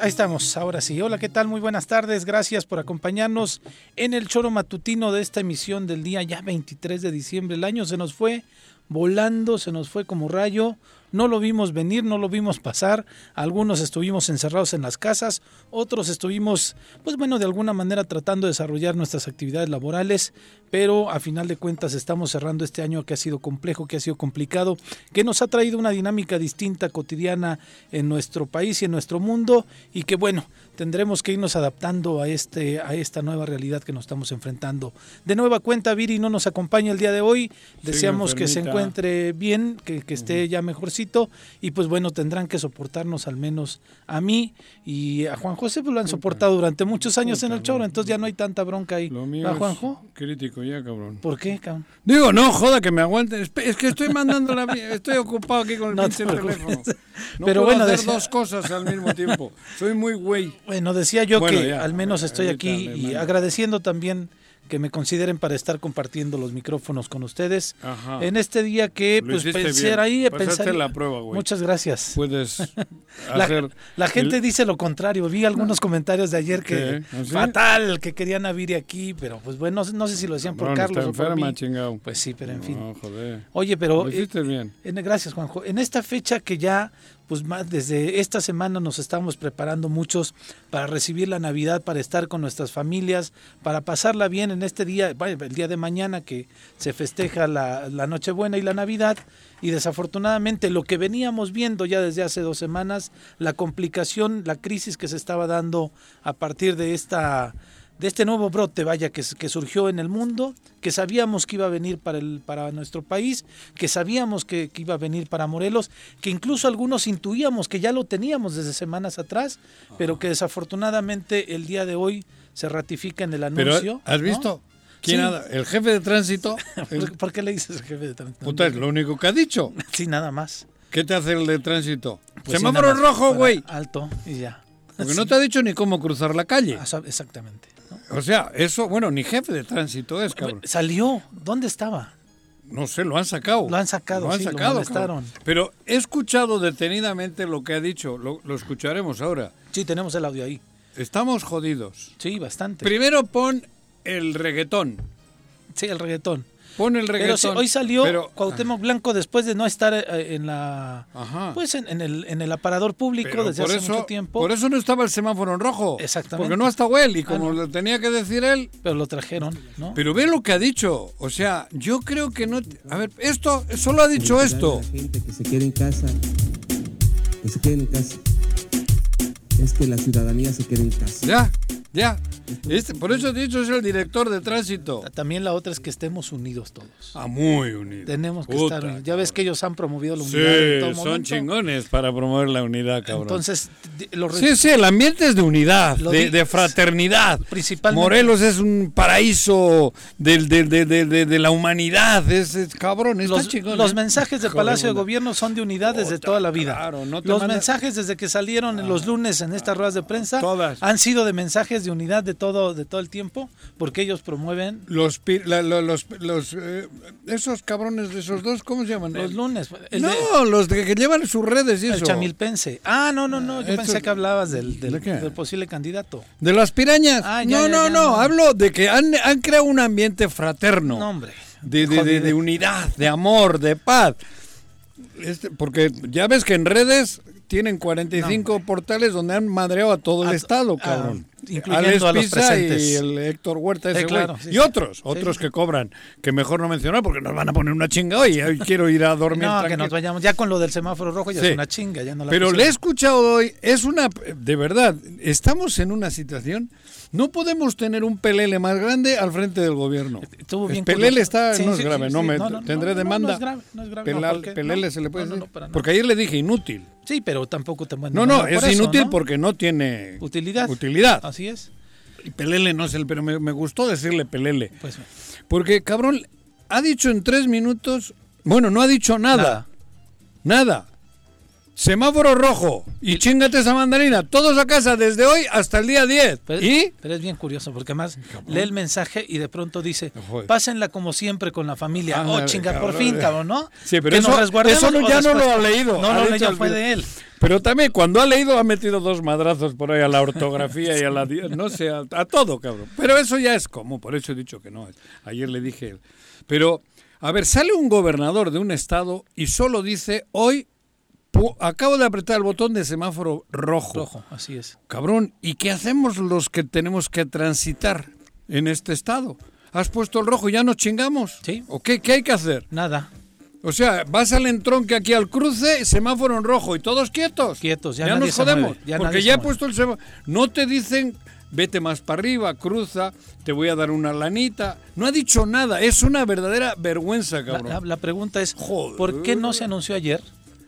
Ahí estamos, ahora sí. Hola, ¿qué tal? Muy buenas tardes. Gracias por acompañarnos en el choro matutino de esta emisión del día ya 23 de diciembre. El año se nos fue volando, se nos fue como rayo. No lo vimos venir, no lo vimos pasar. Algunos estuvimos encerrados en las casas, otros estuvimos, pues bueno, de alguna manera tratando de desarrollar nuestras actividades laborales, pero a final de cuentas estamos cerrando este año que ha sido complejo, que ha sido complicado, que nos ha traído una dinámica distinta cotidiana en nuestro país y en nuestro mundo y que bueno, tendremos que irnos adaptando a este a esta nueva realidad que nos estamos enfrentando. De nueva cuenta Viri no nos acompaña el día de hoy. Deseamos que se encuentre bien, que, que esté ya mejorcito y pues bueno, tendrán que soportarnos al menos a mí y a Juan José pues lo han soportado durante muchos años en el choro, entonces ya no hay tanta bronca ahí. Lo mío ¿A Juanjo? es crítico ya, cabrón. ¿Por qué, cabrón? Digo, no, joda, que me aguanten. Es que estoy mandando la... Estoy ocupado aquí con el No pinche teléfono. No Pero puedo bueno, hacer decía- dos cosas al mismo tiempo. Soy muy güey. Bueno, decía yo Bueno, que ya, al menos estoy aquí y agradeciendo también que me consideren para estar compartiendo los micrófonos con ustedes Ajá. en este día que Lo pues pensar bien. ahí pensar la prueba, güey. muchas gracias Puedes la, hacer... la gente el- dice lo contrario vi algunos comentarios de ayer que. ¿Ah, fatal que querían a Viri aquí pero pues bueno no, sé- no sé si lo decían por Cabrón, Carlos está o por enferma, mí. chingado. pues sí pero en fin No, joder. oye pero Lo hiciste bien. en- gracias, Juanjo. En esta fecha que ya, pues más desde esta semana nos estamos preparando muchos para recibir la Navidad, para estar con nuestras familias, para pasarla bien en este día, el día de mañana que se festeja la, la Nochebuena y la Navidad. Y desafortunadamente lo que veníamos viendo ya desde hace dos semanas, la complicación, la crisis que se estaba dando a partir de esta de este nuevo brote, vaya, que, que surgió en el mundo, que sabíamos que iba a venir para, el, para nuestro país, que sabíamos que, que iba a venir para Morelos, que incluso algunos intuíamos que ya lo teníamos desde semanas atrás, pero que desafortunadamente el día de hoy se ratifica en el Pero, anuncio. ¿has ¿no? visto? ¿Quién Sí. el jefe de tránsito? el- ¿Por, qué le dices jefe de tránsito? puta, es lo único que ha dicho. Sí, nada más. ¿Qué te hace el de tránsito? Pues sí, Semáforo más rojo, güey. Alto y ya. Porque Sí. no te ha dicho ni cómo cruzar la calle. Ah, Exactamente. ¿No? O sea, eso, bueno, ni jefe de tránsito es, cabrón. Salió. ¿Dónde estaba? No sé, lo han sacado. Lo han sacado, Lo han sí, sacado. Pero he escuchado detenidamente lo que ha dicho. Lo, lo escucharemos ahora. Sí, tenemos el audio ahí. Estamos jodidos. Sí, bastante. Primero pon el reggaetón. Sí, el reggaetón. Pon el Pero reggaetón. sí, hoy salió Pero- Cuauhtémoc Blanco después de no estar eh, en la Ajá. pues en, en el, en el aparador público Pero desde hace eso, mucho tiempo. Por eso no estaba el semáforo en rojo. Exactamente. Porque no ha estado él y Ah, como no. lo tenía que decir él. Pero lo trajeron, ¿no? Pero ve lo que ha dicho. O sea, yo creo que no. A ver, esto solo ha dicho esto. La gente que se quede en casa, que se quede en casa. Es que la ciudadanía se quede en casa. Ya, ya. Este, por eso he dicho es el director de tránsito. También la otra es que estemos unidos todos. Ah, muy unido. Tenemos que Puta, estar unidos. Ya ves que ellos han promovido la Sí, unidad en todo son momento. chingones para promover la unidad, cabrón. Entonces, di- lo re- sí, sí, el ambiente es de unidad, de, de fraternidad. Principalmente- Morelos es un paraíso del- del- de, de- de- de la humanidad. Es, es cabrón, está los, chingón. los ¿eh? mensajes del Palacio de. Gobierno son de unidad desde toda la vida. claro, no te los manda- mensajes desde que salieron en los lunes en estas ruedas de prensa Todas. han sido de mensajes de unidad de todo, de todo el tiempo, porque ellos promueven Los, la- la- los, los, eh, esos cabrones de esos dos, ¿cómo se llaman? los lunes. El, no, de- los de que llevan sus redes y el eso. chamilpense. Ah, no, no, no. Yo Estos- pensé que hablabas del, del, ¿De qué? del posible candidato. De las pirañas. Ah, ya, no, ya, no, ya, no, no. Hablo de que han, han creado un ambiente fraterno. No, hombre. de, de- de- de unidad, de amor, de paz. Este, porque ya ves que en redes tienen 45 portales donde han madreado a todo el A estado, a- cabrón. incluyendo Alex a los Pisa presentes. y el Héctor Huerta ese claro, sí, y otros, Sí, otros que cobran, que mejor no mencionar porque nos van a poner una chinga hoy. hoy quiero ir a dormir No, que nos vayamos. Ya con lo del semáforo rojo ya Sí. es una chinga. Ya no la Pero le he escuchado hoy, es una, de verdad, estamos en una situación, no podemos tener un pelele más grande al frente del gobierno. Bien pelele está, Sí, no es sí, grave, sí, no me No, no, tendré demanda. no es grave, no es grave, Pelal- ¿por qué? pelele No, se le puede decir. Porque ayer le dije inútil. Sí, pero tampoco te No, no, es por inútil porque no tiene Utilidad. utilidad. Así es. Y pelele no es el, pero me, me gustó decirle pelele. Pues Porque, cabrón, ha dicho en tres minutos, bueno, no ha dicho nada. Nada. Semáforo rojo y chingate esa mandarina. Todos a casa desde hoy hasta el día 10. Pero, ¿Y? pero es bien curioso porque además lee el mensaje y de pronto dice, pásenla como siempre con la familia. Ándale, oh, chinga, por cabrón. fin, cabrón, ¿no? Sí, pero Que eso- nos eso no- ya no lo ha leído. No, no, ya fue de él. Pero también cuando ha leído ha metido dos madrazos por ahí a la ortografía y a la... No sé, a, a todo, cabrón. Pero eso ya es común, por eso he dicho que no. Ayer le dije... Pero, a ver, sale un gobernador de un estado y solo dice, hoy acabo de apretar el botón de semáforo rojo. Rojo, así es. Cabrón, ¿y qué hacemos los que tenemos que transitar en este estado? ¿Has puesto el rojo y ya nos chingamos? Sí. ¿O qué, qué hay que hacer? Nada. O sea, vas al entronque aquí al cruce, semáforo en rojo y todos quietos. Quietos, ya ya nadie nos jodemos. mueve, ya porque ya he puesto el semáforo. No te dicen, vete más para arriba, cruza, te voy a dar una lanita. No ha dicho nada. Es una verdadera vergüenza, La, cabrón. la- la pregunta es, Joder. ¿por qué no se anunció ayer?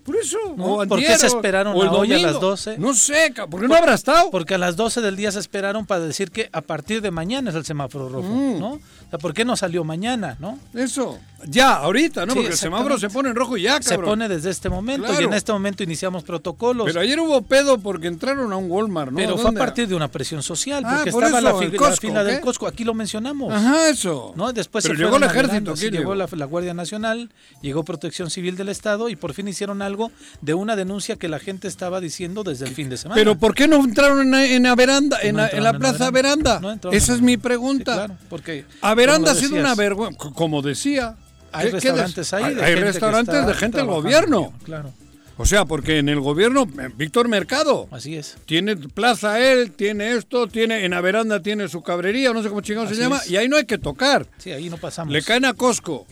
Por eso. ¿No? o ¿Por qué se esperaron o el a hoy a las domingo. 12? No sé, ¿por qué no habrá estado? Porque a las 12 del día se esperaron para decir que a partir de mañana es el semáforo rojo, Mm. ¿no? O sea, ¿por qué no salió mañana, no? Eso. Ya, ahorita, ¿no? Sí, Porque el semáforo se pone en rojo y ya, Se cabrón. pone desde este momento y en este momento iniciamos protocolos. Pero ayer hubo pedo porque entraron a un Walmart, ¿no? Pero fue a partir de una presión social, Ah, porque por estaba eso, la, el la Costco, fila del. Costco, aquí lo mencionamos. Ajá, eso. ¿no? Después Pero se llegó el ejército, agarrando, sí, ¿quién llegó la, la Guardia Nacional, llegó Protección Civil del Estado y por fin hicieron algo de una denuncia que la gente estaba diciendo desde el fin de semana. Pero ¿por qué no entraron en, en la veranda, en, No la, entraron en la en la plaza veranda. veranda? No Esa es mi veranda. pregunta. Sí, claro, porque A veranda ha sido una vergüenza, como decía. Hay ¿qué- qué restaurantes ahí. Hay, de hay gente que restaurantes está de gente del gobierno. Claro, O sea, porque en el gobierno, eh, Víctor Mercado, así es. tiene plaza él, tiene esto, tiene en la veranda tiene su cabrería, no sé cómo chingado se llama, es. y ahí no hay que tocar. Sí, ahí no pasamos. Le caen a Costco.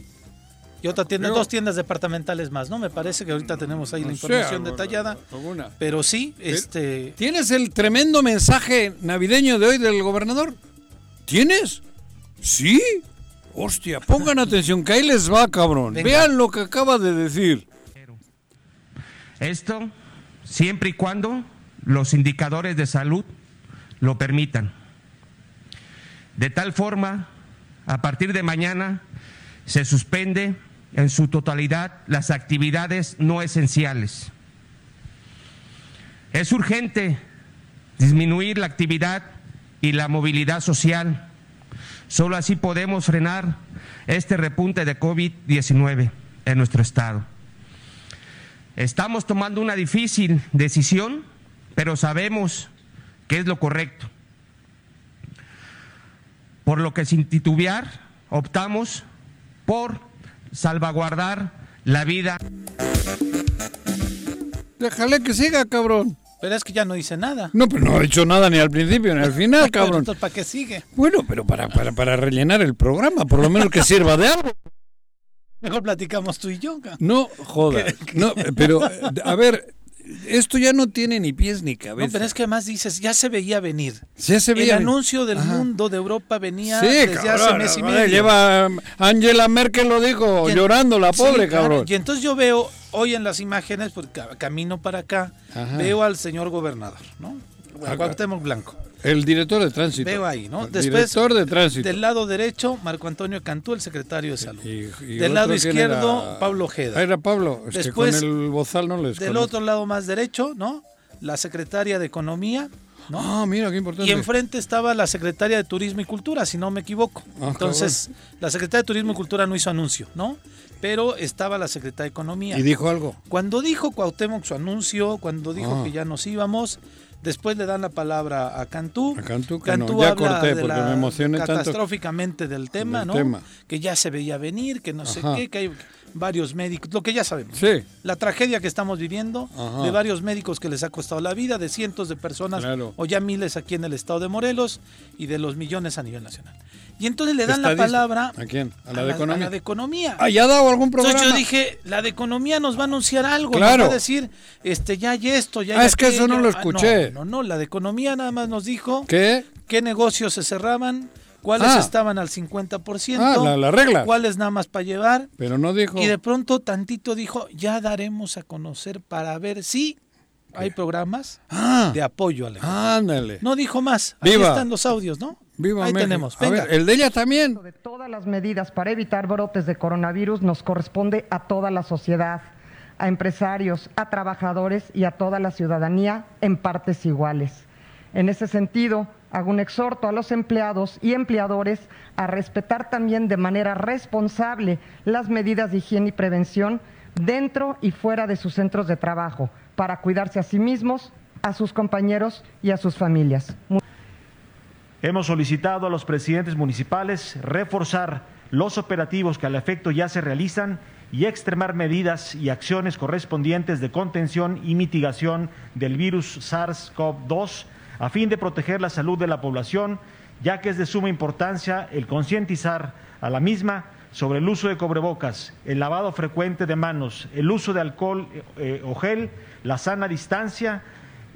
Y otra tienda, Creo- dos tiendas departamentales más, ¿no? Me parece que ahorita tenemos ahí la información sea, detallada. alguna. Pero sí, este... ¿Tienes el tremendo mensaje navideño de hoy del gobernador? ¿Tienes? ¿Sí? Hostia, pongan atención, que ahí les va, cabrón. Venga. Vean lo que acaba de decir. Esto siempre y cuando los indicadores de salud lo permitan. De tal forma, a partir de mañana se suspende en su totalidad las actividades no esenciales. Es urgente disminuir la actividad y la movilidad social. Solo así podemos frenar este repunte de COVID-19 en nuestro estado. Estamos tomando una difícil decisión, pero sabemos que es lo correcto. Por lo que sin titubear optamos por salvaguardar la vida Déjale que siga, cabrón. Pero es que ya no dice nada. No, pero no ha dicho nada ni al principio ni al final, cabrón. Entonces, ¿para qué sigue? Bueno, pero para, para, para rellenar el programa, por lo menos que sirva de algo. Mejor platicamos tú y yo. No, joda. No, pero, a ver, esto ya no tiene ni pies ni No, cabeza. pero es que además dices, ya se veía venir. Ya se El veía- anuncio del Ajá. mundo de Europa venía Sí, desde cabrón, hace mes y medio. Lleva Angela Merkel lo dijo, en- llorando la pobre, cabrón. Y entonces yo veo hoy en las imágenes, porque ca- camino para acá, Ajá. veo al señor gobernador, ¿no? A Acá. Cuauhtémoc Blanco. El director de tránsito. Veo ahí, ¿no? Después, director de tránsito. Del lado derecho, Marco Antonio Cantú, el secretario de Salud. Y- y del lado ¿quién izquierdo, era? Pablo Ojeda. Ah, era Pablo. Es Después, que con el bozal no les Del otro lado más derecho, ¿no? La secretaria de Economía, ¿no? Ah, mira, qué importante. Y enfrente estaba la secretaria de Turismo y Cultura, si no me equivoco. Ah, Entonces, la secretaria de Turismo y Cultura no hizo anuncio, ¿no? Pero estaba la secretaria de Economía. ¿Y dijo algo? Cuando dijo Cuauhtémoc su anuncio, cuando dijo Ah. que ya nos íbamos, después le dan la palabra a Cantú. A Cantú, que no, ya habla corté de porque la- me emocioné tanto. catastróficamente del tema, Del ¿no? tema. Que ya se veía venir, que no sé qué, que hay varios médicos, lo que ya sabemos. Sí. La tragedia que estamos viviendo, Ajá. de varios médicos que les ha costado la vida, de cientos de personas, Claro. o ya miles aquí en el estado de Morelos, y de los millones a nivel nacional. Y entonces le dan la palabra ¿A quién? ¿A la de Economía? la de economía. Ah, ¿ya ha dado algún programa? Entonces yo dije, la de economía nos va a anunciar algo, Claro. nos va a decir, este, ya hay esto, ya Ah, hay es que eso no lo Ah, escuché. no, no, no, la de economía nada más nos dijo ¿Qué? qué negocios se cerraban, cuáles Ah. estaban al 50%, Ah, la- las reglas. cuáles nada más para llevar. Pero no dijo. Y de pronto tantito dijo, ya daremos a conocer para ver si hay programas Ah, de apoyo a la economía. ándale. No dijo más. Ahí Viva. están los audios, ¿no? Viva Ahí México. tenemos. A Venga. ver, el de ella también. De todas las medidas para evitar brotes de coronavirus nos corresponde a toda la sociedad, a empresarios, a trabajadores y a toda la ciudadanía en partes iguales. En ese sentido, hago un exhorto a los empleados y empleadores a respetar también de manera responsable las medidas de higiene y prevención dentro y fuera de sus centros de trabajo para cuidarse a sí mismos, a sus compañeros y a sus familias. Hemos solicitado a los presidentes municipales reforzar los operativos que al efecto ya se realizan y extremar medidas y acciones correspondientes de contención y mitigación del virus SARS-CoV-2 a fin de proteger la salud de la población, ya que es de suma importancia el concientizar a la misma sobre el uso de cobrebocas, el lavado frecuente de manos, el uso de alcohol eh, o gel, la sana distancia,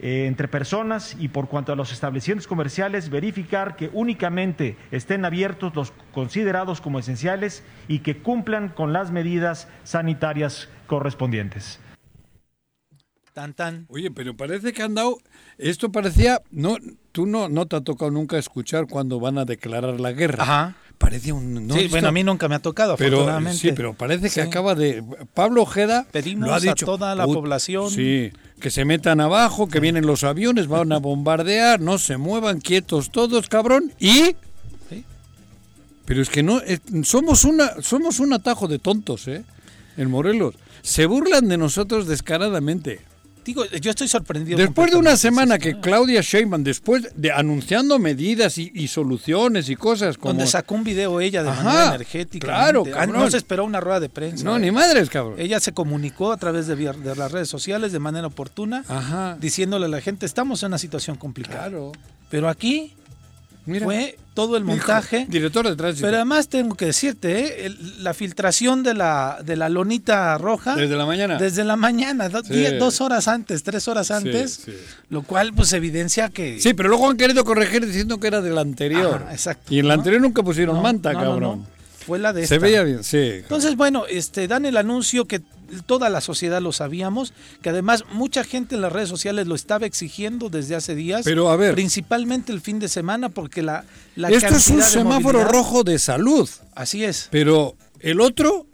eh, entre personas y por cuanto a los establecimientos comerciales, verificar que únicamente estén abiertos los considerados como esenciales y que cumplan con las medidas sanitarias correspondientes. Tan, tan. Oye, pero parece que han dado. Esto parecía. No, tú no, no te ha tocado nunca escuchar cuando van a declarar la guerra. Ajá. Parece un. ¿no sí, bueno, a mí nunca me ha tocado, Pero, afortunadamente. sí, pero parece que Sí. acaba de. Pablo Ojeda Pedimos lo ha a toda la población. Sí, que se metan abajo, que vienen los aviones, van a bombardear, no se muevan quietos todos, cabrón. Y. Pero es que no. somos, una, somos un atajo de tontos, ¿eh? En Morelos. Se burlan de nosotros descaradamente. Digo, yo estoy sorprendido. Después de una semana que. Claudia Sheinbaum, después de anunciando medidas y, y soluciones y cosas como... Donde sacó un video ella de Ajá, manera energética. claro, Ah, cabrón. no se esperó una rueda de prensa. No, ni madres, cabrón. Ella se comunicó a través de, de las redes sociales de manera oportuna, Ajá. diciéndole a la gente, estamos en una situación complicada. Claro. Pero aquí Mira. fue todo el montaje. Hijo, director de tránsito. Pero además tengo que decirte, ¿eh? El- la filtración de la, de la lonita roja. Desde la mañana. Desde la mañana, do- Sí. diez- dos horas antes, tres horas antes. sí. Lo cual pues evidencia que... Sí, pero luego han querido corregir diciendo que era del anterior. Ajá, exacto. Y en la ¿No? anterior nunca pusieron No, manta, no, cabrón. Fue la de Se esta. veía bien, sí. Entonces, bueno, este, dan el anuncio que toda la sociedad lo sabíamos, que además mucha gente en las redes sociales lo estaba exigiendo desde hace días. Pero, a ver. Principalmente el fin de semana, porque la, la Esto es un semáforo rojo de salud. Así es. Pero el otro,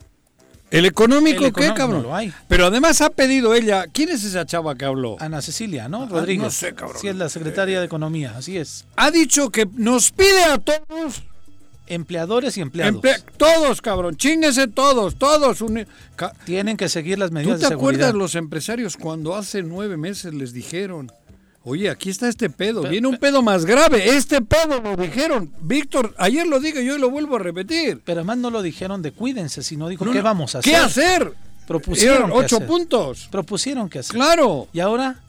el económico, El ¿qué, cabrón? no lo hay. Pero además ha pedido ella. ¿Quién es esa chava que habló? Ana Cecilia, ¿no? Ah, Rodríguez. no sé, cabrón. Sí, es la secretaria de Economía, así es. Ha dicho que nos pide a todos Empleadores y empleados. Emple- todos, cabrón, chinguese todos, todos. Tienen que seguir las ¿Tú medidas te de acuerdas los empresarios cuando hace nueve meses les dijeron, oye, aquí está este pedo, viene un pedo más grave, este pedo lo dijeron. Víctor, ayer lo dije yo lo vuelvo a repetir. Pero además no lo dijeron de cuídense, sino dijo, No, ¿qué no, vamos a hacer? ¿Qué hacer? Propusieron Eran ocho hacer. puntos. Propusieron que hacer. Claro, Y ahora,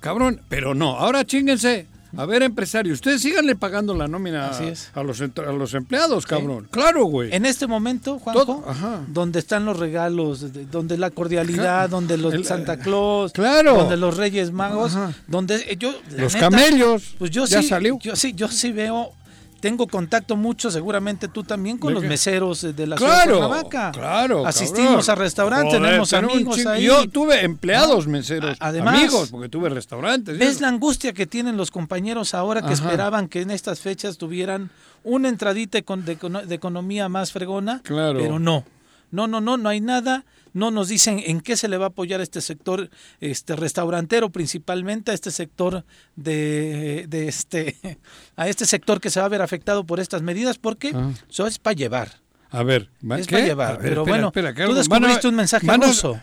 cabrón, pero no, ahora chinguense. A ver, empresario, ustedes síganle pagando la nómina Así es. a los, a los empleados, cabrón. Claro, güey. en este momento, Juanjo, Todo- donde están los regalos, de- donde la cordialidad, donde los El- Santa Claus, Claro. donde los Reyes Magos, Ajá. donde eh, yo Los neta, camellos, pues yo ya sí, salió. yo sí, yo sí veo tengo contacto mucho, seguramente tú también, con ¿De los meseros de la ciudad de Claro, Cuernavaca. claro. Asistimos cabrón. a restaurantes, Joder, tenemos amigos ahí. Yo tuve empleados meseros, además, amigos, porque tuve restaurantes. ¿Ves la angustia que tienen los compañeros ahora que Ajá. esperaban que en estas fechas tuvieran una entradita de, econo- de economía más fregona? Claro. Pero no. No, no, no, no hay nada. No nos dicen en qué se le va a apoyar este sector este restaurantero, principalmente a este sector de, de este a este sector que se va a ver afectado por estas medidas, porque Ah. eso es para llevar. A ver, ¿va- Es ¿qué? para llevar. A ver, pero espera, bueno, espera, tú descubriste van a- un mensaje van a- ruso.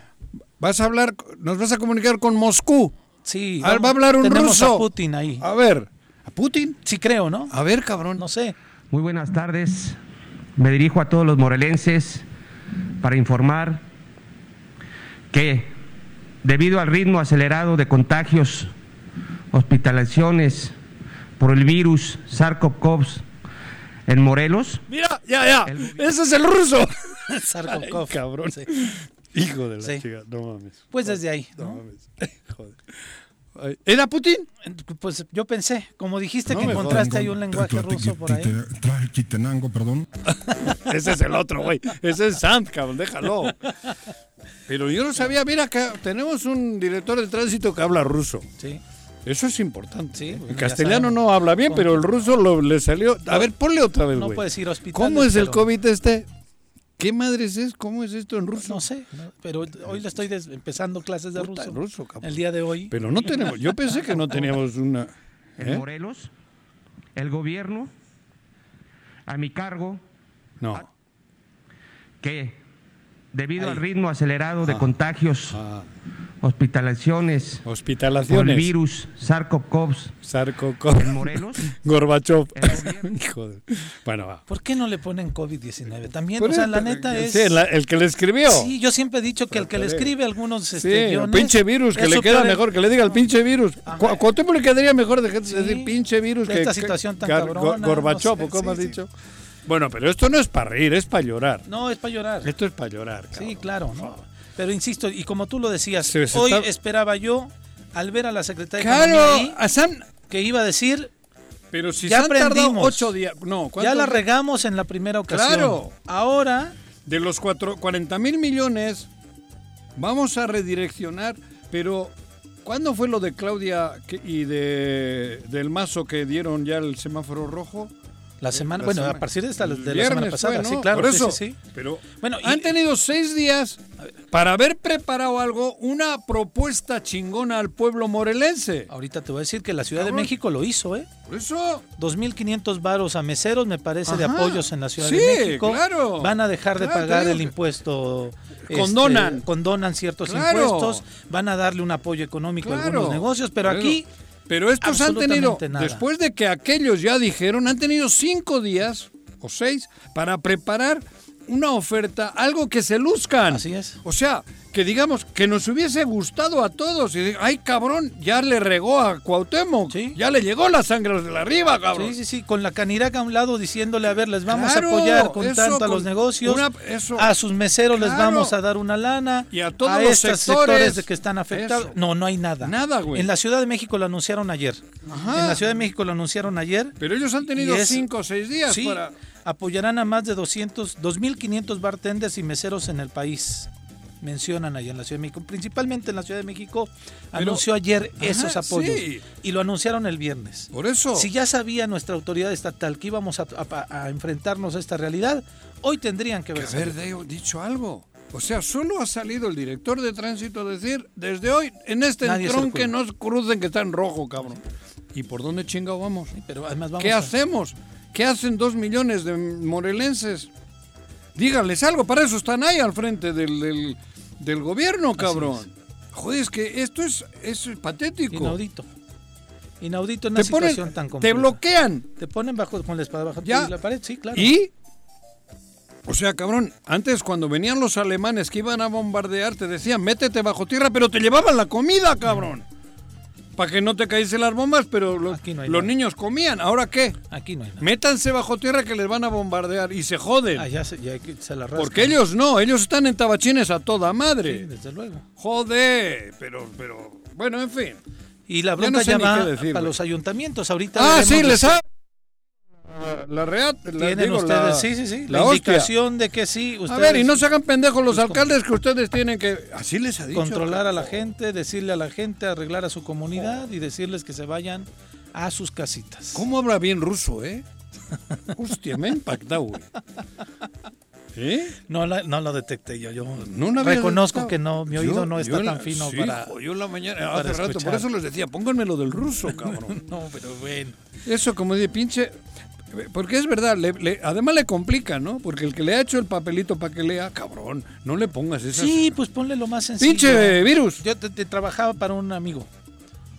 Vas a hablar, nos vas a comunicar con Moscú. Sí, Ah, va a hablar un ruso. a Putin ahí. A ver, ¿a Putin? Sí creo, ¿no? A ver, cabrón. No sé. Muy buenas tardes. Me dirijo a todos los morelenses para informar que debido al ritmo acelerado de contagios, hospitalizaciones por el virus SARS-CoV en Morelos, Mira, ya, ya. Ese es el ruso. Sarkov. Ay, cabrón. Sí. Hijo de la Sí. chica. No mames. Pues desde ahí, No ¿no? mames. Joder. ¿Era Putin? Pues yo pensé, como dijiste No que encontraste ahí un lenguaje ruso por ahí. Traje Chitenango, perdón. Ese es el otro, güey. Ese es Sant, cabrón, déjalo. Pero yo no sabía, mira, que tenemos un director de tránsito que habla ruso. Sí. Eso es importante. Sí, En bueno, ya castellano no habla bien, pero el ruso lo, le salió. A ver, ponle otra vez, No güey. puedes ir a. ¿Cómo es el COVID este? ¿Qué madres es? ¿Cómo es esto en ruso? No sé, no, pero hoy le estoy empezando clases de Puta, ruso. ruso. El día de hoy. Pero no tenemos. Yo pensé que no teníamos una. en ¿eh? Morelos, el gobierno a mi cargo No. que debido Ahí. al ritmo acelerado de Ah. contagios, Ah, hospitalizaciones por el hospitalaciones. virus SARS-CoV Sarco, en Morelos, Gorbachov. El de- Bueno, va. ¿Por qué no le ponen COVID-19? También, Por o sea, la neta es... Sí, la- el que le escribió. Sí, yo siempre he dicho que el que le escribe algunos Sí, este, el guiones pinche virus, que le queda peor- mejor, que le diga el pinche virus. Cu- ¿A Cuauhtémoc le quedaría mejor de Sí, decir pinche virus de que esta situación tan cabrona, Go- Gorbachov, no sé, ¿o ¿cómo sí, has sí. dicho? Bueno, pero esto no es para reír, es para llorar. No, es para llorar. Esto es para llorar. Sí, cabrón. claro, ¿no? Pero insisto, y como tú lo decías, Se- se hoy está- esperaba yo, al ver a la secretaria de Claro, ahí, a San- que iba a decir, pero si Ya se han tardado aprendimos. ocho días. No, ya ¿cuántos la regamos en la primera ocasión. Claro. Ahora, De los cuatro, 40 mil millones, vamos a redireccionar, pero ¿cuándo fue lo de Claudia y de del Mazo que dieron ya el semáforo rojo? La semana, La bueno, semana- a partir de esta de la semana pasada, fue, sí, claro, Por eso, sí, sí. Pero Bueno, y- han tenido seis días para haber preparado algo, una propuesta chingona al pueblo morelense. Ahorita te voy a decir que la Ciudad Cabrón. de México lo hizo, ¿eh? Por eso, 2.500 varos a meseros, me parece, de apoyos en la Ciudad Sí, de México. claro. Van a dejar de Claro, pagar el impuesto. este, Condonan. condonan ciertos Claro. impuestos. Van a darle un apoyo económico a algunos negocios, pero Pero- aquí Pero estos han tenido, nada. después de que aquellos ya dijeron, han tenido cinco días o seis para preparar una oferta, algo que se luzcan. Así es. O sea, que digamos, que nos hubiese gustado a todos. Y ay, cabrón, ya le regó a Cuauhtémoc. Sí. Ya le llegó la sangre a los de la arriba, cabrón. Sí, sí, sí, con la caniraca a un lado diciéndole, a ver, les vamos Claro, a apoyar con eso, tanto a los negocios, una- eso. a sus meseros les vamos a dar una lana, Y a todos los estos sectores. de que están afectados. Eso. No, no hay nada. Nada, güey. En la Ciudad de México lo anunciaron ayer. Ajá. En la Ciudad de México lo anunciaron ayer. Pero ellos han tenido es- cinco o seis días Sí, para... apoyarán a más de 200, 2.500 bartenders y meseros en el país. Mencionan allá en la Ciudad de México. Principalmente en la Ciudad de México anunció ayer Ajá, esos apoyos. sí. Y lo anunciaron el viernes. Por eso... Si ya sabía nuestra autoridad estatal que íbamos a, a- a enfrentarnos a esta realidad, hoy tendrían que que haber dicho algo. O sea, solo ha salido el director de tránsito a decir, desde hoy, en este Nadie se tronque recuerda. no crucen que está en rojo, cabrón. ¿Y por dónde chingado vamos? Pero además vamos ¿Qué a- hacemos? ¿Qué hacen dos millones de morelenses? Díganles algo, para eso están ahí al frente del, del, del gobierno, cabrón. Joder, es que esto es, es patético. Inaudito. Inaudito en una Te, ponen, situación tan te compleja. bloquean. Te ponen bajo con la espada bajo Ya. la pared, sí, claro. Y, o sea, cabrón, antes cuando venían los alemanes que iban a bombardear, te decían, métete bajo tierra, pero te llevaban la comida, cabrón. Para que no te caísen las bombas, pero los, no niños comían. ¿Ahora qué? Aquí no hay nada. Métanse bajo tierra que les van a bombardear y se joden. Allá se, ya se la. Porque ellos no, ellos están en tabachines a toda Sí, madre. desde luego. Joder, pero, pero, bueno, en fin. Y la Ya bronca no sé ya va qué decir, para los ayuntamientos. Ahorita Ah, sí, les ha... La real, la, Tienen digo, ustedes, la- sí, sí, sí. la indicación de que sí. A Ustedes ver, y no se hagan pendejos los Pues, alcaldes que ustedes tienen que... Así les ha dicho. controlar a la gente, decirle a la gente, arreglar a su comunidad y decirles que se vayan a sus casitas. ¿Cómo habla bien ruso, eh? Hostia, me ha impactado, güey. ¿Eh? No, la- no lo detecté yo. Yo No reconozco detectado. que no, mi Yo- oído no está tan fino sí, para. yo la mañana, hace rato, por eso les decía, pónganme lo del ruso, cabrón. No, pero bueno. Eso como de pinche... Porque es verdad, le- le- además le complica, ¿no? Porque el que le ha hecho el papelito para que lea, cabrón, no le pongas esas... Sí, pues ponle lo más sencillo. ¡Pinche virus! Yo te, te trabajaba para un amigo.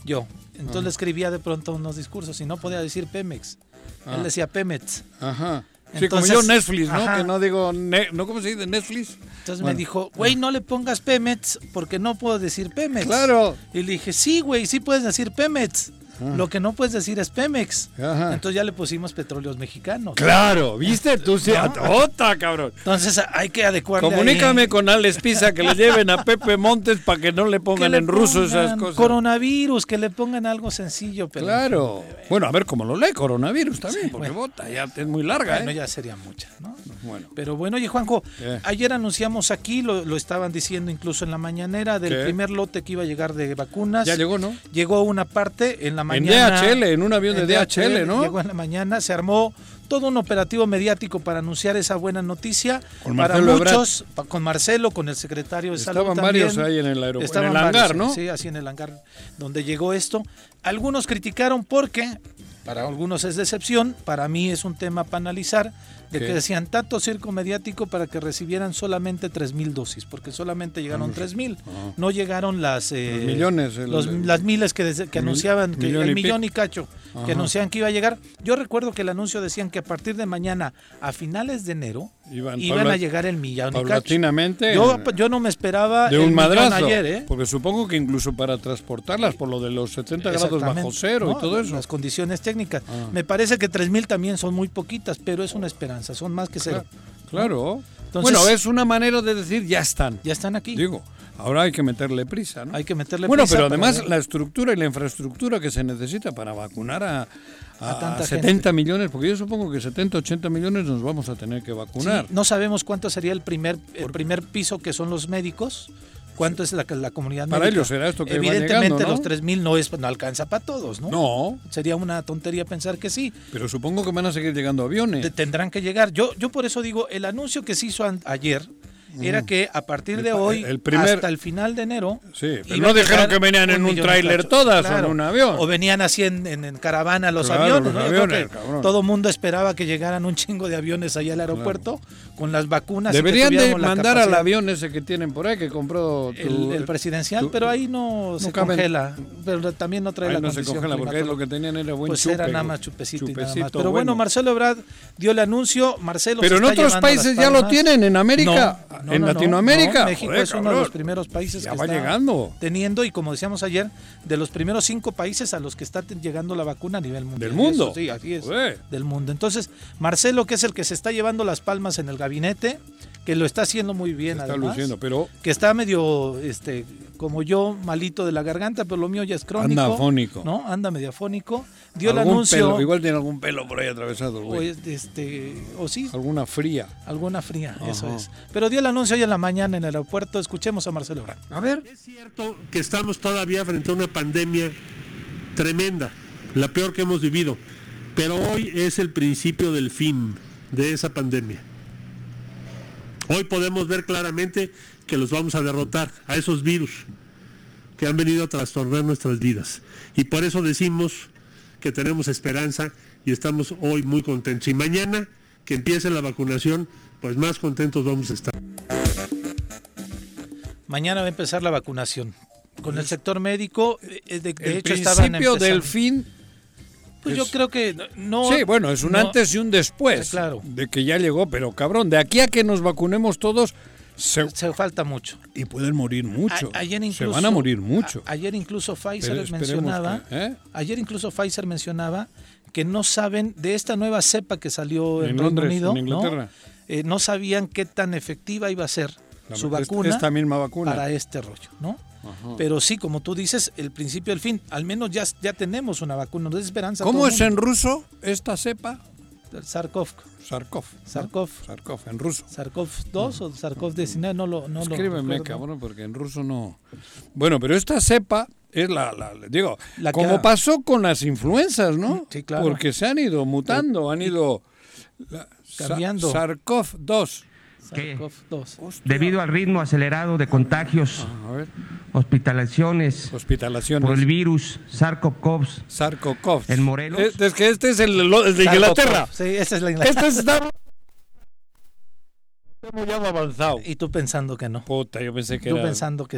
Yo. Entonces Ajá. le escribía de pronto unos discursos y no podía decir Pemex. Ah. Él decía Pemex. Ajá. Sí, Entonces- como yo Netflix, ¿no? Ajá. Que no digo... ne- ¿No cómo se dice? Netflix. Entonces Bueno. me dijo, güey, no le pongas Pemex porque no puedo decir Pemex. Claro. Y le dije, sí, güey, sí puedes decir Pemex. Lo que no puedes decir es Pemex. Ajá. Entonces ya le pusimos petróleos mexicanos. Claro, ¿viste? Tú sí, ¿No? ¡Ota, cabrón! Entonces hay que adecuarle Comunícame ahí. con Alex Pisa que le lleven a Pepe Montes para que no le pongan le en ruso esas cosas. Coronavirus, que le pongan algo sencillo. Pero Claro. Bueno, a ver cómo lo lee coronavirus también, porque bueno. bota, ya es muy larga, Bueno, ¿eh? ya sería mucha, ¿no? Bueno. Pero bueno, oye Juanjo, ¿Qué? ayer anunciamos aquí, lo, lo estaban diciendo incluso en la mañanera, del ¿Qué? primer lote que iba a llegar de vacunas. Ya llegó, ¿no? Llegó una parte en la En. DHL, en un avión de DHL, ¿no? Llegó en la mañana, se armó todo un operativo mediático para anunciar esa buena noticia. Con para Marcelo muchos, con Marcelo, con el secretario de Salud. Estaban varios ahí en el aeropuerto, Estaban en el varios, hangar, ¿no? Sí, así en el hangar donde llegó esto. Algunos criticaron porque, para algunos es decepción, para mí es un tema para analizar, de que decían tanto circo mediático para que recibieran solamente 3.000 dosis, porque solamente llegaron 3.000, Ajá. no llegaron las... eh, Los millones, el- los- las miles que, desde- que Mil- anunciaban, que, millón el millón y cacho, Ajá. que anunciaban que iba a llegar. Yo recuerdo que el anuncio decían que a partir de mañana, a finales de enero, Iban, iban paula- a llegar el millón. Paulatinamente. Yo, yo no me esperaba de el un millón madrazo. ayer, ¿eh? Porque supongo que incluso para transportarlas por lo de los 70 grados bajo cero No, y todo eso. Las condiciones técnicas. Ah. Me parece que 3.000 también son muy poquitas, pero es una esperanza, son más que cero. Claro. Entonces- bueno, es una manera de decir ya están. Ya están aquí. Digo, ahora hay que meterle prisa, ¿no? Hay que meterle bueno, prisa pero para además la estructura y la infraestructura que se necesita para vacunar a, a, A tanta 70 millones, porque yo supongo que 70, 80 millones nos vamos a tener que vacunar. Sí, no sabemos cuánto sería el primer, el primer piso que son los médicos. ¿Cuánto es la, la comunidad Para médica? ellos será esto que va Evidentemente llegando, ¿no? los 3.000 no, es, no alcanza para todos, ¿no? No, Sería una tontería pensar que sí. pero supongo que van a seguir llegando aviones. Te- tendrán que llegar. Yo, yo por eso digo, el anuncio que se hizo ayer era Mm. que a partir de hoy el primer- hasta el final de enero Sí, pero no dijeron que venían en un tráiler todas o en un avión. O venían así en, en- en caravana los Claro, aviones. los ¿no? Aviones, todo mundo esperaba que llegaran un chingo de aviones allá al aeropuerto con las vacunas. y que Deberían de mandar al avión ese que tienen por ahí que compró tu- el, el presidencial, tu- pero ahí no, se caben- congela, pero también no trae Ahí la no se congela porque lo que tenían era buen Pues chupe. era nada más chupecito, y nada más. Pero bueno, Marcelo Ebrard dio el anuncio, Marcelo Pero en otros países ya lo tienen, en América, No, en no, no, Latinoamérica. no, México Joder, es uno de los primeros países Ya que va está llegando. teniendo y como decíamos ayer, de los primeros cinco países a los que está llegando la vacuna a nivel mundial. Del mundo. Eso sí, así es. Joder. Del mundo. Entonces, Marcelo, que es el que se está llevando las palmas en el gabinete, que lo está haciendo muy bien Está además, luciendo, pero que está medio, este, como yo, malito de la garganta, pero lo mío ya es crónico. Anda afónico. ¿No? Anda medio afónico. Dio el anuncio. pelo, igual tiene algún pelo por ahí atravesado, el o, güey. es- este, o sí, Alguna fría. alguna fría, eso es. Pero dio el anuncio hoy en la mañana en el aeropuerto. Escuchemos a Marcelo Ebrard. A ver. Es cierto que estamos todavía frente a una pandemia tremenda, la peor que hemos vivido, pero hoy es el principio del fin de esa pandemia. Hoy podemos ver claramente que los vamos a derrotar, a esos virus que han venido a trastornar nuestras vidas. Y por eso decimos que tenemos esperanza y estamos hoy muy contentos. Y mañana que empiece la vacunación, pues más contentos vamos a estar. Mañana va a empezar la vacunación. Con el sector médico, eh, de, de el hecho estaban principio del fin. Pues yo creo que no. Sí, bueno, es un no- antes y un después. Sí, claro. De que ya llegó, pero cabrón, de aquí a que nos vacunemos todos, se, Se falta mucho. y pueden morir mucho. A- ayer se incluso, van a morir mucho. a- ayer incluso Pfizer Pero mencionaba. que- ¿eh? Ayer incluso Pfizer mencionaba que no saben de esta nueva cepa que salió en, En Reino Londres, Unido. en Inglaterra. ¿no? Eh, no sabían qué tan efectiva iba a ser La- su vacuna esta misma vacuna. para este rollo, ¿no? Ajá. Pero sí, como tú dices, el principio del fin. Al menos ya, ya tenemos una vacuna. No es esperanza. ¿Cómo es el en ruso esta cepa? Sarkov. Sarkov. ¿no? Sarkov. Sarkov, en ruso. Sarkov 2 o Sarkov 19, no lo no lo Escríbeme, recuerdo. cabrón, porque en ruso no. Bueno, pero esta cepa es la, la- digo, La como ha- pasó con las influencias, ¿no? Sí, claro. Porque se han ido mutando, han ido la- Cambiando. Sarkov 2. Que, SARS-CoV-2. debido al ritmo acelerado de contagios, A ver, hospitalizaciones hospitalaciones. por el virus SARS-CoV en Morelos, Es, es que este es el, el de Inglaterra. Sí, esa es la Inglaterra. Este está muy avanzado. Y tú pensando que no. Puta, yo pensé que Tú era, pensando que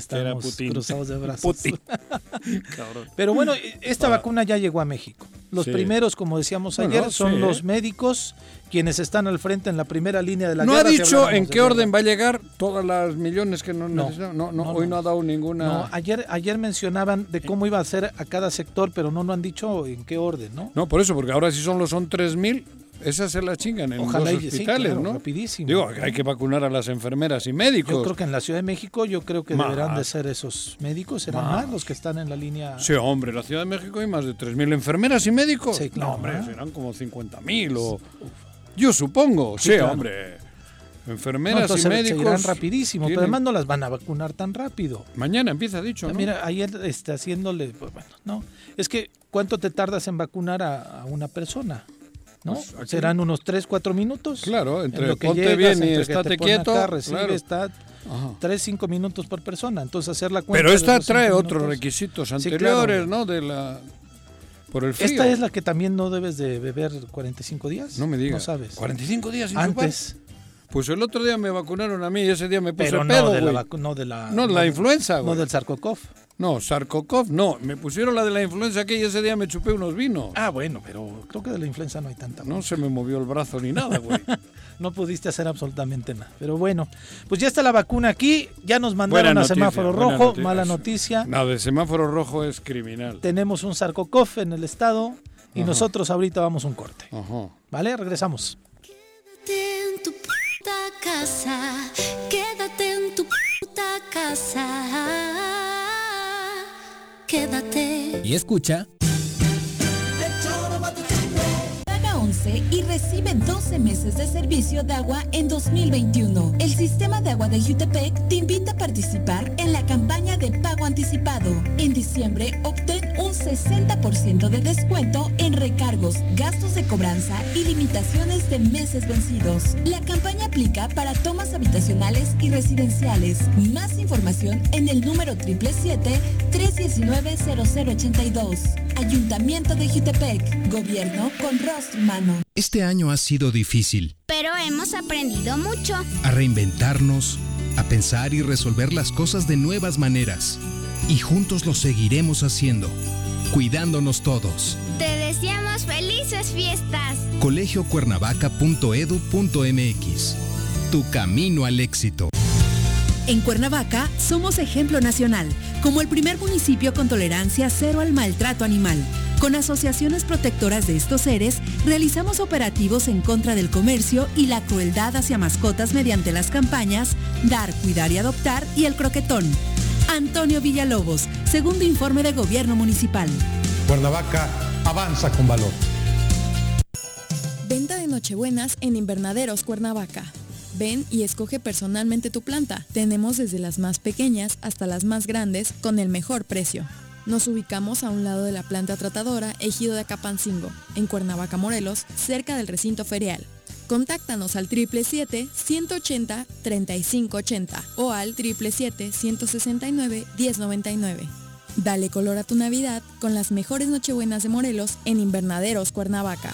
Putin. cruzados de brazos. Pero bueno, esta vacuna ya llegó a México. Los Sí. primeros, como decíamos Bueno, ayer, son sí, los médicos quienes están al frente en la primera línea de la No guerra. ha si dicho en qué orden va a llegar todas las millones que no, No. No, no, no, hoy no. no ha dado ninguna. No, ayer, ayer mencionaban de cómo iba a ser a cada sector, pero no, no han dicho en qué orden, ¿no? No, por eso, porque ahora si solo son 3.000, esas se las chingan en Ojalá los sí, hospitales, claro, ¿no? rapidísimo. Digo, hay que vacunar a las enfermeras y médicos. Yo creo que en la Ciudad de México, yo creo que Más. deberán de ser esos médicos, serán Más. más los que están en la línea. Sí, hombre, en la Ciudad de México hay más de 3.000 enfermeras y médicos. Sí, claro. No, hombre, serán como 50.000 o... Yo supongo, sí, Sí, claro. hombre. Enfermeras y se- se médicos... irán rapidísimo, pero además no las van a vacunar tan rápido. Mañana empieza dicho, ¿no? Mira, ayer este, haciéndole, pues, bueno, no, es que ¿cuánto te tardas en vacunar a, a una persona? ¿No? Pues, aquí- Serán unos 3, 4 minutos. Claro, En entre lo que ponte llegas, bien y entre estate quieto, acá, recibe, claro. está Ajá. 3, 5 minutos por persona. Entonces hacer la cuenta. Pero esta trae otros minutos. requisitos Sí, anteriores, claro. ¿no? De la... Por el frío. Esta es la que también no debes de beber 45 días. No me digas. No sabes. 45 días sin Antes. chupar. Pues el otro día me vacunaron a mí y ese día me puse Pero pedo, no, de la, no de la. No, de la influenza, No güey. del sarcocov. No, Sarkokov, no. Me pusieron la de la influenza que ese día me chupé unos vinos. Ah, bueno, pero creo que de la influenza no hay tanta. No se me movió el brazo ni nada, güey. No pudiste hacer absolutamente nada. Pero bueno, pues ya está la vacuna aquí. Ya nos mandaron Buena a noticia, semáforo rojo. noticia. Mala noticia. No, de semáforo rojo es criminal. Tenemos un sarcocov en el estado. Y Ajá. nosotros ahorita vamos a un corte. Ajá. ¿Vale? Regresamos. Quédate en tu puta casa. Quédate en tu puta casa. Quédate. Y escucha. Paga 11 y recibe 12 meses de servicio de agua en 2021. El sistema de agua de Jutepec te invita a participar en la campaña de pago anticipado. En diciembre obtén un 60% de descuento en recargos, gastos de cobranza y limitaciones de meses vencidos. La campaña aplica para tomas habitacionales y residenciales. Más información en el número 777-319-0082. Ayuntamiento de Jutepec. Gobierno con rostro humano. Este año ha sido difícil. Pero hemos aprendido mucho. A reinventarnos, a pensar y resolver las cosas de nuevas maneras. Y juntos lo seguiremos haciendo, cuidándonos todos. Te deseamos felices fiestas. colegiocuernavaca.edu.mx. Tu camino al éxito. En Cuernavaca somos ejemplo nacional, como el primer municipio con tolerancia cero al maltrato animal. Con asociaciones protectoras de estos seres, realizamos operativos en contra del comercio y la crueldad hacia mascotas mediante las campañas Dar, Cuidar y Adoptar y El Croquetón. Antonio Villalobos, segundo informe de Gobierno Municipal. Cuernavaca avanza con valor. Venta de Nochebuenas en Invernaderos Cuernavaca. Ven y escoge personalmente tu planta. Tenemos desde las más pequeñas hasta las más grandes con el mejor precio. Nos ubicamos a un lado de la planta tratadora Ejido de Acapancingo, en Cuernavaca, Morelos, cerca del recinto ferial. Contáctanos al 777-180-3580 o al 777-169-1099. Dale color a tu Navidad con las mejores Nochebuenas de Morelos en Invernaderos Cuernavaca.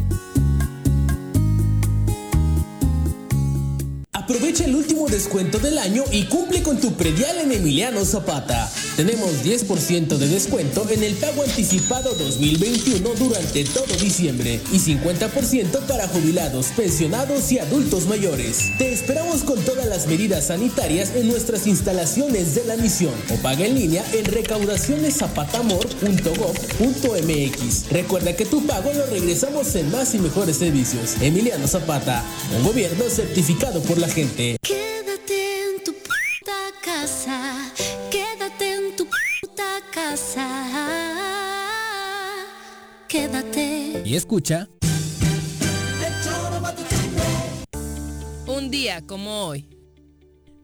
Aprovecha el último descuento del año y cumple con tu predial en Emiliano Zapata. Tenemos 10% de descuento en el pago anticipado 2021 durante todo diciembre y 50% para jubilados, pensionados y adultos mayores. Te esperamos con todas las medidas sanitarias en nuestras instalaciones de la misión o paga en línea en recaudacioneszapatamor.gov.mx. Recuerda que tu pago lo regresamos en más y mejores servicios. Emiliano Zapata, un gobierno certificado por la gente. Quédate en tu puta casa, quédate en tu puta casa. Quédate. Y escucha. Un día como hoy.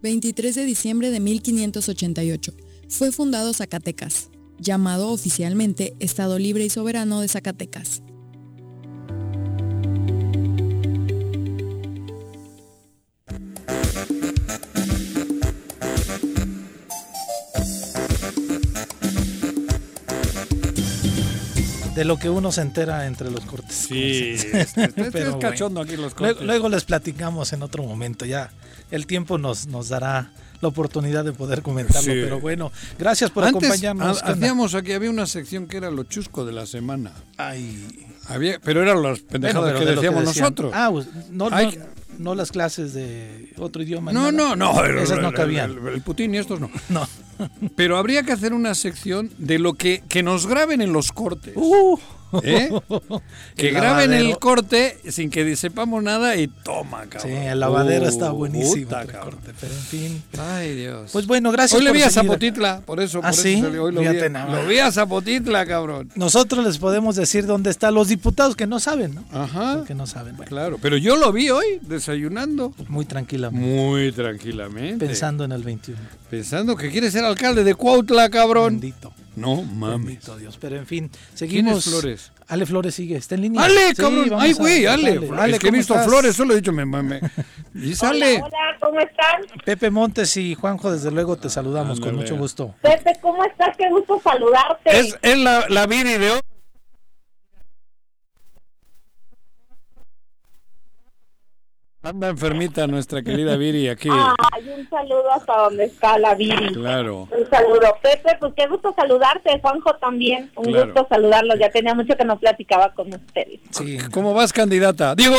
23 de diciembre de 1588. Fue fundado Zacatecas, llamado oficialmente Estado Libre y Soberano de Zacatecas. De lo que uno se entera entre los cortes. Sí, este- es cachondo aquí los cortes. luego les platicamos en otro momento. Ya el tiempo nos, nos dará la oportunidad de poder comentarlo. Sí. Pero bueno, gracias por Antes acompañarnos. hacíamos aquí, había una sección que era lo chusco de la semana. Ay. Había, pero eran las pendejadas Bueno, pero que de decíamos nosotros. Ah, pues, no, Hay no, no las clases de otro idioma. No, nada. no, no. el- Esas no el- cabían. El, el Putin y estos no. No. Pero habría que hacer una sección de lo que, que nos graben en los cortes. ¿Eh? Que El graben lavadero. el corte sin que sepamos nada y toma, cabrón. Sí, el lavadero Uh, está buenísimo. puta, el cabrón. corte, pero en fin. Ay, Dios. Pues bueno, gracias Hoy le por vi a. Zapotitla, por eso. ¿Ah, por eso sí? Hoy lo, vi, lo vi a Zapotitla, cabrón. Nosotros les podemos decir dónde están los diputados que no saben, ¿no? Ajá. Que no saben. Bueno, Claro, pero yo lo vi hoy desayunando. muy tranquilamente. Muy tranquilamente. Pensando en el 21. Pensando que quiere ser alcalde de Cuautla, cabrón. Bendito. No mames. Bendito Dios. Pero en fin, ¿Quién seguimos. es Flores? Ale Flores sigue, está en línea. Ale, Sí, cabrón. Ay, güey, Ale. Ale, que he ¿cómo visto estás? Flores, solo he dicho me me- Y sale. Hola, ¿cómo están? Pepe Montes y Juanjo, desde luego te saludamos con Ándale. mucho gusto. Pepe, ¿cómo estás? Qué gusto saludarte. Es, es la, la Viri de hoy. Anda enfermita nuestra querida Viri aquí. Ay, un saludo hasta donde está la Viri. Claro. Un saludo, Pepe, pues qué gusto saludarte, Juanjo también. Un Claro. gusto saludarlos, ya tenía mucho que no platicaba con ustedes. Sí. ¿Cómo vas, candidata? Digo.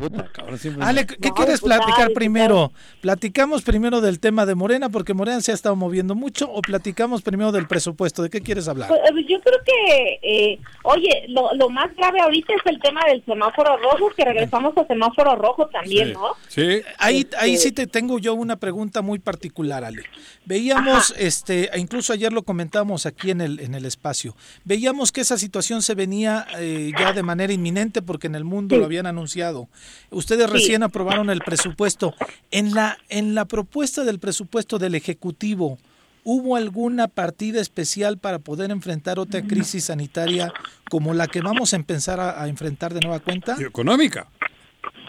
Puta, cabrón, siempre- Ale, ¿qué No, quieres diputado, platicar primero? ¿Platicamos primero del tema de Morena porque Morena se ha estado moviendo mucho o platicamos primero del presupuesto? ¿De qué quieres hablar? Pues, eh, yo creo que, eh, oye, lo, lo más grave ahorita es el tema del semáforo rojo, que regresamos a semáforo rojo también, ¿no? Sí. Ahí, ahí Este- sí te tengo yo una pregunta muy particular, Ale. Veíamos, este, e incluso ayer lo comentamos aquí en el, en el espacio, veíamos que esa situación se venía eh, ya de manera inminente porque en el mundo Sí. lo habían anunciado. Ustedes Sí. recién aprobaron el presupuesto. En la, en la propuesta del presupuesto del Ejecutivo, ¿hubo alguna partida especial para poder enfrentar otra crisis sanitaria como la que vamos a empezar a, a enfrentar de nueva cuenta? Económica.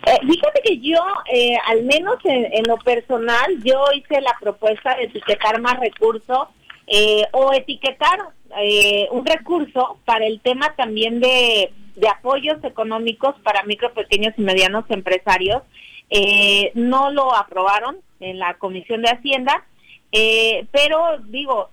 Eh, fíjate que yo, eh, al menos en, en lo personal, yo hice la propuesta de etiquetar más recursos eh, o etiquetar eh, un recurso para el tema también de, de apoyos económicos para micro, pequeños y medianos empresarios. Eh, no lo aprobaron en la Comisión de Hacienda, eh, pero digo,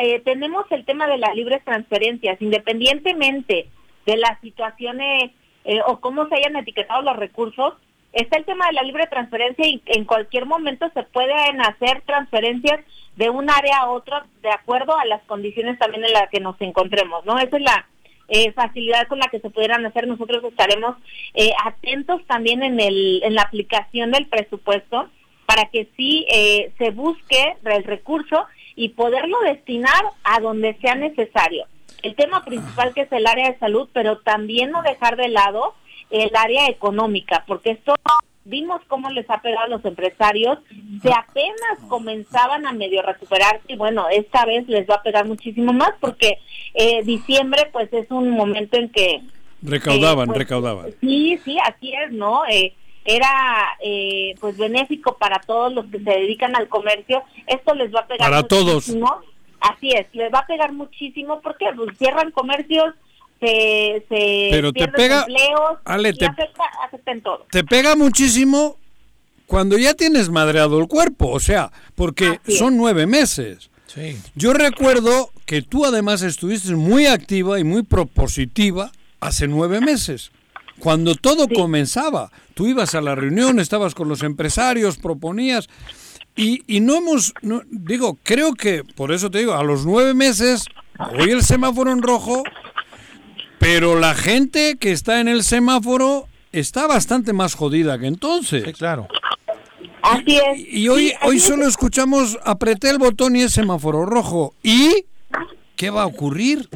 eh, tenemos el tema de las libres transferencias, independientemente de las situaciones eh, o cómo se hayan etiquetado los recursos, está el tema de la libre transferencia y en cualquier momento se pueden hacer transferencias de un área a otra de acuerdo a las condiciones también en las que nos encontremos, ¿no? Esa es la eh, facilidad con la que se pudieran hacer. Nosotros estaremos eh, atentos también en, el, en la aplicación del presupuesto para que sí eh, se busque el recurso y poderlo destinar a donde sea necesario. El tema principal que es el área de salud, pero también no dejar de lado el área económica, porque esto vimos cómo les ha pegado a los empresarios, se apenas comenzaban a medio recuperarse y bueno, esta vez les va a pegar muchísimo más porque eh, diciembre pues es un momento en que Recaudaban, Eh, pues, recaudaban. Sí, sí, así es, ¿no? Eh, era eh, pues benéfico para todos los que se dedican al comercio. Esto les va a pegar Para todos. muchísimo. Así es, les va a pegar muchísimo porque pues, cierran comercios, se, se Pero te pierden pega- empleos Ale, y te- afecta, afecta en todo. Te pega muchísimo cuando ya tienes madreado el cuerpo, o sea, porque son nueve meses. Sí. Yo recuerdo que tú además estuviste muy activa y muy propositiva hace nueve meses, cuando todo comenzaba. Tú ibas a la reunión, estabas con los empresarios, proponías, y, y no hemos, no- digo, creo que, por eso te digo, a los nueve meses, hoy el semáforo en rojo, pero la gente que está en el semáforo está bastante más jodida que entonces. claro. Así es. Y hoy, Sí, hoy es. solo escuchamos, apreté el botón y es semáforo rojo. ¿Y qué va a ocurrir?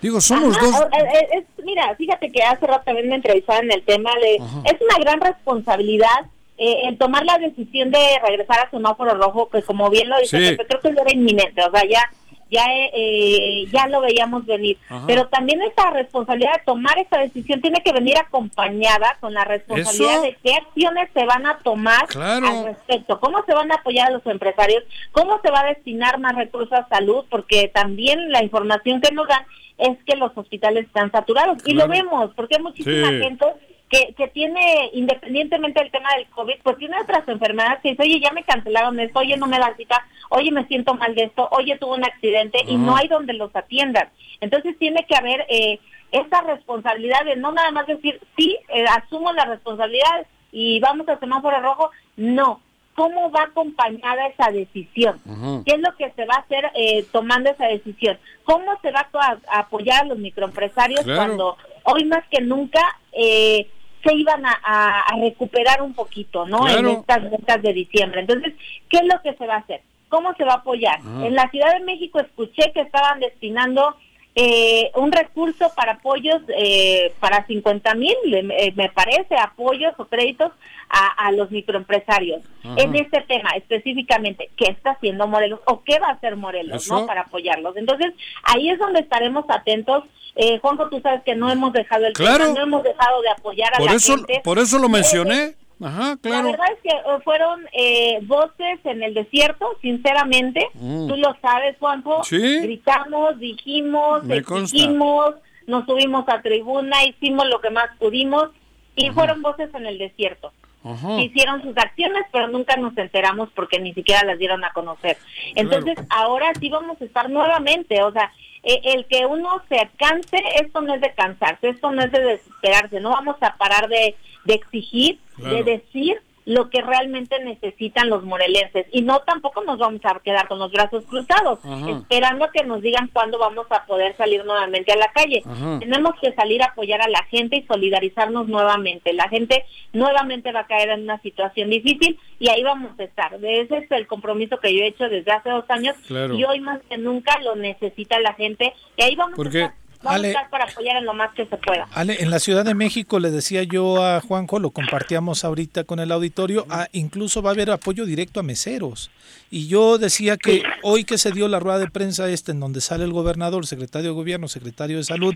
Digo, somos Ajá, dos... eh, eh, es- mira, fíjate que hace rato también me entrevistaban en el tema de... Ajá. Es una gran responsabilidad eh, el tomar la decisión de regresar a semáforo rojo, que como bien lo dice, Sí. Pepe, creo que ya era inminente, o sea, ya ya eh, eh, ya lo veíamos venir. Ajá. Pero también esta responsabilidad de tomar esta decisión tiene que venir acompañada con la responsabilidad Eso. de qué acciones se van a tomar Claro. al respecto, cómo se van a apoyar a los empresarios, cómo se va a destinar más recursos a salud, porque también la información que nos dan es que los hospitales están saturados y lo vemos, porque hay muchísima Sí. gente que, que tiene, independientemente del tema del COVID, pues tiene otras enfermedades que dice, oye, ya me cancelaron esto, oye, no me dan cita, oye, me siento mal de esto, oye, tuve un accidente y no hay donde los atiendan. Entonces tiene que haber eh, esa responsabilidad de no nada más decir, sí, eh, asumo la responsabilidad y vamos a semáforo rojo, no. ¿Cómo va acompañada esa decisión? Ujú. ¿Qué es lo que se va a hacer eh, tomando esa decisión? ¿Cómo se va a, apoyar a los microempresarios Claro. cuando hoy más que nunca eh, se iban a, a- a recuperar un poquito, ¿no? Claro. En estas ventas de diciembre. Entonces, ¿qué es lo que se va a hacer? ¿Cómo se va a apoyar? En la Ciudad de México escuché que estaban destinando eh, un recurso para apoyos eh, para 50 mil, eh, me parece, apoyos o créditos a, a los microempresarios. Ajá. En este tema específicamente, ¿qué está haciendo Morelos o qué va a hacer Morelos Eso. ¿no? para apoyarlos? Entonces, ahí es donde estaremos atentos. Eh, Juanjo, tú sabes que no hemos dejado el Claro. tema, no hemos dejado de apoyar a Por la eso, gente. por eso lo mencioné. Ajá, La claro. verdad es que eh, fueron eh, voces en el desierto, sinceramente. Mm. Tú lo sabes, Juanjo. Sí. Gritamos, dijimos, Me consta. exigimos, nos subimos a tribuna, hicimos lo que más pudimos y fueron voces en el desierto. Ajá. Hicieron sus acciones, pero nunca nos enteramos porque ni siquiera las dieron a conocer. Entonces, ahora sí vamos a estar nuevamente, o sea, eh, el que uno se canse, esto no es de cansarse, esto no es de desesperarse, no vamos a parar de, de exigir, Claro. de decir lo que realmente necesitan los morelenses y no tampoco nos vamos a quedar con los brazos cruzados Ajá. esperando a que nos digan cuándo vamos a poder salir nuevamente a la calle Ajá. tenemos que salir a apoyar a la gente y solidarizarnos nuevamente la gente nuevamente va a caer en una situación difícil y ahí vamos a estar ese es el compromiso que yo he hecho desde hace dos años Claro. y hoy más que nunca lo necesita la gente y ahí vamos Porque, a estar vamos Ale- a estar para apoyar en lo más que se pueda. Ale, en la Ciudad de México le decía yo a Juanjo, lo compartíamos ahorita con el auditorio, ah, incluso va a haber apoyo directo a meseros. Y yo decía que hoy que se dio la rueda de prensa esta en donde sale el gobernador, secretario de gobierno, secretario de salud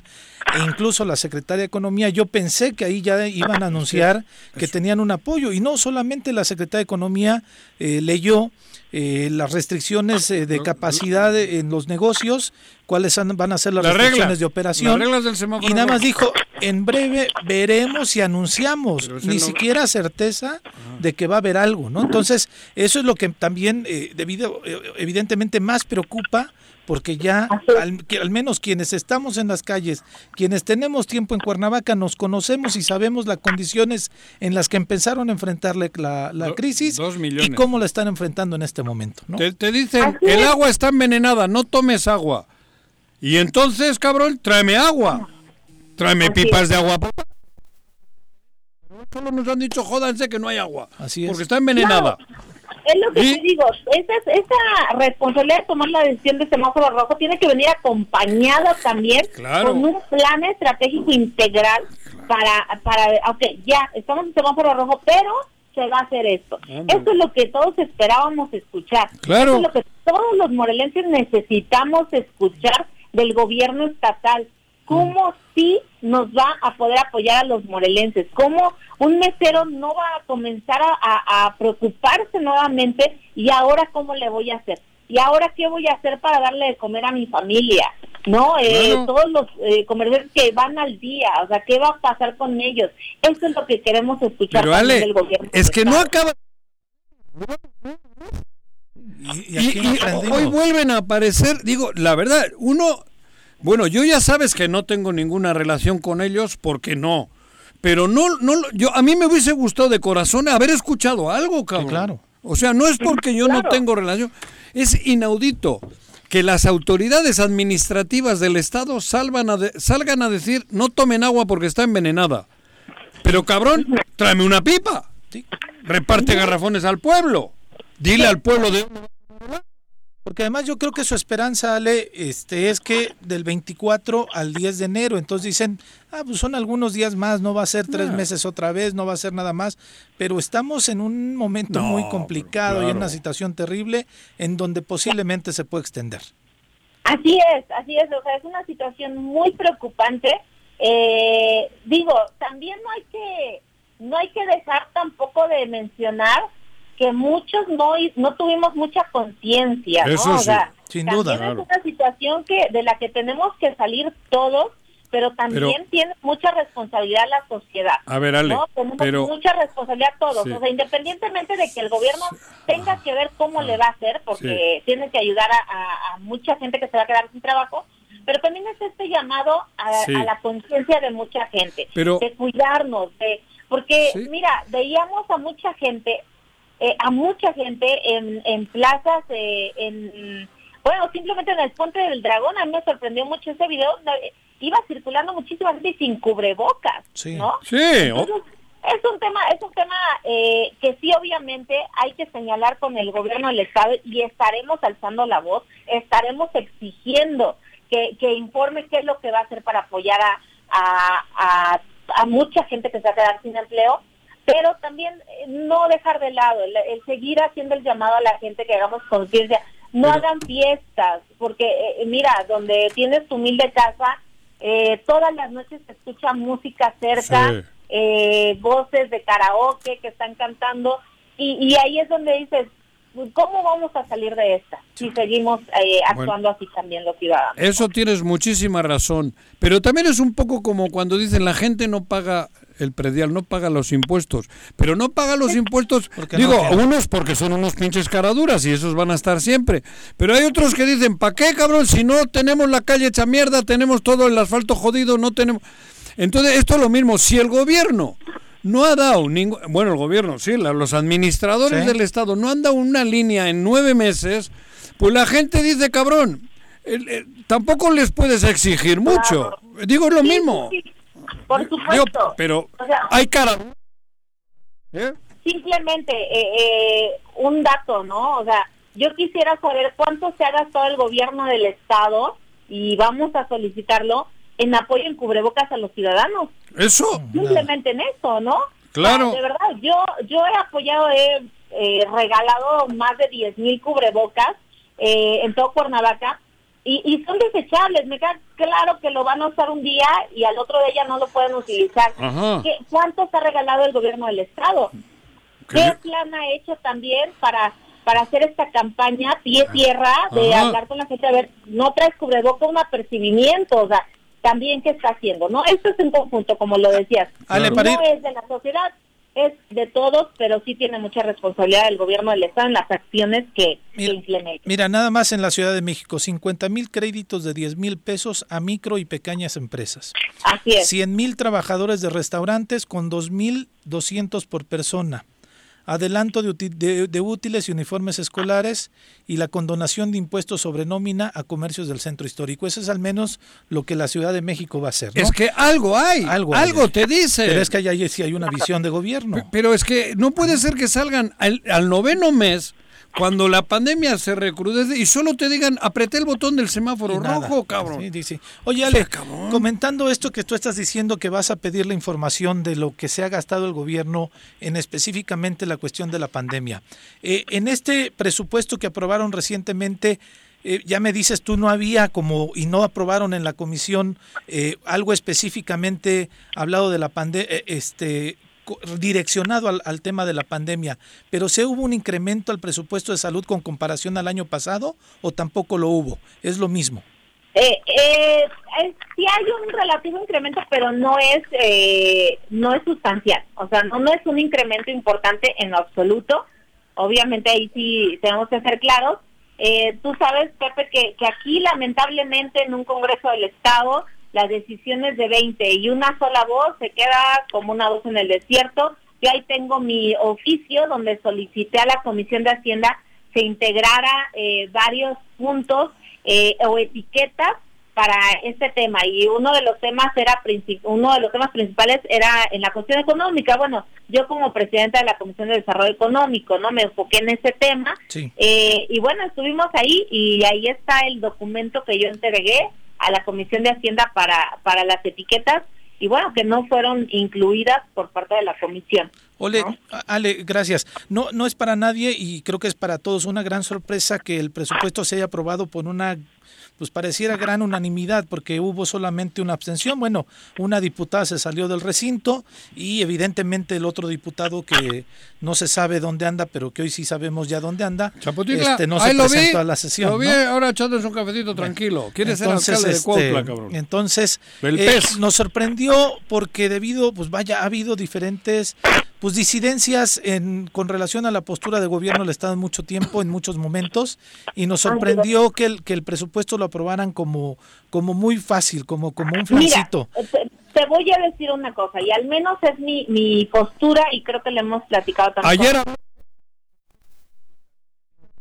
e incluso la secretaria de economía, yo pensé que ahí ya iban a anunciar que tenían un apoyo. Y no solamente la secretaria de economía eh, leyó eh, las restricciones eh, de capacidad de- en los negocios, cuáles van a ser las La regla, de operación. las reglas del semáforo y nada más dijo, en breve veremos y anunciamos, ni no- siquiera certeza de que va a haber algo, ¿no? Entonces, eso es lo que también eh, debido, eh, evidentemente más preocupa porque ya al, que al menos quienes estamos en las calles, quienes tenemos tiempo en Cuernavaca, nos conocemos y sabemos las condiciones en las que empezaron a enfrentar la, la- la Do- crisis dos y cómo la están enfrentando en este momento, ¿no? Te, te dicen, el agua está envenenada, no tomes agua. Y entonces, cabrón, tráeme agua. Tráeme pipas de agua. Solo nos han dicho, jódanse que no hay agua. Así Porque está envenenada. Es lo que te digo, esa, esa responsabilidad de tomar la decisión de semáforo rojo tiene que venir acompañada también Claro. con un plan estratégico integral para, para, ok, ya, estamos en semáforo rojo, pero se va a hacer esto. Esto es lo que todos esperábamos escuchar. Claro. Esto es lo que todos los morelenses necesitamos escuchar del gobierno estatal. ¿Cómo sí nos va a poder apoyar a los morelenses? ¿Cómo un mesero no va a comenzar a, a- a preocuparse nuevamente y ahora cómo le voy a hacer? ¿Y ahora qué voy a hacer para darle de comer a mi familia? ¿no? Eh. Todos los eh, comerciantes que van al día, o sea, ¿qué va a pasar con ellos? Eso es lo que queremos escuchar Pero también Ale, del gobierno. es que no acaba. Y, Y, aquí y hoy vuelven a aparecer, digo, la verdad, uno, bueno, yo ya sabes que no tengo ninguna relación con ellos porque no, pero no, no, yo a mí me hubiese gustado de corazón haber escuchado algo, cabrón. claro. O sea, no es porque yo no tengo relación, es inaudito que las autoridades administrativas del Estado salvan a de- salgan a decir no tomen agua porque está envenenada. Pero cabrón, tráeme una pipa. Reparte garrafones al pueblo. Dile al pueblo de Porque además yo creo que su esperanza, Ale, este, es que del 24 al 10 de enero, entonces dicen, ah, pues son algunos días más, no va a ser tres No. meses otra vez, no va a ser nada más, pero estamos en un momento No, muy complicado y en una situación terrible en donde posiblemente se puede extender. Así es, así es, o sea, es una situación muy preocupante. Eh, digo, también no hay que no hay que dejar tampoco de mencionar que muchos no no tuvimos mucha conciencia, ¿no? O sí, sea, sin duda, es una situación que de la que tenemos que salir todos, pero también Pero- tiene mucha responsabilidad la sociedad. A ver, Ale, ¿no? Tenemos pero- mucha responsabilidad todos, Sí. o sea, independientemente de que el gobierno tenga que ver cómo le va a hacer, porque tiene que ayudar a, a- a mucha gente que se va a quedar sin trabajo, pero también es este llamado a, Sí. a la conciencia de mucha gente, Pero- de cuidarnos, de porque Sí. mira, veíamos a mucha gente, eh, a mucha gente en, en plazas, eh, en bueno, simplemente en el Puente del Dragón, a mí me sorprendió mucho ese video, donde iba circulando muchísima gente sin cubrebocas, Sí. ¿no? Sí, Entonces, es un tema, es un tema eh, que sí obviamente hay que señalar con el gobierno del estado y estaremos alzando la voz, estaremos exigiendo que, que informe qué es lo que va a hacer para apoyar a, a, a- a mucha gente que se va a quedar sin empleo, pero también eh, no dejar de lado, el, el seguir haciendo el llamado a la gente que hagamos conciencia, no hagan fiestas, porque eh, mira, donde tienes tu humilde casa, eh, todas las noches se escucha música cerca, Sí. eh, voces de karaoke que están cantando y, y ahí es donde dices, ¿cómo vamos a salir de esta si seguimos eh, actuando así también los ciudadanos? Eso tienes muchísima razón. Pero también es un poco como cuando dicen la gente no paga el predial, no paga los impuestos. Pero no paga los impuestos, Porque digo, no unos porque son unos pinches caraduras y esos van a estar siempre. Pero hay otros que dicen, ¿para qué, cabrón? Si no tenemos la calle hecha mierda, tenemos todo el asfalto jodido, no tenemos... Entonces, esto es lo mismo. Si el gobierno no ha dado ningún... Bueno, el gobierno, sí, la- los administradores Sí. del Estado no han dado una línea en nueve meses, pues la gente dice, cabrón, tampoco les puedes exigir mucho. Digo, es lo mismo. Por Digo, supuesto. pero O sea, hay cara... ¿Eh? simplemente eh, eh, un dato, ¿no? O sea, yo quisiera saber cuánto se ha gastado el gobierno del estado y vamos a solicitarlo en apoyo en cubrebocas a los ciudadanos. Eso. Simplemente en eso, ¿no? Claro. O sea, de verdad, yo yo he apoyado, he eh, regalado más de 10 mil cubrebocas eh, en todo Cuernavaca y, y son desechables. Me queda claro que lo van a usar un día y al otro día no lo pueden utilizar. ¿Qué- ¿Cuántos ha regalado el gobierno del estado? ¿Qué plan ha hecho también para para hacer esta campaña pie tierra de Ajá. hablar con la gente? A ver, no traes cubreboca, un apercibimiento, o sea, también qué está haciendo, ¿no? Esto es en conjunto, como lo decías. Ale, no para ir- es de la sociedad, es de todos, pero sí tiene mucha responsabilidad el gobierno del Estado en las acciones que, que implementa. Mira, nada más en la Ciudad de México, 50 mil créditos de 10 mil pesos a micro y pequeñas empresas. Así es. 100 mil trabajadores de restaurantes con 2.200 por persona. Adelanto de, uti- de- de útiles y uniformes escolares y la condonación de impuestos sobre nómina a comercios del centro histórico. Eso es al menos lo que la Ciudad de México va a hacer. ¿no? Es que algo hay, Algo algo, hay. te dice. Pero es que ahí sí hay una visión de gobierno. Pero es que no puede ser que salgan al, al noveno mes, cuando la pandemia se recrudece, y solo te digan, apreté el botón del semáforo nada. rojo, cabrón. Sí, sí. Oye, Ale, comentando esto que tú estás diciendo que vas a pedir la información de lo que se ha gastado el gobierno en específicamente la cuestión de la pandemia. Eh, en este presupuesto que aprobaron recientemente, eh, ya me dices tú no había como y no aprobaron en la comisión eh, algo específicamente hablado de la pandemia, este co- direccionado al, tema de la pandemia, pero ¿se hubo un incremento al presupuesto de salud con comparación al año pasado o tampoco lo hubo? Es lo mismo. Eh, eh, eh, sí hay un relativo incremento, pero no es eh, no es sustancial. O sea, no, es un incremento importante en lo absoluto. Obviamente ahí sí tenemos que ser claros. Eh, tú sabes, Pepe, que aquí lamentablemente en un Congreso del Estado las decisiones de 20 y una sola voz se queda como una voz en el desierto. Yo ahí tengo mi oficio donde solicité a la Comisión de Hacienda se integrara eh, varios puntos eh, o etiquetas para este tema. Y uno de los temas era uno de los temas principales era en la cuestión económica. Bueno yo como presidenta de la comisión de desarrollo económico no me enfoqué en ese tema. Sí. eh, y bueno estuvimos ahí y ahí está el documento que yo entregué a la comisión de hacienda para para las etiquetas y bueno que no fueron incluidas por parte de la comisión Ole, Ale, gracias. No, no es para nadie y creo que es para todos una gran sorpresa que el presupuesto se haya aprobado por una, pues pareciera gran unanimidad, porque hubo solamente una abstención. Bueno, una diputada se salió del recinto y evidentemente el otro diputado que no se sabe dónde anda, pero que hoy sí sabemos ya dónde anda, este, no ahí se lo vi, presentó a la sesión. Lo vi ¿no? ahora echándose un cafecito tranquilo. Quiere ser Entonces, alcalde de este, Cuautla, cabrón. Entonces, eh, nos sorprendió porque debido, pues vaya, ha habido diferentes pues disidencias en, con relación a la postura de gobierno del Estado en mucho tiempo, en muchos momentos, y nos sorprendió que el, que el presupuesto lo aprobaran como, como muy fácil, como, como un Mira, flancito. eh, te, te voy a decir una cosa, y al menos es mi, mi postura, y creo que le hemos platicado también. Ayer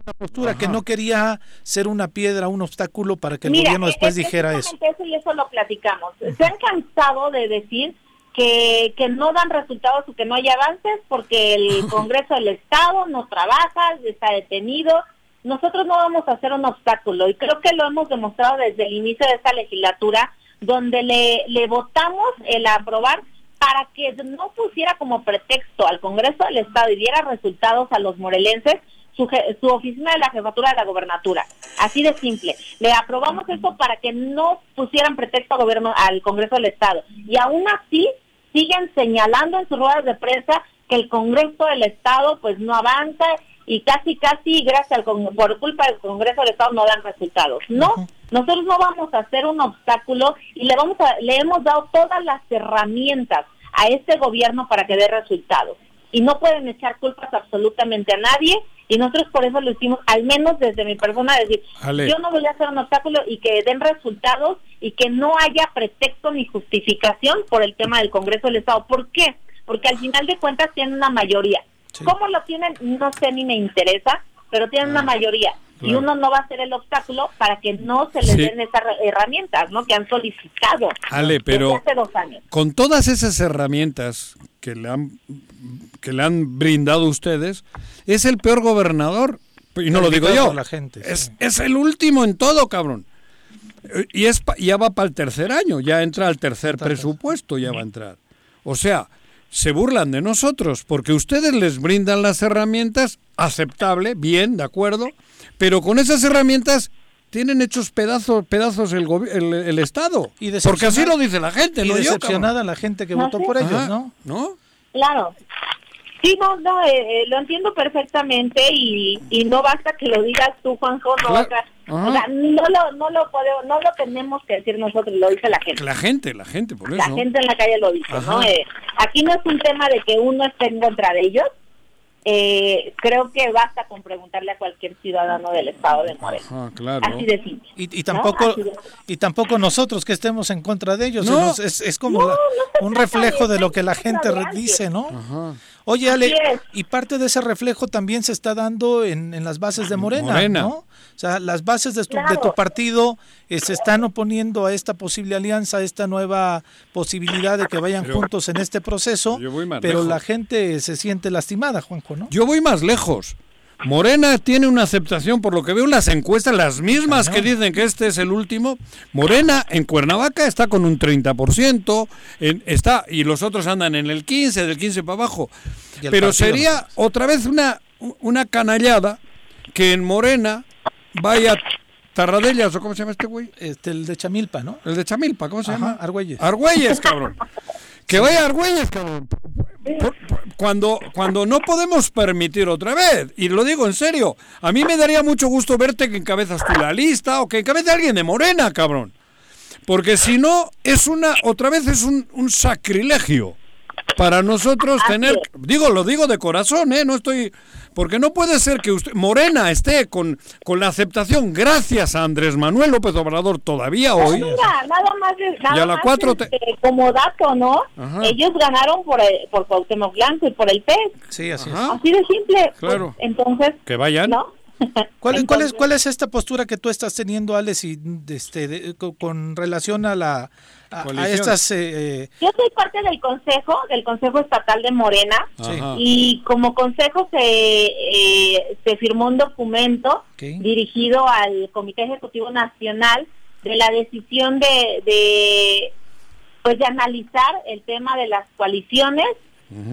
una postura que no quería ser una piedra, un obstáculo para que el Mira, gobierno después es- dijera eso. eso y eso lo platicamos. Se han cansado de decir que, que no dan resultados o que no hay avances porque el Congreso del Estado no trabaja, está detenido. Nosotros no vamos a hacer un obstáculo y creo que lo hemos demostrado desde el inicio de esta legislatura, donde le, le votamos el aprobar para que no pusiera como pretexto al Congreso del Estado y diera resultados a los morelenses su, su oficina de la jefatura de la gobernatura. Así de simple. Le aprobamos esto para que no pusieran pretexto al gobierno, al Congreso del Estado. Y aún así siguen señalando en sus ruedas de prensa que el Congreso del Estado pues no avanza y casi casi gracias al por culpa del Congreso del Estado no dan resultados. No, nosotros no vamos a hacer un obstáculo y le vamos a le hemos dado todas las herramientas a este gobierno para que dé resultados. Y no pueden echar culpas absolutamente a nadie y nosotros por eso lo hicimos, al menos desde mi persona, decir, Ale. yo no voy a hacer un obstáculo y que den resultados y que no haya pretexto ni justificación por el tema del Congreso del Estado. ¿Por qué? Porque al final de cuentas tienen una mayoría. ¿Cómo lo tienen? No sé ni me interesa, pero tienen una mayoría. Y uno no va a ser el obstáculo para que no se les Sí. den esas herramientas ¿no? que han solicitado Ale, desde pero hace dos años. con todas esas herramientas que le han que le han brindado ustedes, es el peor gobernador. Y no lo digo yo. la gente, es, es el último en todo, cabrón. Y es pa- ya va para el tercer año, ya entra al tercer presupuesto, ya va a entrar. O sea, se burlan de nosotros porque ustedes les brindan las herramientas, aceptable, bien, de acuerdo, pero con esas herramientas tienen hechos pedazos, pedazos el, el, el Estado. Y porque así lo dice la gente, y no decepcionada la gente que No, votó sí. por ellos, Ajá. ¿no? ¿No? Claro. Sí, no, no, eh, eh, lo entiendo perfectamente y, y no basta que lo digas tú, Juanjo, no, Claro. o sea, no lo, no lo podemos, no lo tenemos que decir nosotros, lo dice la gente. La gente, la gente, por La eso. gente en la calle lo dice, Ajá. ¿no? Eh, aquí no es un tema de que uno esté en contra de ellos. Eh, creo que basta con preguntarle a cualquier ciudadano del estado de Morelos. Ah, claro. Así de simple. Y, y tampoco de- y tampoco nosotros que estemos en contra de ellos. No. Nos- Es, es como la- un reflejo de lo que la gente dice, ¿no? Ajá. Oye, Ale, y parte de ese reflejo también se está dando en, en las bases de Morena, Morena. ¿no? O sea, las bases de tu, de Claro. tu partido eh, se están oponiendo a esta posible alianza, a esta nueva posibilidad de que vayan Pero- juntos en este proceso, Yo voy más pero lejos. la gente se siente lastimada, Juanjo, ¿no? Yo voy más lejos. Morena tiene una aceptación, por lo que veo en las encuestas, las mismas que dicen que este es el último. Morena en Cuernavaca está con un 30%, en, está, y los otros andan en el 15, del 15 para abajo. Pero sería otra vez una, una canallada que en Morena vaya Tarradellas, o cómo se llama este güey. Este, el de Chamilpa, ¿no? El de Chamilpa, ¿cómo se Ajá, llama? Argüelles. Argüelles, cabrón. Que vaya Argüelles, cabrón. Por- por- cuando, cuando no podemos permitir otra vez, y lo digo en serio, a mí me daría mucho gusto verte que encabezas tú la lista o que encabece alguien de Morena, cabrón. Porque si no, es una, otra vez es un, un sacrilegio para nosotros tener, digo, lo digo de corazón, ¿eh? No estoy, porque no puede ser que usted, Morena esté con, con la aceptación, gracias a Andrés Manuel López Obrador todavía hoy. Mira, nada más, nada Y a la más, cuatro te- este, como dato, ¿no? Ajá. Ellos ganaron por, el- por Cuauhtémoc Blanco y por el PES. Sí, así es. Así de simple. Claro. Pues, entonces, Que vayan. ¿no? ¿Cuál, es- cuál es, ¿Cuál es esta postura que tú estás teniendo, Alex, y, este, de- con, con relación a la a, estas eh, eh, Yo soy parte del consejo, del consejo estatal de Morena, Sí. Y como consejo se, eh, se firmó un documento dirigido al Comité Ejecutivo Nacional de la decisión de, de pues de analizar el tema de las coaliciones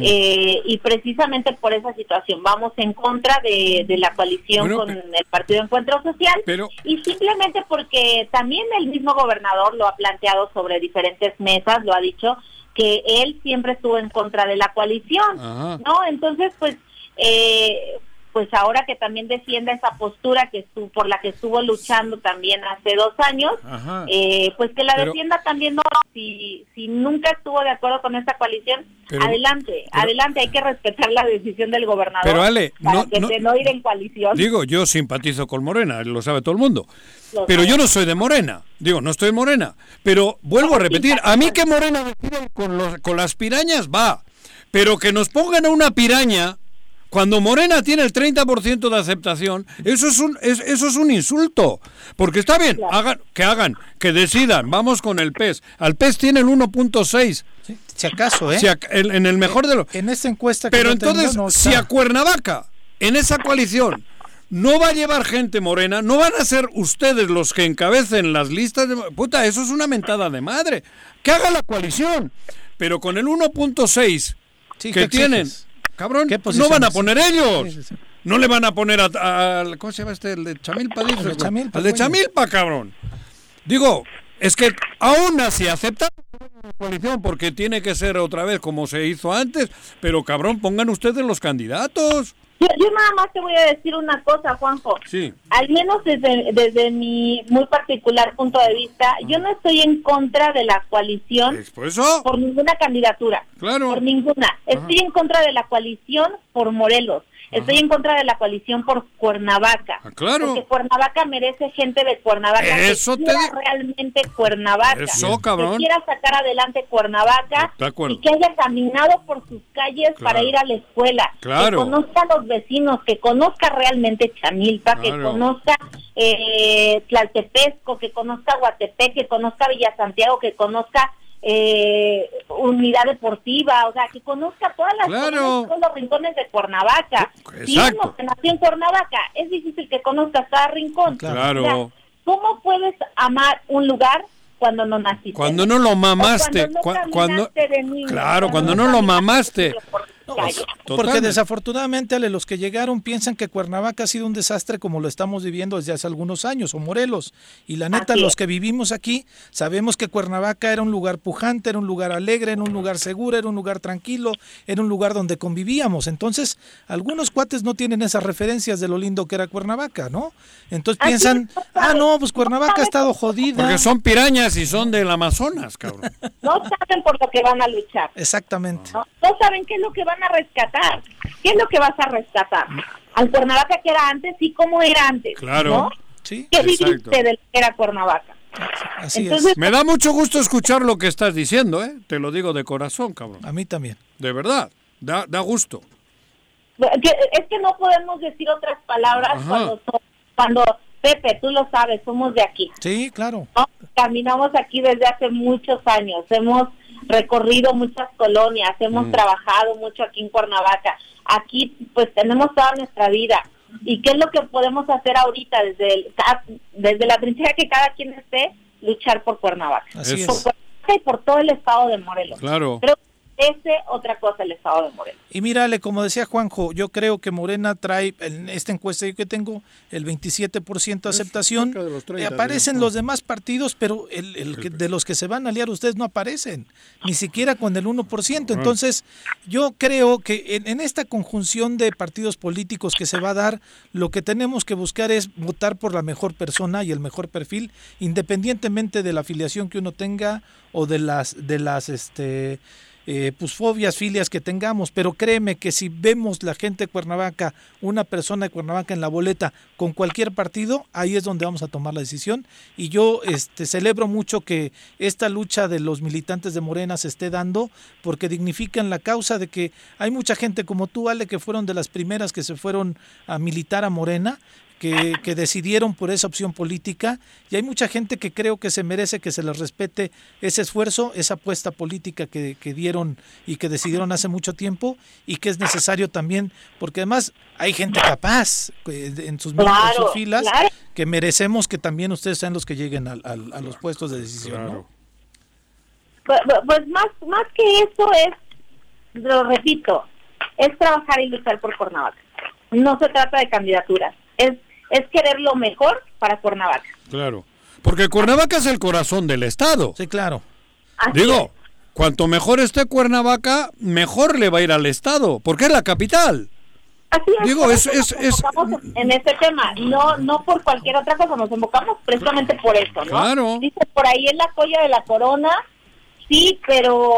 eh, y precisamente por esa situación vamos en contra de, de la coalición Bueno, con el Partido Encuentro Social Pero- y simplemente porque también el mismo gobernador lo ha planteado sobre diferentes mesas, lo ha dicho que él siempre estuvo en contra de la coalición. ¿no? Entonces, pues, eh, pues ahora que también defienda esa postura que estuvo, por la que estuvo luchando también hace dos años, eh, pues que la Pero- defienda también, ¿no? Si, si nunca estuvo de acuerdo con esta coalición, Pero- adelante, adelante, hay que respetar la decisión del gobernador Pero, Ale, para no- que no- de no ir en coalición. Digo, yo simpatizo con Morena, lo sabe todo el mundo. Lo Pero sabe. yo no soy de Morena. Digo, no estoy en Morena. Pero vuelvo a repetir, a mí que Morena con, los, con las pirañas va. Pero que nos pongan a una piraña cuando Morena tiene el 30% de aceptación, eso es un es- eso es un insulto. Porque está bien, hagan que hagan, que decidan, vamos con el PES. Al PES tiene el 1.6. si acaso, ¿eh? Si en, en el mejor de los en esta encuesta que pero tengo, entonces, no si a Cuernavaca, en esa coalición, no va a llevar gente morena, no van a ser ustedes los que encabecen las listas de... Puta, eso es una mentada de madre. Que haga la coalición, pero con el 1.6 Sí, que ¿qué tienen, exiges? Cabrón, ¿Qué no van a poner ellos. Sí, sí, sí. No le van a poner a, ¿Cómo se llama este? El de Chamilpa, dices, Al de. Chamilpa, de. Chamilpa, cabrón. Digo, es que aún así aceptar la coalición porque tiene que ser otra vez como se hizo antes, pero cabrón, pongan ustedes los candidatos. Yo, yo nada más te voy a decir una cosa, Juanjo. Sí. Al menos desde, desde mi muy particular punto de vista, yo no estoy en contra de la coalición por eso. por ninguna candidatura. Claro. Por ninguna. Estoy en contra de la coalición por Morelos. Estoy en contra de la coalición por Cuernavaca. Ah, claro. Porque Cuernavaca merece gente de Cuernavaca Eso que te quiera realmente Cuernavaca. Eso, cabrón. Que quiera sacar adelante Cuernavaca y que haya caminado por sus calles para ir a la escuela. Claro. Que conozca a los vecinos, que conozca realmente Chamilpa, que conozca eh, Tlaltepesco, que conozca Guatepec, que conozca Villa Santiago, que conozca eh, Unidad Deportiva, o sea, que conozca todas las Claro. todos los rincones de Cuernavaca. Si Exacto. uno que nació en Cuernavaca, es difícil que conozcas cada rincón. Claro. O sea, ¿Cómo puedes amar un lugar cuando no naciste? Cuando no lo mamaste, O cuando, cuando, no caminaste de niño, claro, cuando no lo mamaste. Porque desafortunadamente, Ale, los que llegaron piensan que Cuernavaca ha sido un desastre como lo estamos viviendo desde hace algunos años, o Morelos. Y la neta, los que vivimos aquí, sabemos que Cuernavaca era un lugar pujante, era un lugar alegre, era un lugar seguro, era un lugar tranquilo, era un lugar donde convivíamos. Entonces, algunos cuates no tienen esas referencias de lo lindo que era Cuernavaca, ¿no? Entonces Así piensan, no ah, no, pues Cuernavaca ha estado jodida. Porque son pirañas y son del Amazonas, cabrón. No saben por lo que van a luchar. Exactamente. ¿no? No saben qué es lo que van a rescatar. ¿Qué es lo que vas a rescatar? Al Cuernavaca que era antes y cómo era antes. Claro. ¿no? Sí. ¿Qué Exacto. viviste de lo que era Cuernavaca? Así Entonces, Me da mucho gusto escuchar lo que estás diciendo, ¿eh? Te lo digo de corazón, cabrón. A mí también. De verdad, da, da gusto. es que no podemos decir otras palabras Ajá. cuando, Pepe, tú lo sabes, somos de aquí. Sí, claro. ¿no? Caminamos aquí desde hace muchos años, hemos recorrido muchas colonias, hemos Mm. trabajado mucho aquí en Cuernavaca. Aquí pues tenemos toda nuestra vida. ¿Y qué es lo que podemos hacer ahorita desde el, desde la trinchera que cada quien esté? Luchar por Cuernavaca. Así por es. Cuernavaca y por todo el estado de Morelos. Claro. Creo merece otra cosa el Estado de Morena. Y mírale, como decía Juanjo, yo creo que Morena trae, en esta encuesta yo que tengo, el 27% de aceptación. de los 30, Eh, aparecen los demás partidos, pero el, el que- de los que se van a aliar ustedes no aparecen, ni siquiera con el 1%. Entonces, yo creo que en, en esta conjunción de partidos políticos que se va a dar, lo que tenemos que buscar es votar por la mejor persona y el mejor perfil, independientemente de la afiliación que uno tenga o de las, de las, este, eh, pues fobias, filias que tengamos, pero créeme que si vemos la gente de Cuernavaca, una persona de Cuernavaca en la boleta con cualquier partido, ahí es donde vamos a tomar la decisión. Y yo este, celebro mucho que esta lucha de los militantes de Morena se esté dando, porque dignifican la causa de que hay mucha gente como tú, Ale, que fueron de las primeras que se fueron a militar a Morena que, que decidieron por esa opción política y hay mucha gente que creo que se merece que se les respete ese esfuerzo, esa apuesta política que, que dieron y que decidieron hace mucho tiempo y que es necesario también, porque además hay gente capaz eh, en sus, en Claro, sus filas claro. que merecemos que también ustedes sean los que lleguen al- al- a, los puestos de decisión. ¿no? Pues, pues más, más que eso es, lo repito, es trabajar y luchar por Cuernavaca. No se trata de candidaturas, es, es querer lo mejor para Cuernavaca. Claro. Porque Cuernavaca es el corazón del Estado. Sí, claro. Digo, cuanto mejor esté Cuernavaca, mejor le va a ir al Estado, porque es la capital. Así es, Digo, es- es- nos es- enfocamos en este tema, no no por cualquier otra cosa, nos enfocamos precisamente por eso, ¿no? Claro. Dice, por ahí es la joya de la corona, sí, pero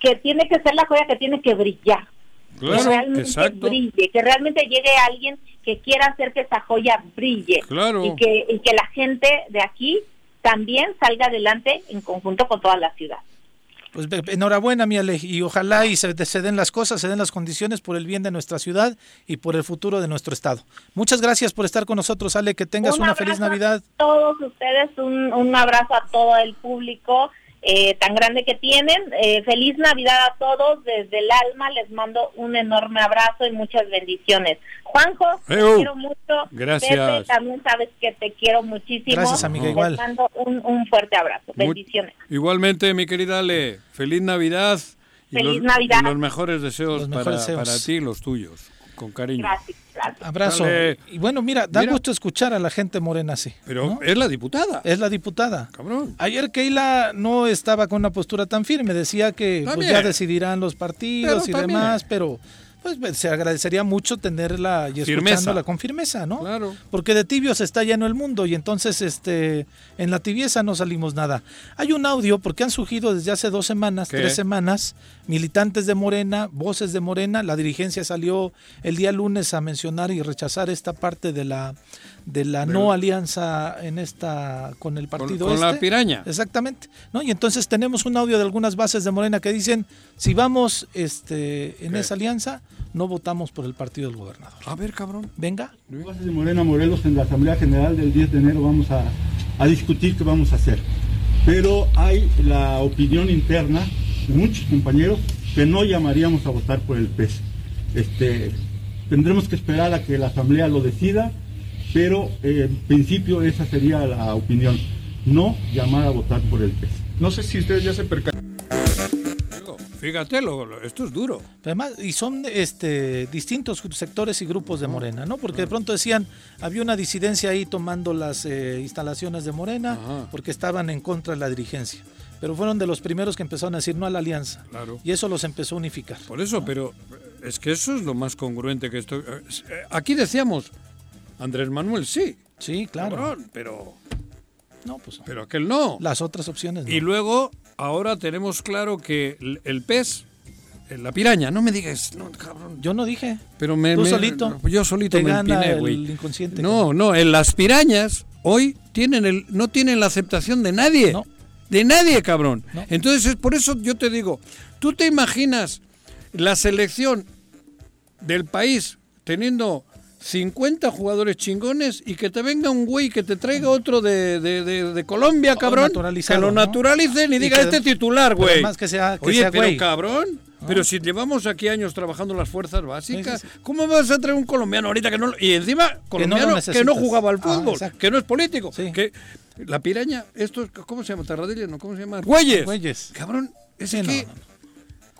que tiene que ser la joya que tiene que brillar. que Claro, realmente exacto. brille, que realmente llegue alguien que quiera hacer que esa joya brille Claro. y que y que la gente de aquí también salga adelante en conjunto con toda la ciudad. Pues enhorabuena, mi Ale, y ojalá y se, se den las cosas, se den las condiciones por el bien de nuestra ciudad y por el futuro de nuestro estado. Muchas gracias por estar con nosotros, Ale, que tengas Un una feliz abrazo Navidad. A todos ustedes, un, un abrazo a todo el público eh, tan grande que tienen. Eh, feliz Navidad a todos, desde el alma les mando un enorme abrazo y muchas bendiciones. Juanjo, te Ew. quiero mucho. Gracias. Pepe, también sabes que te quiero muchísimo. Gracias, amiga, Les igual. mando un, un fuerte abrazo. Muy- Bendiciones. Igualmente, mi querida Ale, feliz Navidad. Y Feliz los, Navidad. y los mejores deseos, Los para, mejores deseos. para ti y los tuyos, con cariño. Gracias, gracias. Abrazo. Dale. Y bueno, mira, da Mira. gusto escuchar a la gente morena así. Pero es la diputada. Es la diputada. Cabrón. Ayer Keila no estaba con una postura tan firme, decía que pues, ya decidirán los partidos Pero y demás, pero pues se agradecería mucho tenerla y Firmeza. escuchándola con firmeza, ¿no? Claro. Porque de tibios está lleno el mundo y entonces este en la tibieza no salimos nada. Hay un audio porque han surgido desde hace dos semanas, ¿Qué? tres semanas, militantes de Morena, voces de Morena. La dirigencia salió el día lunes a mencionar y rechazar esta parte de la de la no alianza en esta con el partido con la este. piraña. Exactamente. ¿no? Y entonces tenemos un audio de algunas bases de Morena que dicen, si vamos este, en ¿Qué? esa alianza, no votamos por el partido del gobernador. A ver, cabrón. Venga. bases de Morena Morelos en la Asamblea General del 10 de enero vamos a, a discutir qué vamos a hacer. Pero hay la opinión interna de muchos compañeros que no llamaríamos a votar por el PES. Este, tendremos que esperar a que la Asamblea lo decida, pero eh, en principio esa sería la opinión. No llamar a votar por el PES. No sé si ustedes ya se percataron. Fíjate, lo- lo- esto es duro. Además, y son este, distintos sectores y grupos de Morena, ¿no? Porque de pronto decían, había una disidencia ahí tomando las eh, instalaciones de Morena porque estaban en contra de la dirigencia. Pero fueron de los primeros que empezaron a decir no a la alianza. Claro. Y eso los empezó a unificar. Por eso, pero es que eso es lo más congruente que esto. eh, Aquí decíamos, Andrés Manuel sí. Sí, claro. cabrón, pero. No, pues. Pero aquel no. Las otras opciones. no. Y luego, ahora tenemos claro que el, el pez, eh, la piraña, no me digas, no, cabrón. Yo no dije. Pero me, Tú me- solito. Yo solito Te me gana empiné, el güey. inconsciente. No, no, en las pirañas hoy tienen el, no tienen la aceptación de nadie. De nadie, cabrón. Entonces, es por eso yo te digo, ¿tú te imaginas la selección del país teniendo 50 jugadores chingones y que te venga un güey que te traiga otro de, de- de- de Colombia, cabrón? Que lo ¿no? naturalicen y, Y diga este titular, güey. además que sea- que Oye, sea pero güey. cabrón. Pero si llevamos aquí años trabajando las fuerzas básicas, ¿cómo vas a traer un colombiano ahorita que no y encima no lo colombiano que no, jugaba al Ah, fútbol, que no es político, que la piraña, esto es- ¿cómo se llama? Tarradilla, no, ¿cómo se llama? Güeyes. Güeyes. Cabrón, es Sí, no, que no,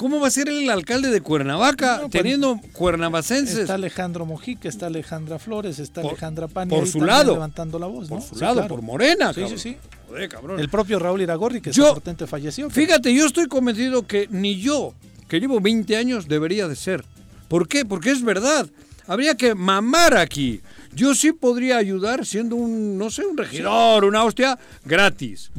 ¿Cómo va a ser el alcalde de Cuernavaca No, pues, teniendo cuernavacenses? Está Alejandro Mojica, está Alejandra Flores, está Alejandra Pani. por su lado. Levantando la voz, ¿no? Por su Sí, lado, claro. por Morena, Sí, cabrón. sí, sí. Joder, cabrón. El propio Raúl Iragorri, que Yo- desafortunadamente falleció. pero- Fíjate, yo estoy convencido que ni yo, que llevo 20 años, debería de ser. ¿Por qué? Porque es verdad. Habría que mamar aquí. Yo sí podría ayudar siendo un, no sé, un regidor, una hostia, gratis.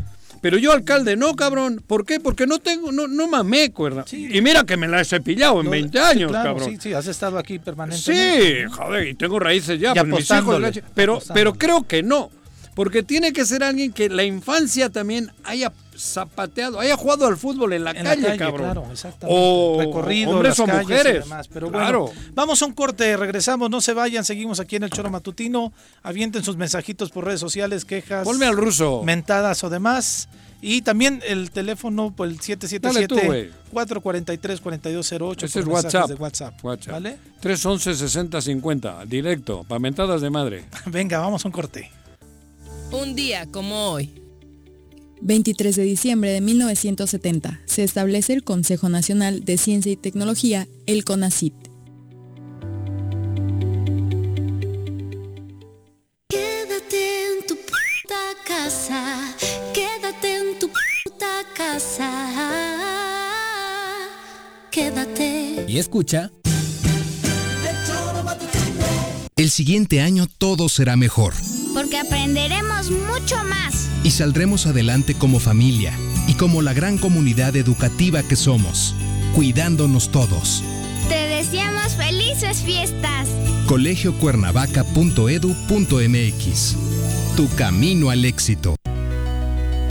Pero yo alcalde no, cabrón. ¿Por qué? Porque no tengo, no, no mamé, cuerda. Y mira que me la he cepillado en No, 20 sí, años, claro, cabrón. Sí, sí, has estado aquí permanentemente. Sí, joder, y tengo raíces ya, pues mis hijos, pero, pero creo que no, porque tiene que ser alguien que la infancia también haya zapateado, haya jugado al fútbol en la, En la calle, cabrón. claro, exactamente. O Recorrido, hombres las o calles y mujeres. demás, pero claro. bueno, vamos a un corte, regresamos, no se vayan, seguimos aquí en el Choro Matutino, avienten sus mensajitos por redes sociales, quejas, Ponme al ruso. mentadas o demás. Y también el teléfono, pues el Dale tú, güey. 777-443-4208. Ese es WhatsApp. de WhatsApp. WhatsApp. ¿Vale? 311-6050, directo, pamentadas de madre. Venga, vamos a un corte. Un día como hoy. 23 de diciembre de 1970 se establece el Consejo Nacional de Ciencia y Tecnología, el CONACIT. Quédate en tu puta casa. Quédate en tu puta casa. Quédate. Y escucha. El siguiente año todo será mejor Porque aprenderemos mucho más. y saldremos adelante como familia y como la gran comunidad educativa que somos, cuidándonos todos. Te deseamos felices fiestas. colegiocuernavaca.edu.mx Tu camino al éxito.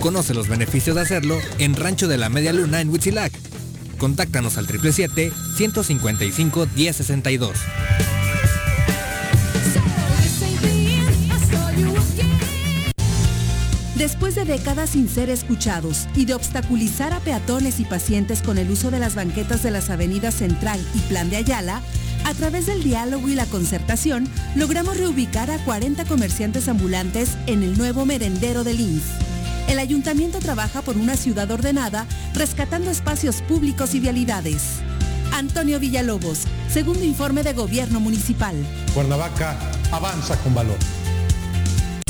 Conoce los beneficios de hacerlo en Rancho de la Media Luna en Huitzilac. Contáctanos al 777-155-1062. Después de décadas sin ser escuchados y de obstaculizar a peatones y pacientes con el uso de las banquetas de las avenidas Central y Plan de Ayala, a través del diálogo y la concertación, logramos reubicar a 40 comerciantes ambulantes en el nuevo merendero del INS. El ayuntamiento trabaja por una ciudad ordenada, rescatando espacios públicos y vialidades. Antonio Villalobos, segundo informe de Gobierno Municipal. Cuernavaca avanza con valor.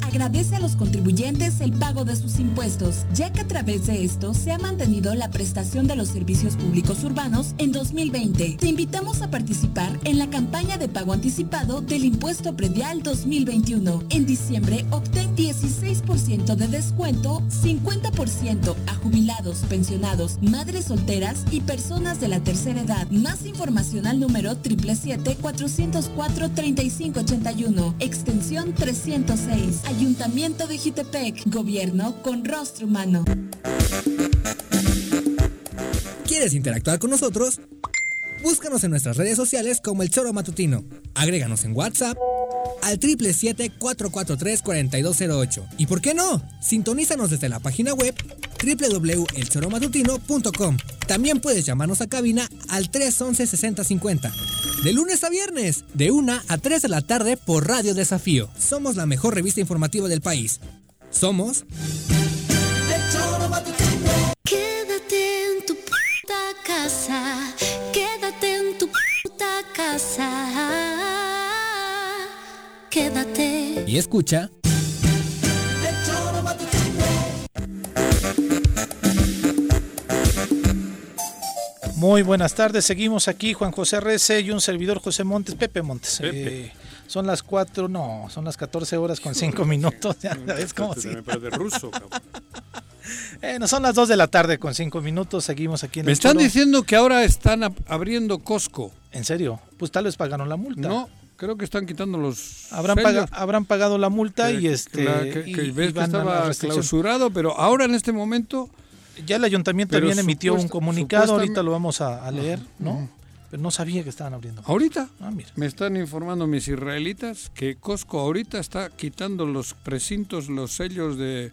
Agradece a los contribuyentes el pago de sus impuestos, ya que a través de esto se ha mantenido la prestación de los servicios públicos urbanos en 2020. Te invitamos a participar en la campaña de pago anticipado del impuesto predial 2021. En diciembre obtén 16% de descuento, 50% a jubilados, pensionados, madres solteras y personas de la tercera edad. Más información al número 777-404-3581, extensión 306. Ayuntamiento de Jutepec, gobierno con rostro humano. ¿Quieres interactuar con nosotros? Búscanos en nuestras redes sociales como El Choro Matutino. Agréganos en WhatsApp al 777-443-4208. ¿Y por qué no? Sintonízanos desde la página web www.elchoromatutino.com. También puedes llamarnos a cabina al 311-6050. De lunes a viernes, de 1 a 3 de la tarde por Radio Desafío. Somos la mejor revista informativa del país. Somos... Quédate en tu puta casa. Quédate en tu puta casa. Quédate. Y escucha... Muy buenas tardes, seguimos aquí Juan José Rece y un servidor José Montes, Pepe Montes. Pepe. Eh, Son las 4, no, son las 14 horas con 5 minutos. Ya ves cómo. Me parece ruso, cabrón. Eh, no, son las 2 de la tarde con 5 minutos. Seguimos aquí en Me el están Choro. diciendo que ahora están ab- abriendo Costco. ¿En serio? Pues tal vez pagaron la multa. No, creo que están quitando los Habrán, sellos. paga- habrán pagado la multa Que- y que este. la- que, y- que y ves que van a la estaba restricción. clausurado, pero ahora en este momento Ya el ayuntamiento Pero también emitió un comunicado, ahorita lo vamos a, a leer, ¿no? Pero no sabía que estaban abriendo. ahorita Ah, mira. me están informando mis israelitas que Costco ahorita está quitando los precintos, los sellos de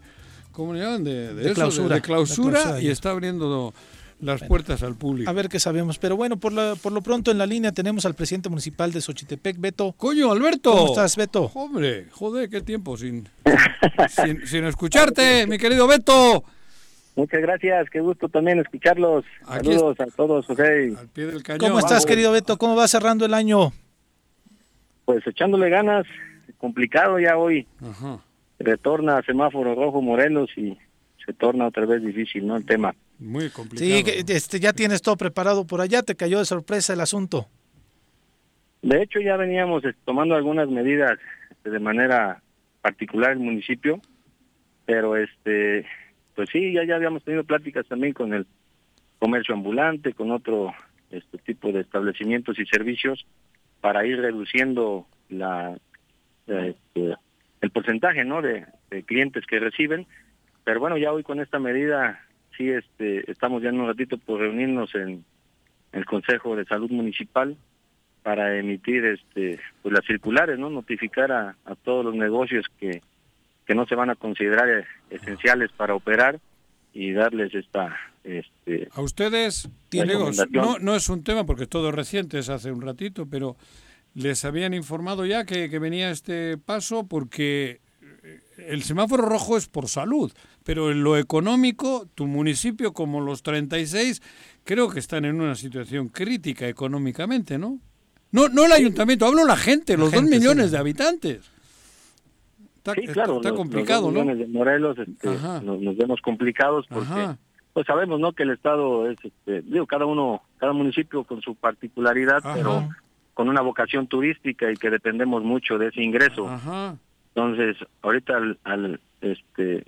¿cómo le llaman? De, De eso, clausura, de clausura, de clausura, y está abriendo las puertas al público. A ver qué sabemos. Pero bueno, por, la- por lo pronto en la línea tenemos al presidente municipal de Xochitepec, Beto. Coño, Alberto. ¿Cómo estás, Beto? Hombre, joder, qué tiempo sin, sin, sin escucharte, mi querido Beto. Muchas gracias, qué gusto también escucharlos. Aquí Saludos a todos, José. Al pie del cañón. ¿Cómo estás, querido Beto? ¿Cómo va cerrando el año? Pues echándole ganas, complicado ya hoy. Ajá. Retorna a semáforo rojo Morelos y se torna otra vez difícil, ¿no? El tema. Muy complicado. Sí, este, ya tienes todo preparado por allá. Te cayó de sorpresa el asunto. De hecho, ya veníamos eh, tomando algunas medidas este, de manera particular el municipio, pero este, pues sí, ya, ya habíamos tenido pláticas también con el comercio ambulante, con otro este tipo de establecimientos y servicios para ir reduciendo la este, el porcentaje, ¿no? De, de clientes que reciben. Pero bueno, ya hoy con esta medida sí, este, estamos ya en un ratito por reunirnos en el Consejo de Salud Municipal para emitir este pues las circulares no notificar a, a todos los negocios que que no se van a considerar eh, esenciales para operar y darles esta este A ustedes, recomendación. no, no es un tema porque todo es reciente, es hace un ratito, pero les habían informado ya que, que venía este paso porque eh, el semáforo rojo es por salud, pero en lo económico, tu municipio como los 36, creo que están en una situación crítica económicamente, ¿no? No, no el ayuntamiento, hablo la gente, los dos millones sí. de habitantes. Está, sí, claro, está los- complicado, los dos ¿no? de Morelos este, nos, nos vemos complicados porque Ajá. pues sabemos no que el estado es este, digo cada uno cada municipio con su particularidad Ajá. pero con una vocación turística y que dependemos mucho de ese ingreso Ajá. entonces ahorita al, al, este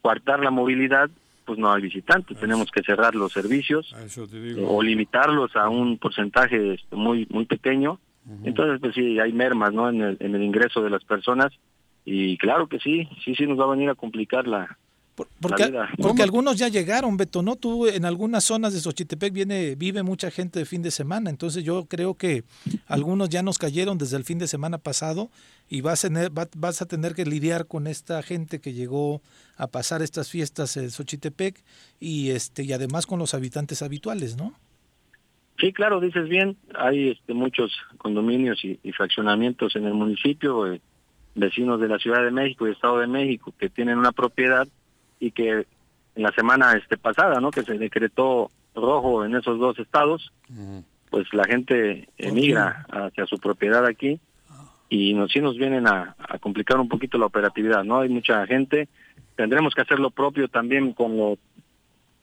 coartar la movilidad pues no hay visitantes tenemos que cerrar los servicios digo. o limitarlos a un porcentaje este, muy muy pequeño entonces pues sí hay mermas no en el, en el ingreso de las personas y claro que sí sí sí nos va a venir a complicar la Porque, porque algunos ya llegaron, Beto, ¿no? Tú en algunas zonas de Xochitepec viene, vive mucha gente de fin de semana, entonces yo creo que algunos ya nos cayeron desde el fin de semana pasado y vas a tener, va- vas a tener que lidiar con esta gente que llegó a pasar estas fiestas en Xochitepec y este y además con los habitantes habituales, ¿no? Sí, claro, dices bien. Hay este, muchos condominios y, y fraccionamientos en el municipio, eh, vecinos de la Ciudad de México y Estado de México, que tienen una propiedad y que en la semana este pasada, ¿no? Que se decretó rojo en esos dos estados, pues la gente emigra hacia su propiedad aquí y nos, sí nos vienen a, a complicar un poquito la operatividad, ¿no? Hay mucha gente. Tendremos que hacer lo propio también con los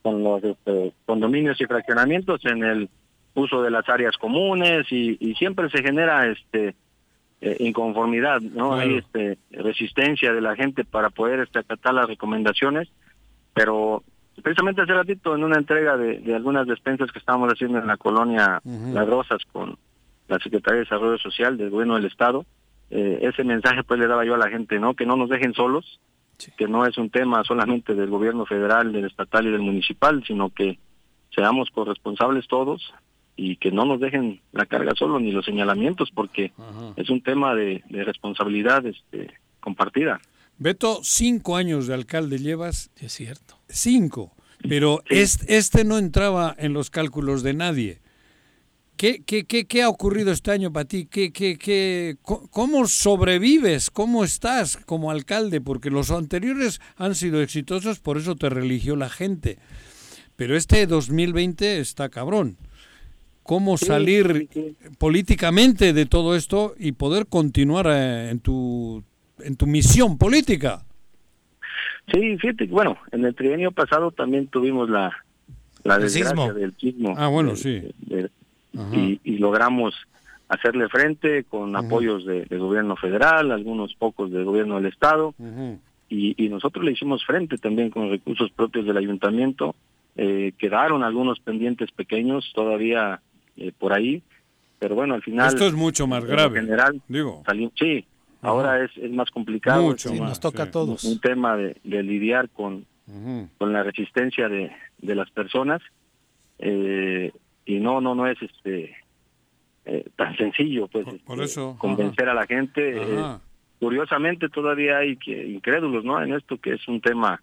con los este, condominios y fraccionamientos en el uso de las áreas comunes y, y siempre se genera este eh, inconformidad, ¿no? Claro. Hay este resistencia de la gente para poder este, acatar las recomendaciones, pero precisamente hace ratito en una entrega de, de algunas despensas que estábamos haciendo en la colonia Ujú. Las Rosas con la Secretaría de Desarrollo Social del Gobierno del Estado, eh, ese mensaje pues le daba yo a la gente, ¿no? Que no nos dejen solos, que no es un tema solamente del gobierno federal, del estatal y del municipal, sino que seamos corresponsables todos y que no nos dejen la carga solo ni los señalamientos porque es un tema de, de responsabilidad este, compartida. Beto, cinco años de alcalde llevas. es cierto. Cinco. Pero este, este no entraba en los cálculos de nadie. ¿Qué, qué, qué, qué ha ocurrido este año para ti? ¿Qué, qué, qué, ¿Cómo sobrevives? ¿Cómo estás como alcalde? Porque los anteriores han sido exitosos, por eso te religió la gente. Pero este 2020 está cabrón. ¿Cómo Sí, salir sí, políticamente de todo esto y poder continuar eh, en tu, en tu misión política? Sí, fíjate, bueno, en el trienio pasado también tuvimos la, la desgracia sismo. del sismo. Ah, bueno, del- sí. y, y logramos hacerle frente con apoyos de, del gobierno federal, algunos pocos del gobierno del estado, y, y nosotros le hicimos frente también con recursos propios del ayuntamiento. Eh, quedaron algunos pendientes pequeños todavía eh, por ahí, pero bueno, al final... Esto es mucho más en grave. general, Digo. sí, ahora es, es más complicado. Mucho más, nos toca a todos. Un tema de, de lidiar con, con la resistencia de, de las personas eh, y no, no, no es este eh, tan sencillo, pues, por este, eso, convencer a la gente. eh, curiosamente todavía hay que incrédulos, ¿no? En esto que es un tema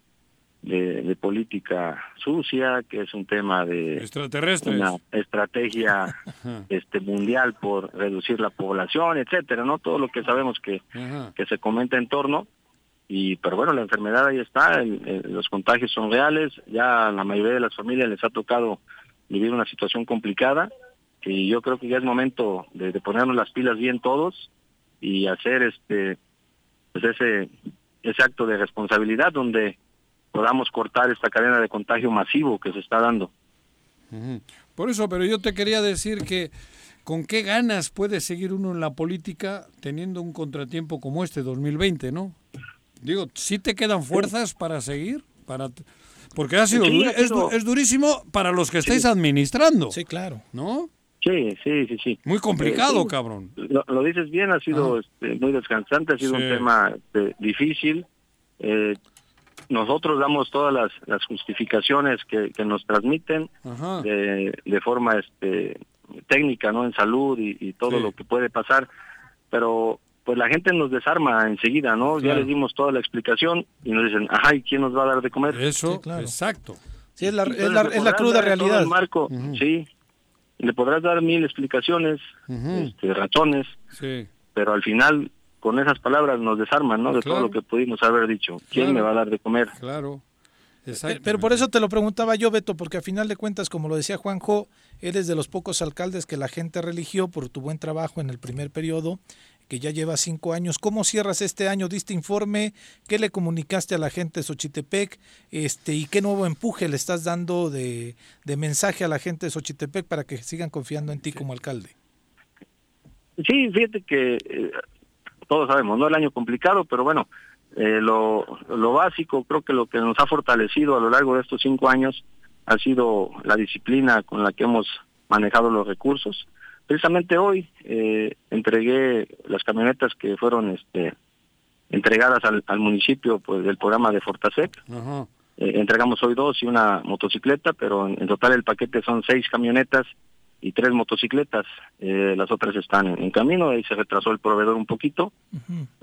de, de política sucia, que es un tema de Extraterrestres. una estrategia este mundial por reducir la población, etcétera, ¿no? Todo lo que sabemos que, Ajá. que se comenta en torno y pero bueno, la enfermedad ahí está, el- el- los contagios son reales, ya a la mayoría de las familias les ha tocado vivir una situación complicada y yo creo que ya es momento de, de ponernos las pilas bien todos y hacer este pues ese ese acto de responsabilidad donde podamos cortar esta cadena de contagio masivo que se está dando. Por eso, pero yo te quería decir que con qué ganas puede seguir uno en la política teniendo un contratiempo como este 2020, ¿no? Digo, ¿sí te quedan fuerzas para seguir? Para porque ha sido, Sí, duri- ha es, es durísimo para los que estáis administrando. Sí, claro. ¿No? Sí, sí, sí, sí. Muy complicado, Eh, sí, cabrón. Lo, lo dices bien, ha sido este, muy descansante, ha sido Sí. un tema este, difícil. Eh, nosotros damos todas las, las justificaciones que, que nos transmiten de, de forma este, técnica, ¿no? En salud y, y todo Sí. lo que puede pasar, pero pues la gente nos desarma enseguida, ¿no? Ya Claro. les dimos toda la explicación y nos dicen, ajá, ¿y ón nos va a dar de comer? Eso, exacto. Sí, es la, Entonces, es la, es la cruda realidad. el marco, sí. Le podrás dar mil explicaciones, este, razones, Sí. pero al final con esas palabras nos desarman, ¿no? De Claro. todo lo que pudimos haber dicho. ¿Quién Claro. me va a dar de comer? Claro. Pe- Pero por eso te lo preguntaba yo, Beto, porque a final de cuentas, como lo decía Juanjo, eres de los pocos alcaldes que la gente religió por tu buen trabajo en el primer periodo, que ya lleva cinco años. ¿Cómo cierras este año? ¿Diste informe? ¿Qué le comunicaste a la gente de Xochitepec? Este, ¿Y qué nuevo empuje le estás dando de, de mensaje a la gente de Xochitepec para que sigan confiando en ti como alcalde? Sí, fíjate que eh, todos sabemos, ¿no? El año complicado, pero bueno, eh, lo, lo básico, creo que lo que nos ha fortalecido a lo largo de estos cinco años ha sido la disciplina con la que hemos manejado los recursos. Precisamente hoy eh, entregué las camionetas que fueron este, entregadas al, al municipio pues, del programa de Fortasec. Ajá. Eh, entregamos hoy dos y una motocicleta, pero en, en total el paquete son seis camionetas y tres motocicletas. Eh, las otras están en, en camino, ahí se retrasó el proveedor un poquito.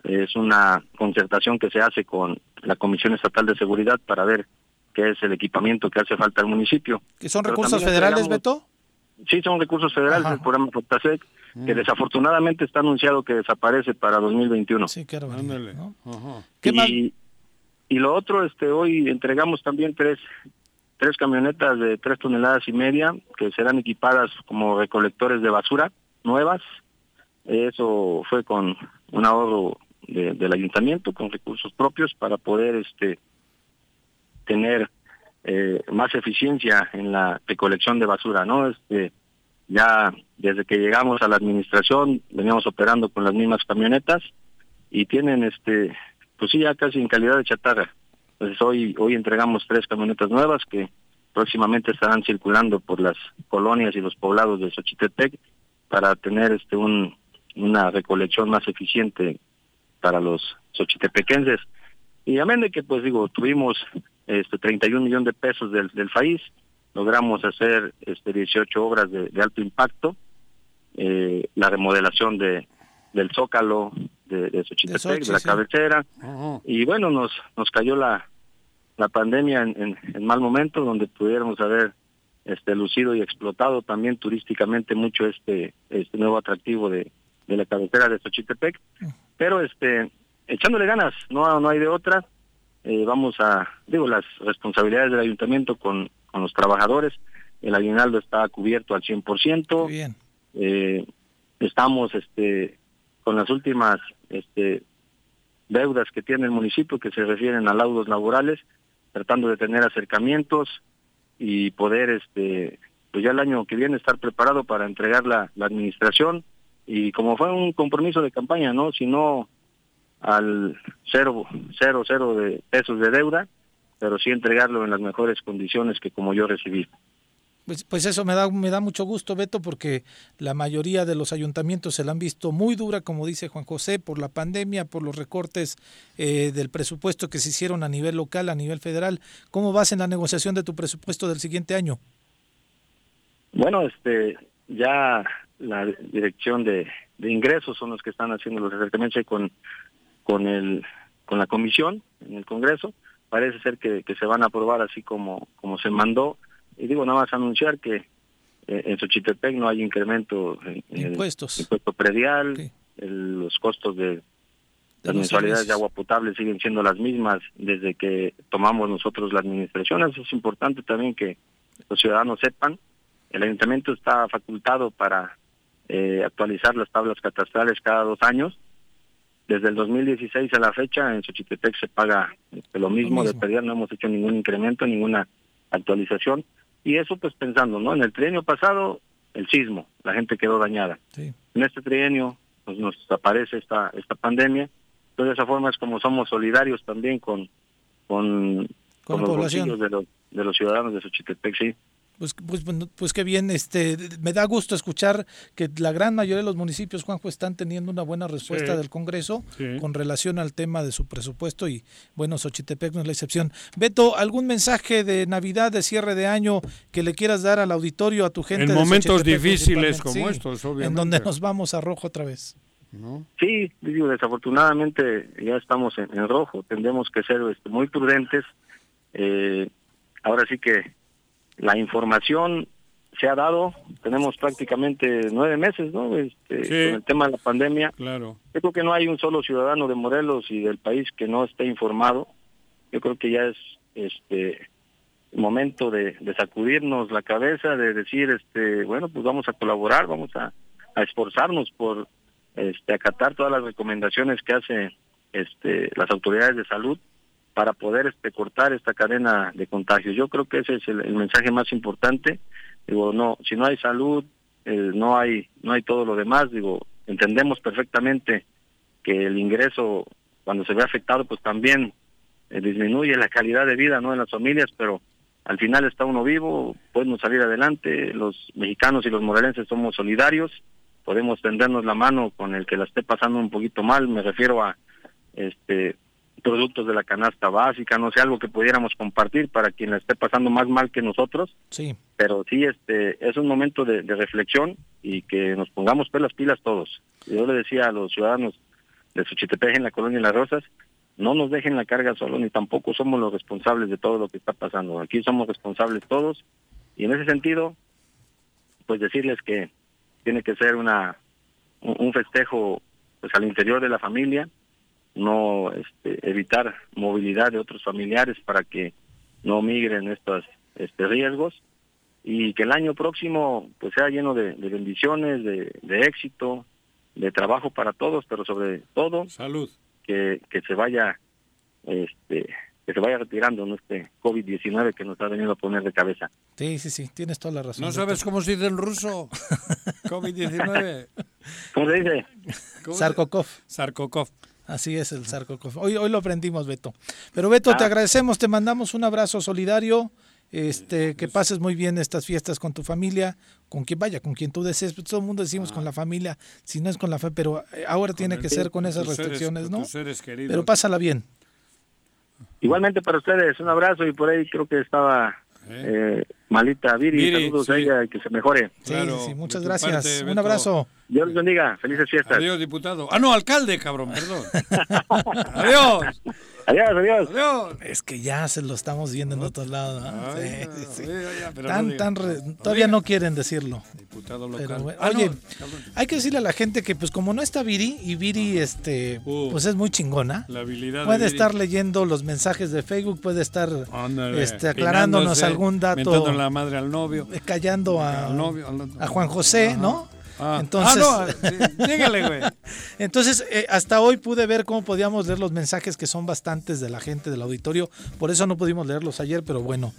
Es una concertación que se hace con la Comisión Estatal de Seguridad para ver qué es el equipamiento que hace falta al municipio. ¿Que son Pero recursos federales, Beto? Sí, son recursos federales del programa Fortasec, que desafortunadamente está anunciado que desaparece para 2021. Sí, qué Ándale. Ajá. y, y lo otro, este, hoy entregamos también tres, tres camionetas de tres toneladas y media que serán equipadas como recolectores de basura nuevas. Eso fue con un ahorro de- del ayuntamiento, con recursos propios para poder este tener eh, más eficiencia en la recolección de basura, ¿no? Este, ya desde que llegamos a la administración veníamos operando con las mismas camionetas y tienen este pues sí ya casi en calidad de chatarra entonces hoy hoy entregamos tres camionetas nuevas que próximamente estarán circulando por las colonias y los poblados de Xochitepec para tener este un una recolección más eficiente para los xochitepequenses. Y amén de que pues digo tuvimos este 31 millones de pesos del, del país logramos hacer este 18 obras de, de alto impacto eh, la remodelación de del zócalo de, de Xochitepec, de, la cabecera. Ajá. y bueno nos nos cayó la la pandemia en, en, en mal momento donde pudiéramos haber este lucido y explotado también turísticamente mucho este este nuevo atractivo de, de la cabecera de Xochitepec. Pero este echándole ganas no no hay de otra. Eh, vamos a digo las responsabilidades del ayuntamiento con con los trabajadores. El aguinaldo está cubierto al 100% Bien. eh, estamos este con las últimas este deudas que tiene el municipio que se refieren a laudos laborales tratando de tener acercamientos y poder este pues ya el año que viene estar preparado para entregar la, la administración y como fue un compromiso de campaña, ¿no? Si al cero, cero, cero de pesos de deuda, pero sí entregarlo en las mejores condiciones que como yo recibí. Pues, pues eso me da, me da mucho gusto, Beto, porque la mayoría de los ayuntamientos se la han visto muy dura, como dice Juan José, por la pandemia, por los recortes eh, del presupuesto que se hicieron a nivel local, a nivel federal. ¿Cómo vas en la negociación de tu presupuesto del siguiente año? Bueno, este, ya la dirección de, ingresos son los que están haciendo los acercamientos con, con, el, con la comisión en el Congreso. Parece ser que, que se van a aprobar así como, como se mandó y digo, nada más anunciar que eh, en Xochitepec no hay incremento en, impuestos. el impuesto predial, los costos de, las mensualidades de agua potable siguen siendo las mismas desde que tomamos nosotros la administración. Eso es importante también que los ciudadanos sepan. El ayuntamiento está facultado para eh, actualizar las tablas catastrales cada dos años. Desde el 2016 a la fecha en Xochitepec se paga este, lo mismo, de predial, no hemos hecho ningún incremento, ninguna actualización. Y eso pues pensando, ¿no? En el trienio pasado, el sismo, la gente quedó dañada. En este trienio pues nos aparece esta esta pandemia. Entonces de esa forma es como somos solidarios también con con, con, los población. bolsillos de los, de los ciudadanos de Xochitepec, sí. Pues, pues, pues qué bien, este, me da gusto escuchar que la gran mayoría de los municipios, Juanjo, están teniendo una buena respuesta Sí. del Congreso Sí. con relación al tema de su presupuesto y bueno, Xochitepec no es la excepción. Beto, ¿algún mensaje de Navidad, de cierre de año que le quieras dar al auditorio, a tu gente? En de momentos Xochitepec difíciles como Sí, estos, En obviamente. donde nos vamos a rojo otra vez. Sí, digo, desafortunadamente ya estamos en, en rojo, tendremos que ser este, muy prudentes. Eh, ahora sí que la información se ha dado, tenemos prácticamente nueve meses, ¿no? Este, Sí. Con el tema de la pandemia. Claro. Yo creo que no hay un solo ciudadano de Morelos y del país que no esté informado. Yo creo que ya es este momento de, de sacudirnos la cabeza, de decir, este, bueno, pues vamos a colaborar, vamos a, a esforzarnos por este, acatar todas las recomendaciones que hace este, las autoridades de salud para poder este, cortar esta cadena de contagios. Yo creo que ese es el, mensaje más importante. Digo, no, si no hay salud, eh, no hay no hay todo lo demás. Digo, entendemos perfectamente que el ingreso cuando se ve afectado, pues también eh, disminuye la calidad de vida, no en las familias, pero al final está uno vivo, podemos salir adelante. Los mexicanos y los morelenses somos solidarios, podemos tendernos la mano con el que la esté pasando un poquito mal. Me refiero a este productos de la canasta básica, no sé, algo que pudiéramos compartir para quien la esté pasando más mal que nosotros. Sí. Pero sí, este, es un momento de, de reflexión y que nos pongamos pues las pilas todos. Yo le decía a los ciudadanos de Xochitepec en la colonia Las Rosas, no nos dejen la carga solo, ni tampoco somos los responsables de todo lo que está pasando. Aquí somos responsables todos y en ese sentido, pues decirles que tiene que ser una un un festejo pues al interior de la familia, no este, evitar movilidad de otros familiares para que no migren estos este, riesgos y que el año próximo pues sea lleno de, de bendiciones, de, de éxito, de trabajo para todos, pero sobre todo salud, que, que se vaya este que se vaya retirando ¿no? este COVID-19 que nos ha venido a poner de cabeza. Sí, sí, sí, tienes toda la razón. ¿No sabes cómo se dice en ruso? COVID-19. ¿Cómo se dice? Sarkokov. Sarkokov. Así es el Sarkokov. Hoy, hoy lo aprendimos, Beto. Pero Beto, te Ah. agradecemos, te mandamos un abrazo solidario. Este, que pases muy bien estas fiestas con tu familia, con quien vaya, con quien tú desees. Todo el mundo decimos con la familia, si no es con la fe, pero eh, ahora tiene el- que ser con esas seres- restricciones, con ¿no? seres queridos. Pero pásala bien. Igualmente para ustedes, un abrazo y por ahí creo que estaba eh, malita Viri, Viri, saludos a sí. ella y que se mejore. Sí, sí, sí, muchas gracias. parte, Un abrazo. Dios los bendiga, felices fiestas. Adiós, diputado. Ah, no, alcalde, cabrón, perdón. Adiós. Adiós, adiós. Adiós. Es que ya se lo estamos viendo en otros lados. ¿no? Ay, Sí, sí, Tan, no tan re- todavía no quieren decirlo. Diputado Pero local. bueno, Ah, oye, cabrón. hay que decirle a la gente que pues como no está Viri y Viri este pues es muy chingona. Uh. La habilidad de Puede estar leyendo los mensajes de Facebook, puede estar Ándale, este, aclarándonos algún dato, la madre al novio. eh, callando a, Al novio, al- a Juan José, Ajá. ¿no? Ah, Entonces, ah, no, sí, dígale, güey. Entonces, eh, hasta hoy pude ver cómo podíamos leer los mensajes que son bastantes de la gente del auditorio. Por eso no pudimos leerlos ayer, pero bueno.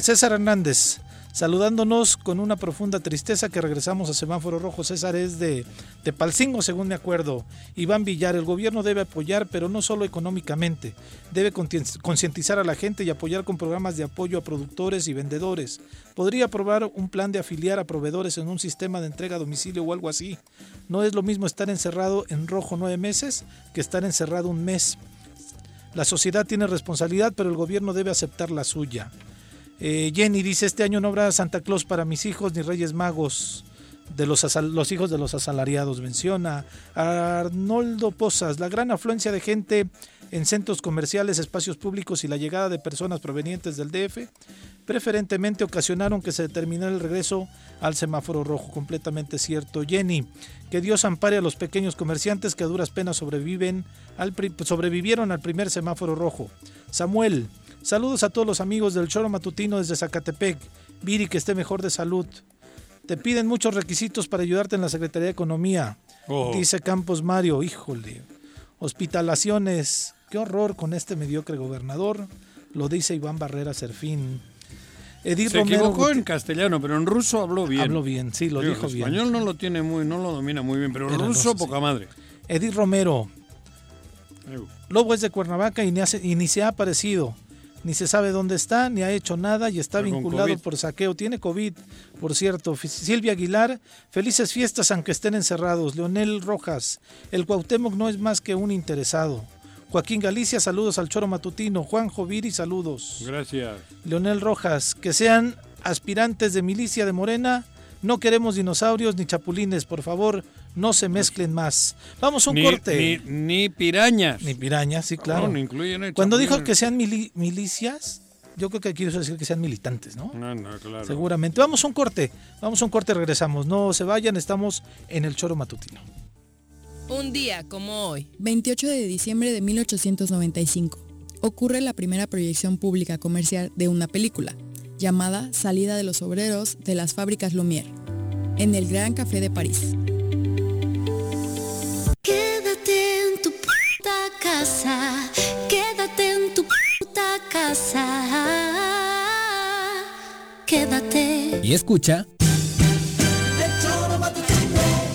César Hernández, saludándonos con una profunda tristeza que regresamos a semáforo rojo. César es de Tepalcingo, según me acuerdo. Iván Villar, el gobierno debe apoyar, pero no solo económicamente. Debe concientizar a la gente y apoyar con programas de apoyo a productores y vendedores. Podría aprobar un plan de afiliar a proveedores en un sistema de entrega a domicilio o algo así. No es lo mismo estar encerrado en rojo nueve meses que estar encerrado un mes. La sociedad tiene responsabilidad, pero el gobierno debe aceptar la suya. Eh, Jenny dice, este año no habrá Santa Claus para mis hijos ni Reyes Magos de los, los hijos de los asalariados. Menciona Arnoldo Pozas, la gran afluencia de gente en centros comerciales, espacios públicos y la llegada de personas provenientes del DF preferentemente ocasionaron que se determinara el regreso al semáforo rojo. Completamente cierto. Jenny, que Dios ampare a los pequeños comerciantes que a duras penas sobreviven al sobrevivieron al primer semáforo rojo. Samuel, saludos a todos los amigos del Choro Matutino desde Zacatepec. Viri, que esté mejor de salud. Te piden muchos requisitos para ayudarte en la Secretaría de Economía. Oh. Dice Campos Mario, híjole. Hospitalaciones, qué horror con este mediocre gobernador. Lo dice Iván Barrera Serfín. Edith Se Romero equivocó Guti- en castellano, pero en ruso habló bien. Habló bien, sí, lo Digo, dijo bien. español no lo tiene muy, no lo domina muy bien, pero en ruso ruso, sí. poca madre. Edith Romero. Lobo es de Cuernavaca y ni, hace- y ni se ha aparecido. Ni se sabe dónde está, ni ha hecho nada y está vinculado por saqueo. Tiene COVID, por cierto. Silvia Aguilar, felices fiestas aunque estén encerrados. Leonel Rojas, el Cuauhtémoc no es más que un interesado. Joaquín Galicia, saludos al Choro Matutino. Juan Joviri, saludos. Gracias. Leonel Rojas, que sean aspirantes de milicia de Morena. No queremos dinosaurios ni chapulines, por favor, no se mezclen más. Vamos a un Ni- corte. Ni, ni pirañas. Ni pirañas, sí, claro. No, no incluyen el Cuando dijo que sean mili- milicias, yo creo que quiso decir que sean militantes, ¿no? No, no, claro. Seguramente. Vamos a un corte. Vamos a un corte, regresamos. No se vayan, estamos en el Choro Matutino. Un día como hoy. 28 de diciembre de 1895. Ocurre la primera proyección pública comercial de una película, llamada Salida de los Obreros de las Fábricas Lumière, en el Gran Café de París. Quédate en tu puta casa, quédate en tu puta casa, quédate. Y escucha.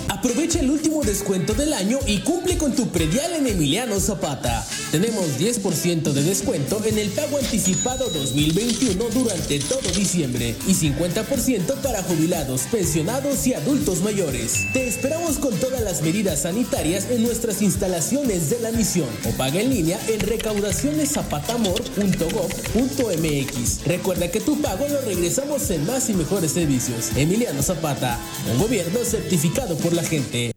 Aprovecha el último descuento del año y cumple con tu predial en Emiliano Zapata. Tenemos 10% de descuento en el pago anticipado 2021 durante todo diciembre y 50% para jubilados, pensionados y adultos mayores. Te esperamos con todas las medidas sanitarias en nuestras instalaciones de la misión o paga en línea en recaudacioneszapatamor.gov.mx. Recuerda que tu pago lo regresamos en más y mejores servicios. Emiliano Zapata, un gobierno certificado por la gente.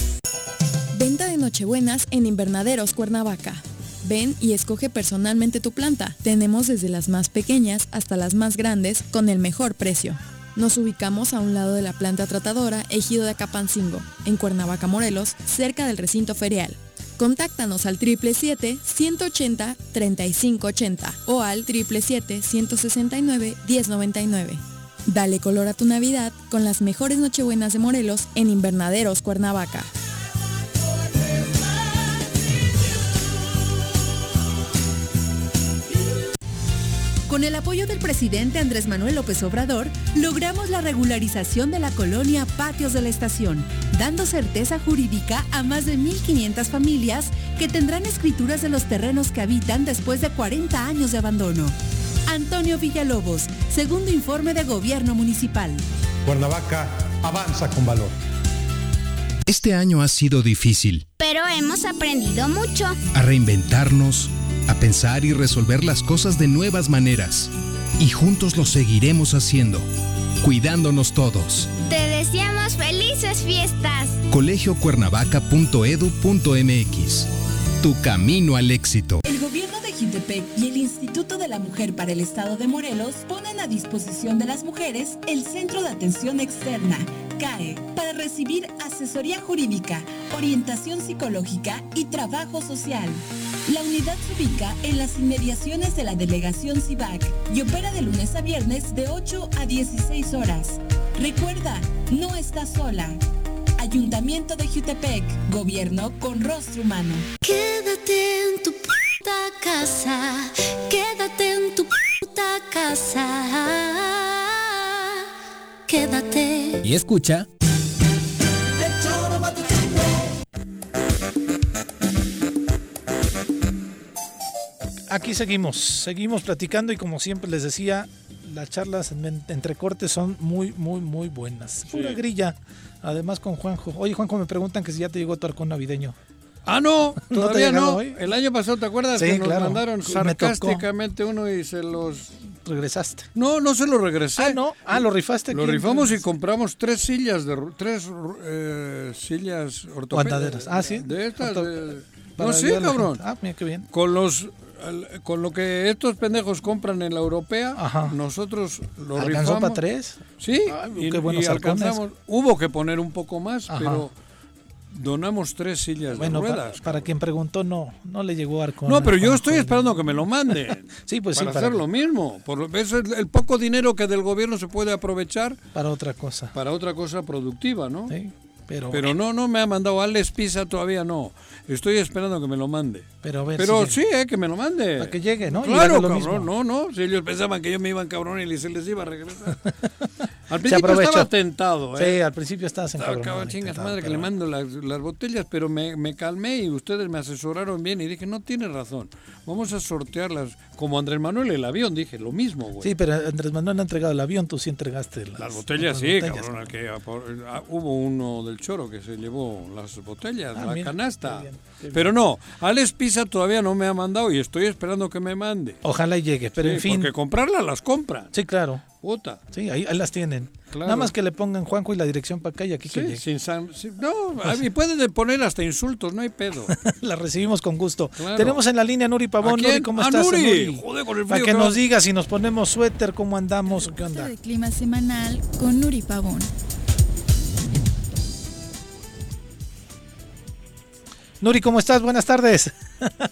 Nochebuenas en Invernaderos Cuernavaca. Ven y escoge personalmente tu planta. Tenemos desde las más pequeñas hasta las más grandes con el mejor precio. Nos ubicamos a un lado de la planta tratadora Ejido de Acapancingo, en Cuernavaca, Morelos, cerca del recinto ferial. Contáctanos al 777-180-3580 o al 777-169-1099. Dale color a tu Navidad con las mejores Nochebuenas de Morelos en Invernaderos Cuernavaca. Con el apoyo del presidente Andrés Manuel López Obrador, logramos la regularización de la colonia Patios de la Estación, dando certeza jurídica a más de 1.500 familias que tendrán escrituras de los terrenos que habitan después de 40 años de abandono. Antonio Villalobos, segundo informe de Gobierno Municipal. Cuernavaca avanza con valor. Este año ha sido difícil. Pero hemos aprendido mucho. A reinventarnos, a pensar y resolver las cosas de nuevas maneras. Y juntos lo seguiremos haciendo, cuidándonos todos. Te deseamos felices fiestas. colegiocuernavaca.edu.mx Tu camino al éxito. El gobierno de Jintepec y el Instituto de la Mujer para el Estado de Morelos ponen a disposición de las mujeres el Centro de Atención Externa, CAE, para recibir asesoría jurídica, orientación psicológica y trabajo social. La unidad se ubica en las inmediaciones de la delegación CIVAC y opera de lunes a viernes de 8 a 16 horas. Recuerda, no estás sola. Ayuntamiento de Jutepec, gobierno con rostro humano. Quédate en tu puta casa, quédate en tu puta casa. Quédate. Y escucha. Aquí seguimos, seguimos platicando y como siempre les decía, las charlas en- entre cortes son muy, muy, muy buenas. Pura grilla, además con Juanjo. Oye, Juanjo, me preguntan que si ya te llegó tu arcón navideño. Ah, no, ¿No te ha todavía no. hoy? El año pasado, ¿te acuerdas Sí, que nos claro. mandaron sarcásticamente uno y se los... ¿Regresaste? No, no se lo regresé. Ah, no. Ah, lo rifaste. Lo rifamos y compramos tres sillas de tres eh, sillas ortopédicas. Ah, sí. De estas. De- No, sí, la cabrón. Ah, mira qué bien. Con los al- con lo que estos pendejos compran en la europea, nosotros lo ¿Alcanzó rifamos. para tres? Sí, Ay, y, qué buenos y alcanzamos. Hubo que poner un poco más, Ajá. pero donamos tres sillas Bueno, de ruedas. para quien preguntó, no, no le llegó arcón. No, pero yo estoy esperando que me lo manden. Sí, pues sí, para para- hacer lo mismo. Por es el, el poco dinero que del gobierno se puede aprovechar Para otra cosa. para otra cosa productiva, ¿no? Sí, pero, Pero no, no me ha mandado Alex Pisa todavía no. Estoy esperando que me lo mande. Pero a ver Pero si sí, eh, que me lo mande. Para que llegue, ¿no? Claro, cabrón, mismo. no, no. Si ellos pensaban que yo me iban cabrón y se les iba a regresar. Al principio estaba tentado, ¿eh? Sí, al principio estabas Estaba encabronado. cabrón, chingas estaba, madre que le mando las, las botellas, pero me, me calmé y ustedes me asesoraron bien y dije, no tiene razón. Vamos a sortearlas. Como Andrés Manuel el avión, dije, lo mismo, güey. Sí, pero Andrés Manuel ha entregado el avión, tú sí entregaste las, Las botellas las sí, botellas. cabrón. que ah, hubo uno del Choro que se llevó las botellas, Ah, la mira, canasta. qué bien, qué bien. Pero no, Alex Pisa todavía no me ha mandado y estoy esperando que me mande. Ojalá llegue, pero Sí, en fin. Porque comprarlas las compran. Sí, claro. Puta. Sí, ahí, ahí las tienen. Claro. Nada más que le pongan Juanjo y la dirección para acá y aquí que Sí, llegue. sin san- sí, no, a mí pueden poner hasta insultos, no hay pedo. la recibimos con gusto. Claro. Tenemos en la línea Nuri Pavón. Nuri, ¿cómo ¡Ah, estás? Nuri! Joder, con el Para frío que que nos diga si nos ponemos suéter, cómo andamos, qué onda. de clima semanal con Nuri Pavón. Nuri, ¿cómo estás? Buenas tardes.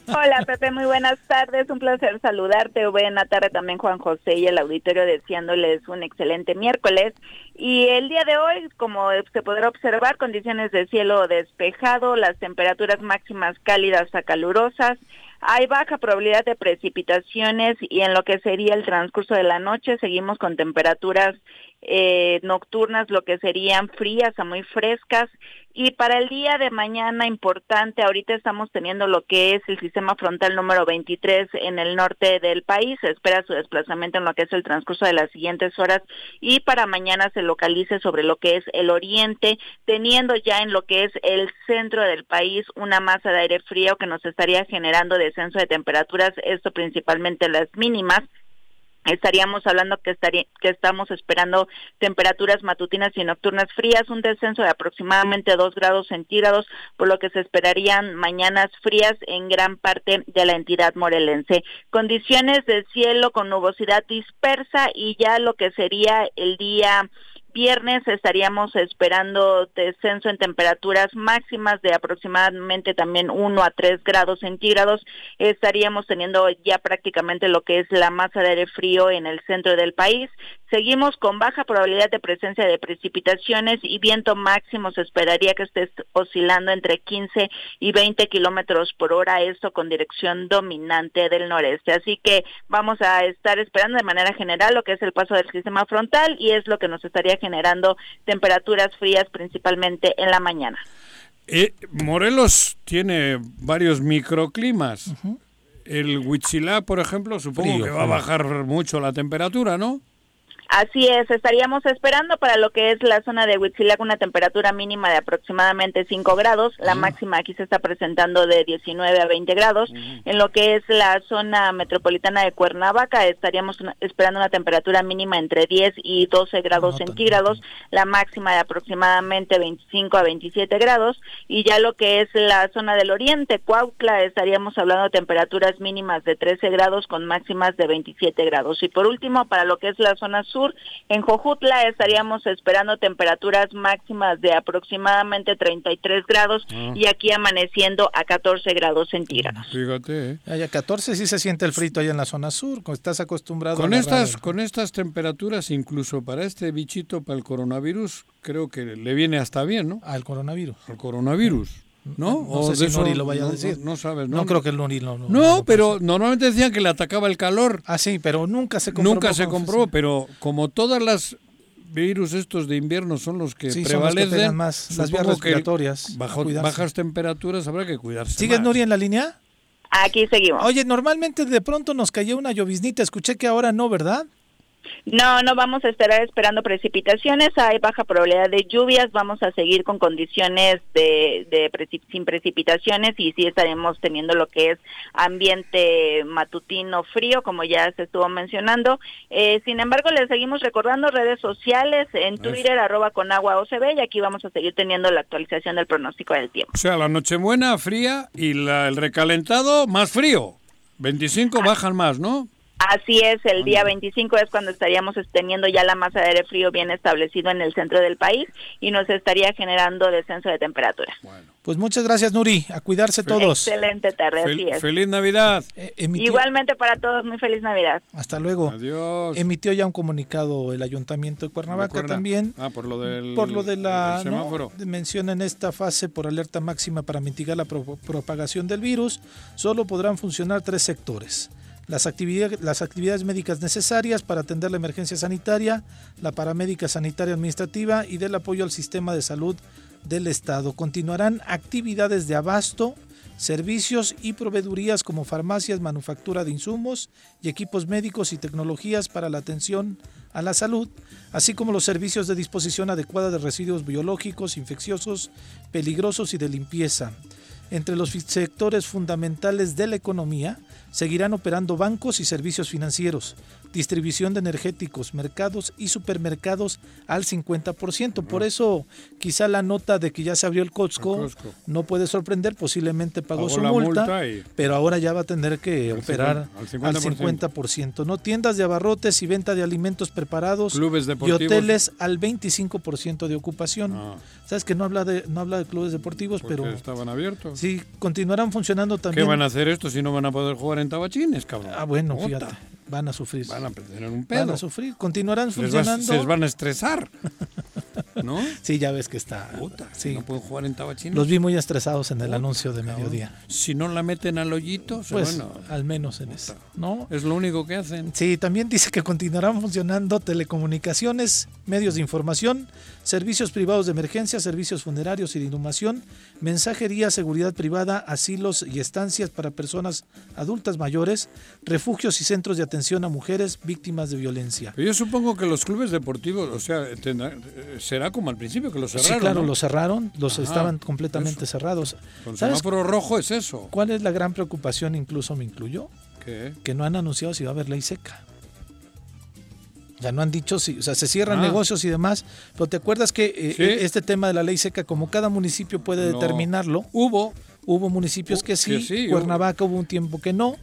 Hola Pepe, muy buenas tardes, un placer saludarte. Buena tarde también Juan José y el auditorio deseándoles un excelente miércoles. Y el día de hoy, como se podrá observar, condiciones de cielo despejado, las temperaturas máximas cálidas a calurosas. Hay baja probabilidad de precipitaciones y en lo que sería el transcurso de la noche seguimos con temperaturas eh, nocturnas, lo que serían frías a muy frescas. Y para el día de mañana, importante, ahorita estamos teniendo lo que es el sistema frontal número 23 en el norte del país. Se espera su desplazamiento en lo que es el transcurso de las siguientes horas y para mañana se localice sobre lo que es el oriente, teniendo ya en lo que es el centro del país una masa de aire frío que nos estaría generando descenso de temperaturas, esto principalmente las mínimas estaríamos hablando que estaría, que estamos esperando temperaturas matutinas y nocturnas frías, un descenso de aproximadamente 2 grados centígrados, por lo que se esperarían mañanas frías en gran parte de la entidad morelense. Condiciones de cielo con nubosidad dispersa y ya lo que sería el día Viernes estaríamos esperando descenso en temperaturas máximas de aproximadamente también 1 a 3 grados centígrados. Estaríamos teniendo ya prácticamente lo que es la masa de aire frío en el centro del país. Seguimos con baja probabilidad de presencia de precipitaciones y viento máximo se esperaría que esté oscilando entre 15 y 20 kilómetros por hora, esto con dirección dominante del noreste. Así que vamos a estar esperando de manera general lo que es el paso del sistema frontal y es lo que nos estaría generando temperaturas frías principalmente en la mañana. Eh, Morelos tiene varios microclimas. El Huitzilá, por ejemplo, supongo Frío, que va a bajar mucho la temperatura, ¿no? Así es, estaríamos esperando para lo que es la zona de Huitzilac una temperatura mínima de aproximadamente 5 grados, la máxima aquí se está presentando de 19 a 20 grados. En lo que es la zona metropolitana de Cuernavaca estaríamos esperando una temperatura mínima entre 10 y 12 grados centígrados, la máxima de aproximadamente 25 a 27 grados. Y ya lo que es la zona del oriente, Cuautla, estaríamos hablando de temperaturas mínimas de 13 grados con máximas de 27 grados. Y por último, para lo que es la zona sur, en Jojutla estaríamos esperando temperaturas máximas de aproximadamente 33 grados Ah. y aquí amaneciendo a 14 grados centígrados. Fíjate, ¿eh? Allá 14 sí se siente el frito allá en la zona sur, estás acostumbrado Con a estas, con estas temperaturas, incluso para este bichito, para el coronavirus, creo que le viene hasta bien, ¿no? Al coronavirus. Al coronavirus, ¿no? No sé de si eso Nuri lo vaya a no- decir. No, no sabes, ¿no? No creo que el Nuri No, lo- pero normalmente decían que le atacaba el calor. Ah, sí, pero nunca se comprobó. Nunca se comprobó, pero como todas las virus estos de invierno son los que Sí, son los que prevalecen, pegan más, las vías respiratorias, a bajo- bajas temperaturas habrá que cuidarse ¿Sigues, más. Nuri, en la línea? Aquí seguimos. Oye, normalmente de pronto nos cayó una lloviznita, escuché que ahora no, ¿verdad? No, no vamos a estar esperando precipitaciones, hay baja probabilidad de lluvias, vamos a seguir con condiciones de, de sin precipitaciones y sí estaremos teniendo lo que es ambiente matutino frío, como ya se estuvo mencionando. Eh, sin embargo, les seguimos recordando redes sociales en. Twitter, arroba con agua OCB, y aquí vamos a seguir teniendo la actualización del pronóstico del tiempo. O sea, la Nochebuena fría y la- el recalentado más frío. 25 bajan más, ¿no? Así es, el día 25 es cuando estaríamos teniendo ya la masa de aire frío bien establecido en el centro del país y nos estaría generando descenso de temperatura. Pues muchas gracias, Nuri. A cuidarse todos. Excelente tarde, así es. feliz Navidad. Emitió- Igualmente para todos, muy feliz Navidad. Hasta luego. Adiós. Emitió ya un comunicado el Ayuntamiento de Cuernavaca también. Ah, por lo del, por lo de la semáforo. menciona en esta fase por alerta máxima para mitigar la pro- propagación del virus, solo podrán funcionar tres sectores. Las, actividad- las actividades médicas necesarias para atender la emergencia sanitaria, la paramédica sanitaria administrativa y del apoyo al sistema de salud del Estado. Continuarán actividades de abasto, servicios y proveedurías como farmacias, manufactura de insumos y equipos médicos y tecnologías para la atención a la salud, así como los servicios de disposición adecuada de residuos biológicos, infecciosos, peligrosos y de limpieza. Entre los sectores fundamentales de la economía seguirán operando bancos y servicios financieros, distribución de energéticos, mercados y supermercados al 50%. Por eso quizá la nota de que ya se abrió el Costco, El Costco. no puede sorprender, posiblemente pagó, Pagó su multa, multa y- pero ahora ya va a tener que Al operar 50%. al 50%. ¿no? Tiendas de abarrotes y venta de alimentos preparados Clubes y hoteles al 25% de ocupación. Ah. Sabes que no habla de no habla de clubes deportivos, Porque pero estaban abiertos. sí continuarán funcionando ¿Qué también. van a hacer esto si no van a poder jugar en tabachines, cabrón? Ah, bueno, fíjate, van a sufrir. Van a tener un Van pedo. a sufrir, continuarán funcionando. se les van a estresar. ¿No? Sí, ya ves que está. Puta, sí. no pueden jugar en tabachines. Los vi muy estresados en el Puta, anuncio de cabrón. mediodía. Si no la meten al hoyito, Pues van a- al menos en eso, ¿no? es lo único que hacen. Sí, también dice que continuarán funcionando telecomunicaciones, medios de información, servicios privados de emergencia, servicios funerarios y de inhumación, mensajería, seguridad privada, asilos y estancias para personas adultas mayores, refugios y centros de atención a mujeres víctimas de violencia. Yo supongo que los clubes deportivos, o sea, tendrá- eh, será como al principio que los cerraron. sí, claro, ¿no? los cerraron, los Ajá, estaban completamente eso. cerrados. Con ¿Sabes semáforo rojo es eso. cuál es la gran preocupación? Incluso me incluyó, ¿Qué? que no han anunciado si va a haber ley seca. Ya no han dicho si, o sea, se cierran Ah. negocios y demás, pero te acuerdas que eh, Sí. eh, este tema de la ley seca, como cada municipio puede No. determinarlo, hubo, hubo municipios Uh, que sí, que sí, Cuernavaca hubo un tiempo que no,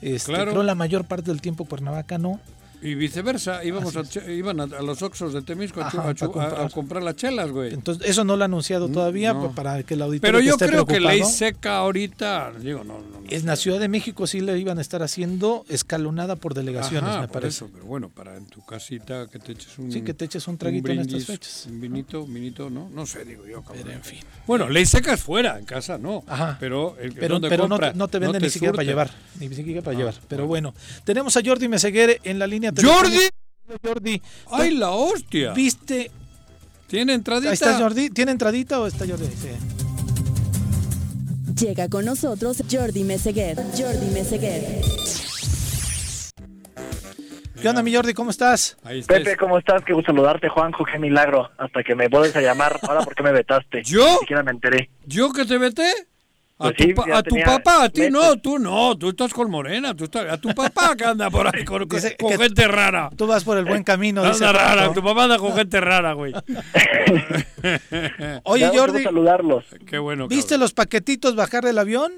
este, Claro. creo la mayor parte del tiempo Cuernavaca no. Y viceversa, íbamos a, iban a, a los Oxos de Temisco a, Ajá, chu- a comprar. comprar las chelas, güey. Entonces, eso no lo ha anunciado todavía no. pa- para que el auditorio Pero yo esté creo que ley seca ahorita, digo, no, no, no. En la Ciudad de México sí le iban a estar haciendo escalonada por delegaciones, Ajá, me por parece. eso, pero bueno, para en tu casita que te eches un Sí, que te eches un traguito en estas fechas. Un vinito, un vinito, ¿no? No sé, digo yo, cabrón. Pero en fin. Bueno, ley seca es fuera, en casa no. Ajá. Pero, el, Pero, donde pero no, compra, te- no te venden ni siquiera para llevar. Ni siquiera para Ah, llevar. Pero bueno. bueno. tenemos a Jordi Meseguer en la línea ¡Jordi! Jordi. ¡Ay, la hostia! ¿Viste? ¿Tiene entradita? Ahí está Jordi. ¿Tiene entradita o está Jordi? Sí. Llega con nosotros Jordi Meseguer. Jordi Meseguer. ¿Qué onda, mi Jordi? ¿Cómo estás? Pepe, ¿cómo estás? Qué gusto saludarte, Juanjo. Qué milagro. Hasta que me vuelves a llamar. Ahora, ¿por qué me vetaste? ¿Yo? Ni siquiera me enteré. ¿Yo que te vete? A, Pues tu, sí, pa- ya a tu papá, a ti meses. no, tú no, tú estás con Morena, tú estás, a tu papá que anda por ahí con, con gente rara. Tú vas por el buen camino. dice Anda rara, Paco. tu papá anda con gente rara, güey. Oye, Jordi. saludarlos. Qué bueno. ¿Viste los paquetitos bajar del avión?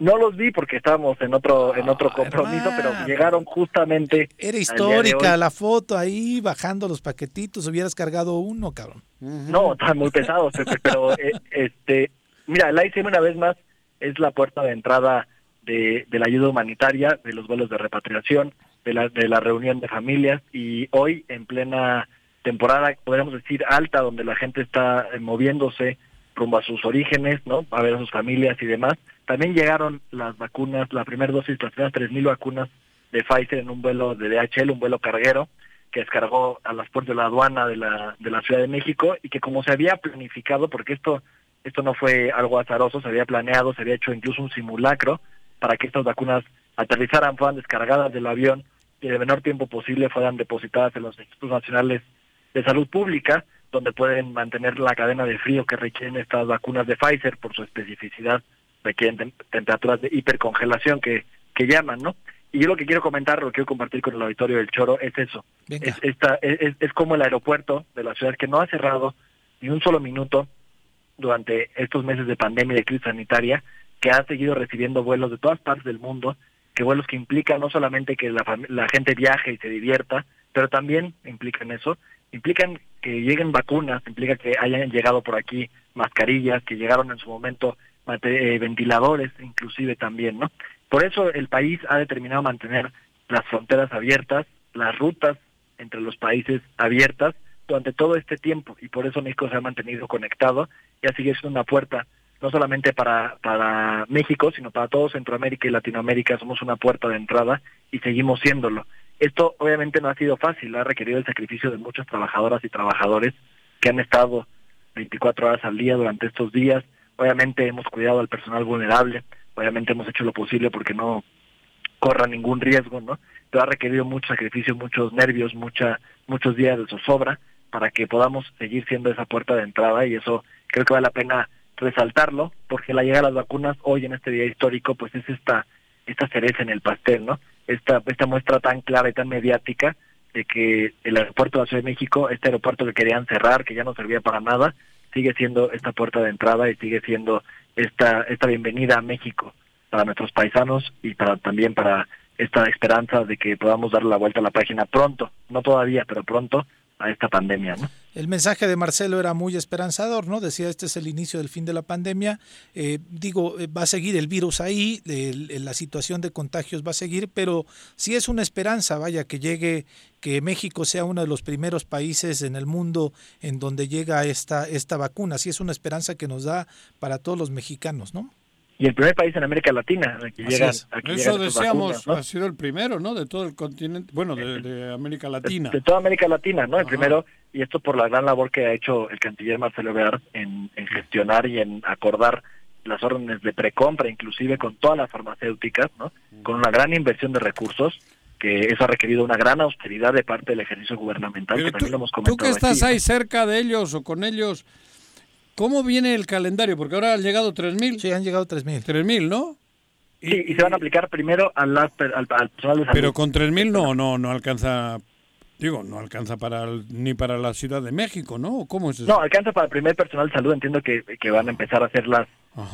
No los vi porque estábamos en otro en otro compromiso, pero llegaron justamente. Era histórica la foto ahí bajando los paquetitos. Hubieras cargado uno, cabrón. No, están muy pesados, pero eh, este, mira, el ICM una vez más es la puerta de entrada de, de la ayuda humanitaria, de los vuelos de repatriación, de la, de la reunión de familias y hoy en plena temporada, podríamos decir alta, donde la gente está eh, moviéndose rumbo a sus orígenes, ¿no? A ver a sus familias y demás. También llegaron las vacunas, la primera dosis, las primeras 3.000 vacunas de Pfizer en un vuelo de DHL, un vuelo carguero, que descargó a las puertas de la aduana de la, de la Ciudad de México y que como se había planificado, porque esto, esto no fue algo azaroso, se había planeado, se había hecho incluso un simulacro para que estas vacunas aterrizaran, fueran descargadas del avión y en el menor tiempo posible fueran depositadas en los institutos nacionales de salud pública, donde pueden mantener la cadena de frío que requieren estas vacunas de Pfizer por su especificidad, requieren tem- temperaturas de hipercongelación que, que llaman, ¿no? Y yo lo que quiero comentar, lo que quiero compartir con el auditorio del Choro es eso. Es, esta, es, es- es como el aeropuerto de la ciudad que no ha cerrado ni un solo minuto durante estos meses de pandemia y de crisis sanitaria, que ha seguido recibiendo vuelos de todas partes del mundo, que vuelos que implican no solamente que la, la gente viaje y se divierta, pero también implican eso, implican que lleguen vacunas, implica que hayan llegado por aquí mascarillas, que llegaron en su momento eh, ventiladores, inclusive también, ¿no? Por eso el país ha determinado mantener las fronteras abiertas, las rutas entre los países abiertas durante todo este tiempo y por eso México se ha mantenido conectado y ha seguido siendo una puerta no solamente para, para México, sino para todo Centroamérica y Latinoamérica. Somos una puerta de entrada y seguimos siéndolo. Esto obviamente no ha sido fácil, ha requerido el sacrificio de muchas trabajadoras y trabajadores que han estado 24 horas al día durante estos días. Obviamente hemos cuidado al personal vulnerable, obviamente hemos hecho lo posible porque no corra ningún riesgo, ¿no? Pero ha requerido mucho sacrificio, muchos nervios, mucha, muchos días de zozobra para que podamos seguir siendo esa puerta de entrada y eso creo que vale la pena resaltarlo porque la llegada de las vacunas hoy en este día histórico pues es esta esta cereza en el pastel, ¿no? Esta esta muestra tan clara y tan mediática de que el aeropuerto de la Ciudad de México, este aeropuerto que querían cerrar, que ya no servía para nada, sigue siendo esta puerta de entrada y sigue siendo esta esta bienvenida a México para nuestros paisanos y para también para esta esperanza de que podamos darle la vuelta a la página pronto, no todavía, pero pronto a esta pandemia, ¿no? El mensaje de Marcelo era muy esperanzador, ¿no? Decía, este es el inicio del fin de la pandemia. Eh, digo, eh, va a seguir el virus ahí, la situación de contagios va a seguir, pero sí es una esperanza, vaya, que llegue, que México sea uno de los primeros países en el mundo en donde llega esta, esta vacuna. Sí es una esperanza que nos da para todos los mexicanos, ¿no? Y el primer país en América Latina a que Así llegan, es. Eso llegan deseamos, vacunas, ¿no? ha sido el primero, ¿no? De todo el continente, bueno, de, de América Latina. de toda América Latina, ¿no? El primero, y esto por la gran labor que ha hecho el canciller Marcelo Ebrard en, en gestionar y en acordar las órdenes de precompra, inclusive con todas las farmacéuticas, ¿no? Con una gran inversión de recursos, que eso ha requerido una gran austeridad de parte del ejercicio gubernamental, Pero que también lo hemos Tú comentado. que estás aquí, ahí cerca de ellos o con ellos, ¿cómo viene el calendario? Porque ahora han llegado 3.000. Sí, han llegado 3.000. 3.000, ¿no? Sí, y se van a aplicar primero al, al, al personal de salud. Pero con 3.000 no, no, no alcanza, digo, no alcanza para el- ni para la Ciudad de México, ¿no? ¿O ¿Cómo es eso? No, alcanza para el primer personal de salud. Entiendo que, que van a empezar a hacer las.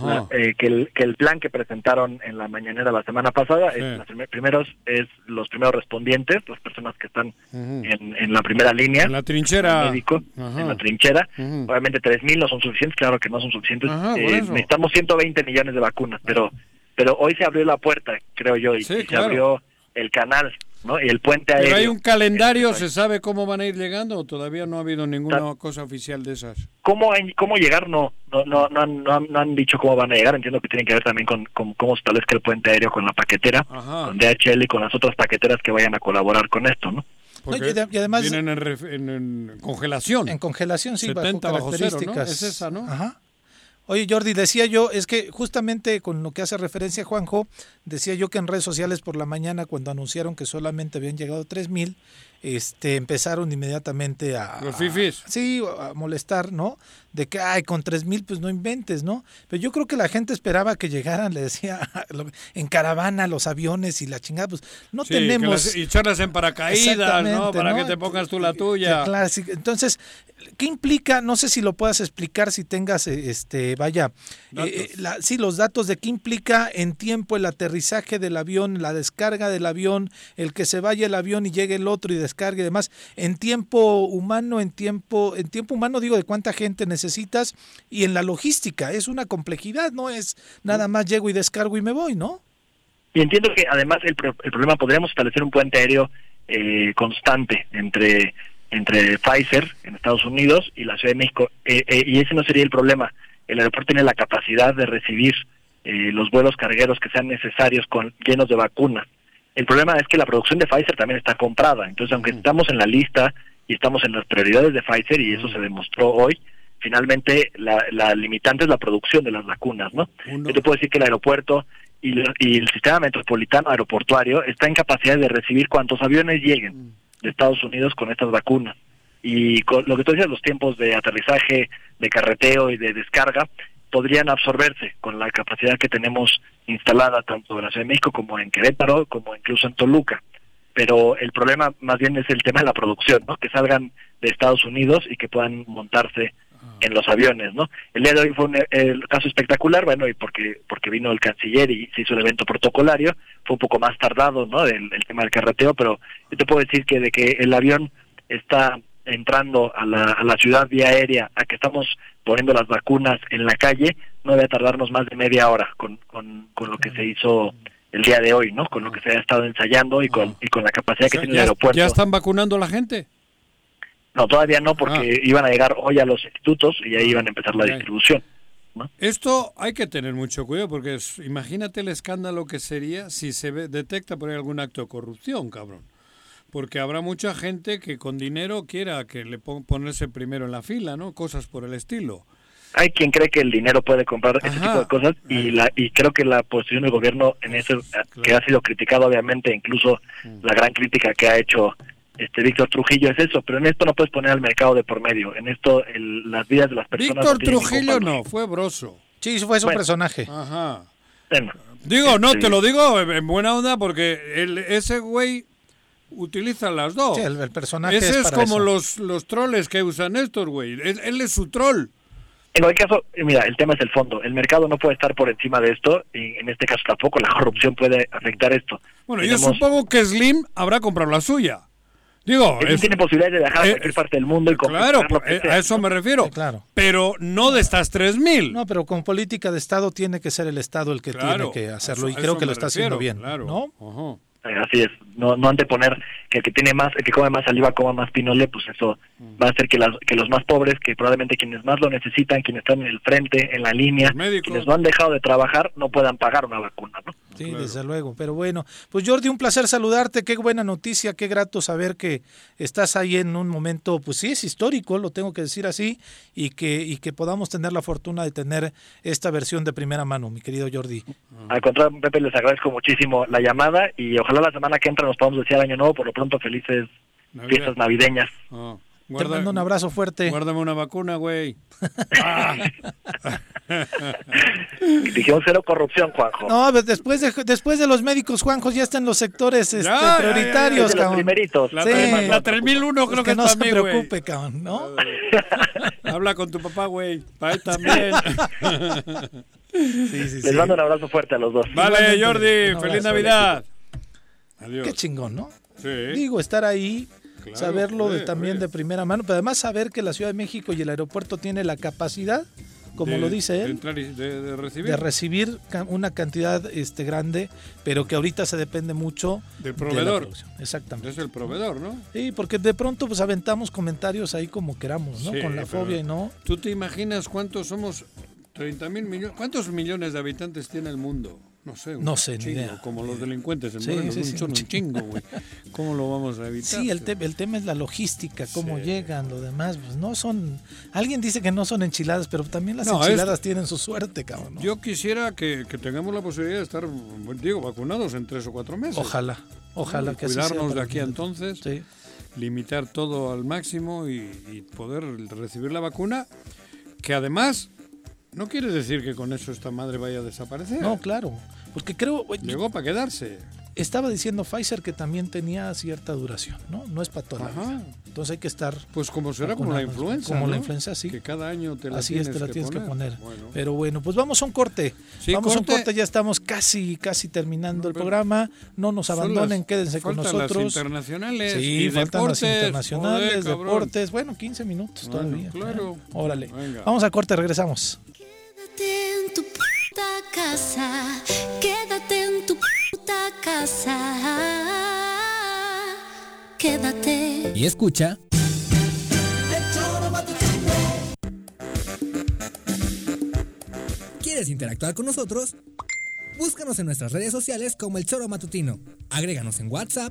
La- eh, que, el, que el plan que presentaron en la mañanera la semana pasada Sí. es los primer- primeros es los primeros respondientes, las personas que están en, en la primera línea. En la trinchera. médico, en la trinchera. Ujú. Obviamente 3.000 no son suficientes, claro que no son suficientes. Ajá, Eh, necesitamos 120 millones de vacunas, pero pero hoy se abrió la puerta, creo yo, y, Sí, y se abrió el canal, ¿no? Y el puente aéreo. ¿Pero hay un calendario? ¿Se sabe cómo van a ir llegando o todavía no ha habido ninguna cosa oficial de esas? ¿Cómo, en- cómo llegar? No, no, no, no, han- no, han, no han dicho cómo van a llegar. Entiendo que tiene que ver también con, con cómo se establezca el puente aéreo con la paquetera, Ajá. con DHL y con las otras paqueteras que vayan a colaborar con esto, ¿no? Porque No, y de- y además- vienen en, ref- en- en congelación. En congelación, sí, 70 bajo bajo cero, ¿no? características. Es esa, ¿no? Ajá. Oye, Jordi, decía yo, es que justamente con lo que hace referencia Juanjo, decía yo que en redes sociales por la mañana, cuando anunciaron que solamente habían llegado 3000, este, empezaron inmediatamente a. Los fifis. a- sí, a molestar, ¿no? De que, ay, con 3000, pues no inventes, ¿no? Pero yo creo que la gente esperaba que llegaran, le decía, en caravana los aviones y la chingada, pues no Sí, tenemos. las- y echarlas en paracaídas, ¿no? Para ¿no? que te pongas tú la tuya. Claro, sí, entonces, ¿qué implica? No sé si lo puedas explicar, si tengas, eh, este, vaya, eh, eh, la- sí, los datos de qué implica en tiempo el aterrizaje del avión, la descarga del avión, el que se vaya el avión y llegue el otro y descargue y demás, en tiempo humano, en tiempo, en tiempo humano digo de cuánta gente necesitas y en la logística, es una complejidad, no es nada más llego y descargo y me voy, ¿no? Y entiendo que además el, pro- el problema, podríamos establecer un puente aéreo eh, constante entre, entre Pfizer en Estados Unidos y la Ciudad de México, eh, eh, y ese no sería el problema. El aeropuerto tiene la capacidad de recibir eh, los vuelos cargueros que sean necesarios con llenos de vacunas. El problema es que la producción de Pfizer también está comprada, entonces aunque estamos en la lista y estamos en las prioridades de Pfizer, y eso se demostró hoy, finalmente la, la limitante es la producción de las vacunas, ¿no? Yo te puedo decir que el aeropuerto y, lo- y el sistema metropolitano aeroportuario está en capacidad de recibir cuantos aviones lleguen de Estados Unidos con estas vacunas. Y con lo que tú decías, los tiempos de aterrizaje, de carreteo y de descarga podrían absorberse con la capacidad que tenemos instalada tanto en la Ciudad de México como en Querétaro, como incluso en Toluca. Pero el problema más bien es el tema de la producción, ¿no? Que salgan de Estados Unidos y que puedan montarse en los aviones, ¿no? El día de hoy fue un el caso espectacular, bueno, y porque porque vino el canciller y se hizo el evento protocolario, fue un poco más tardado, ¿no? El, el tema del carreteo, pero yo te puedo decir que de que el avión está entrando a la, a la ciudad vía aérea, a que estamos poniendo las vacunas en la calle, no debe tardarnos más de media hora con, con, con lo que se hizo el día de hoy, ¿no? Con lo que se ha estado ensayando y con, y con la capacidad que tiene el ¿Ya, aeropuerto. ya están vacunando a la gente? No, todavía no, porque iban a llegar hoy a los institutos y ahí iban a empezar la distribución. Esto hay que tener mucho cuidado porque es- imagínate el escándalo que sería si se ve- detecta por ahí algún acto de corrupción, cabrón. Porque habrá mucha gente que con dinero quiera que le pon- ponerse primero en la fila, ¿no? Cosas por el estilo. Hay quien cree que el dinero puede comprar ese tipo de cosas y la y creo que la posición del gobierno en eso eh, que ha sido criticado obviamente incluso Mm. la gran crítica que ha hecho este Víctor Trujillo es eso pero en esto no puedes poner al mercado de por medio en esto el- las vidas de las personas no Víctor ningún Trujillo no, fue Broso. Sí, fue su Bueno. personaje. Ajá. Bueno, Digo, no, este, te lo digo en en buena onda porque el, ese güey utiliza las dos. Sí, el- el personaje Ese es es, para como eso. los, los troles que usan estos, güey. Él, él es su troll. En cualquier caso, eh, mira, el tema es el fondo. El mercado no puede estar por encima de esto y en este caso tampoco la corrupción puede afectar esto. Bueno, yo Tenemos- supongo que Slim habrá comprado la suya. Digo, Él es- tiene posibilidades de viajar a eh, cualquier parte del mundo y claro, eh, a eso me refiero. claro. Pero no de estas 3000. No, pero con política de Estado tiene que ser el Estado el que Claro, tiene que hacerlo y creo que lo está refiero, haciendo bien, claro. ¿no? Eh, Así es, no, no anteponer que el que tiene más, el que come más saliva coma más pinole, pues eso Mm. va a hacer que, las, que los más pobres, que probablemente quienes más lo necesitan, quienes están en el frente, en la línea, quienes no han dejado de trabajar, no puedan pagar una vacuna, ¿no? Sí, desde luego. Pero bueno, pues Jordi, un placer saludarte. Qué buena noticia, qué grato saber que estás ahí en un momento, pues sí, es histórico, lo tengo que decir así, y que, y que podamos tener la fortuna de tener esta versión de primera mano, mi querido Jordi. Al contrario, Pepe, les agradezco muchísimo la llamada y ojalá la semana que entra nos podamos decir año nuevo, por lo pronto felices Navidad. fiestas navideñas. Ah, Te mando un abrazo fuerte. Guárdame una vacuna, güey. Dijimos cero corrupción, Juanjo. No, pues después de, después de los médicos, Juanjo, ya están los sectores este, ya, ya, prioritarios, de los cabrón. primeritos. La, Sí. tre- la 3001 creo Pues que, que no se mí, preocupe, cabrón, ¿no? Habla con tu papá, güey. Para él también. Les mando un abrazo fuerte a los dos. Vale, Igualmente, Jordi. Feliz. Navidad. Adiós. Qué chingón, ¿no? Sí. Digo, estar ahí, Claro, saberlo de, también pues. de primera mano, pero además saber que la Ciudad de México y el aeropuerto tiene la capacidad, como De- lo dice él, y de, recibir. de recibir una cantidad este grande, pero que ahorita se depende mucho Del la proveedor. Exactamente. Es el proveedor, ¿no? Sí, porque de pronto pues aventamos comentarios ahí como queramos, ¿no? Sí, Con la fobia y no. ¿Tú te imaginas cuántos somos? 30 mil millones. ¿Cuántos millones de habitantes tiene el mundo? No sé. No sé, ni chingo, idea. Como los delincuentes en Sí, Morelos, sí, un sí, chingo, güey. ¿Cómo lo vamos a evitar? Sí, el, te- el tema es la logística, cómo llegan, lo demás, pues no son... Alguien dice que no son enchiladas, pero también las No, enchiladas tienen su suerte, cabrón. ¿no? Yo quisiera que, que tengamos la posibilidad de estar, digo, vacunados en tres o cuatro meses. Ojalá, ojalá que así sea Cuidarnos de aquí a entonces, limitar todo al máximo y, y poder recibir la vacuna, que además no quiere decir que con eso esta madre vaya a desaparecer. No, claro, porque creo... Llegó para quedarse. Estaba diciendo Pfizer que también tenía cierta duración, ¿no? No es para toda la vida. Entonces hay que estar... Pues como será como la influenza, Como la influenza, sí. Que cada año te la Así tienes, es, te la que, tienes poner. que poner. Bueno. Pero bueno, pues vamos a un corte. Sí, vamos a un corte. ya estamos casi, casi terminando el programa. No nos abandonen, las- quédense con faltan las nosotros. internacionales Sí, y faltan las internacionales, Joder, deportes. Bueno, 15 minutos Bueno, todavía. claro. ¿eh? Órale. Venga. Vamos a corte, regresamos. Quédate en tu puta casa, quédate en tu puta casa, quédate. Y escucha. ¿Quieres interactuar con nosotros? Búscanos en nuestras redes sociales como El Choro Matutino. Agréganos en WhatsApp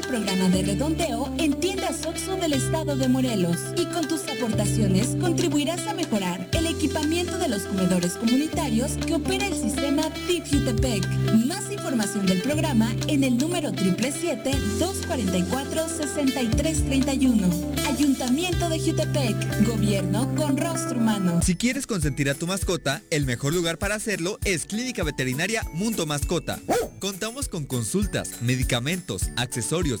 programa de redondeo en tiendas Oxxo del estado de Morelos y con tus aportaciones contribuirás a mejorar el equipamiento de los comedores comunitarios que opera el sistema TIP Jutepec. Más información del programa en el número 777-244-6331. Ayuntamiento de Jutepec, gobierno con rostro humano. Si quieres consentir a tu mascota, el mejor lugar para hacerlo es Clínica Veterinaria Mundo Mascota. Contamos con consultas, medicamentos, accesorios,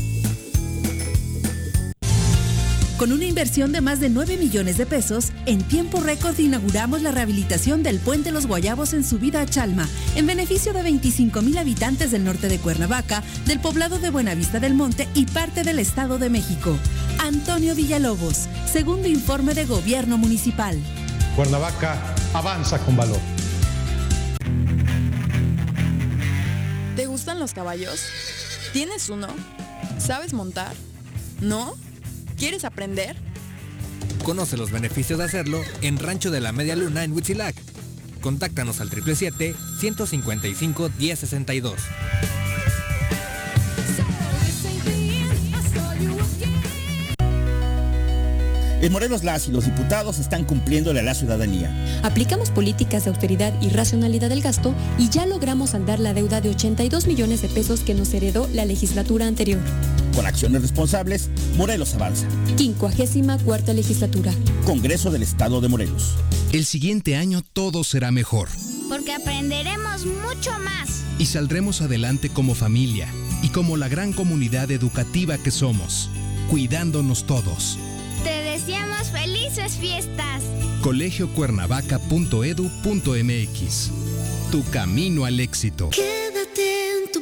Con una inversión de más de 9 millones de pesos, en tiempo récord inauguramos la rehabilitación del Puente Los Guayabos en subida a Chalma, en beneficio de 25 mil habitantes del norte de Cuernavaca, del poblado de Buenavista del Monte y parte del Estado de México. Antonio Villalobos, segundo informe de Gobierno Municipal. Cuernavaca avanza con valor. ¿Te gustan los caballos? ¿Tienes uno? ¿Sabes montar? ¿No? ¿Quieres aprender? Conoce los beneficios de hacerlo en Rancho de la Media Luna en Huitzilac. Contáctanos al 777-155-1062. En Morelos las y los diputados están cumpliéndole a la ciudadanía. Aplicamos políticas de austeridad y racionalidad del gasto y ya logramos saldar la deuda de 82 millones de pesos que nos heredó la legislatura anterior. Con acciones responsables, Morelos avanza. 54 legislatura. Congreso del Estado de Morelos. El siguiente año todo será mejor Porque aprenderemos mucho más. y saldremos adelante como familia y como la gran comunidad educativa que somos, cuidándonos todos. Te deseamos felices fiestas. colegiocuernavaca.edu.mx Tu camino al éxito. Quédate en tu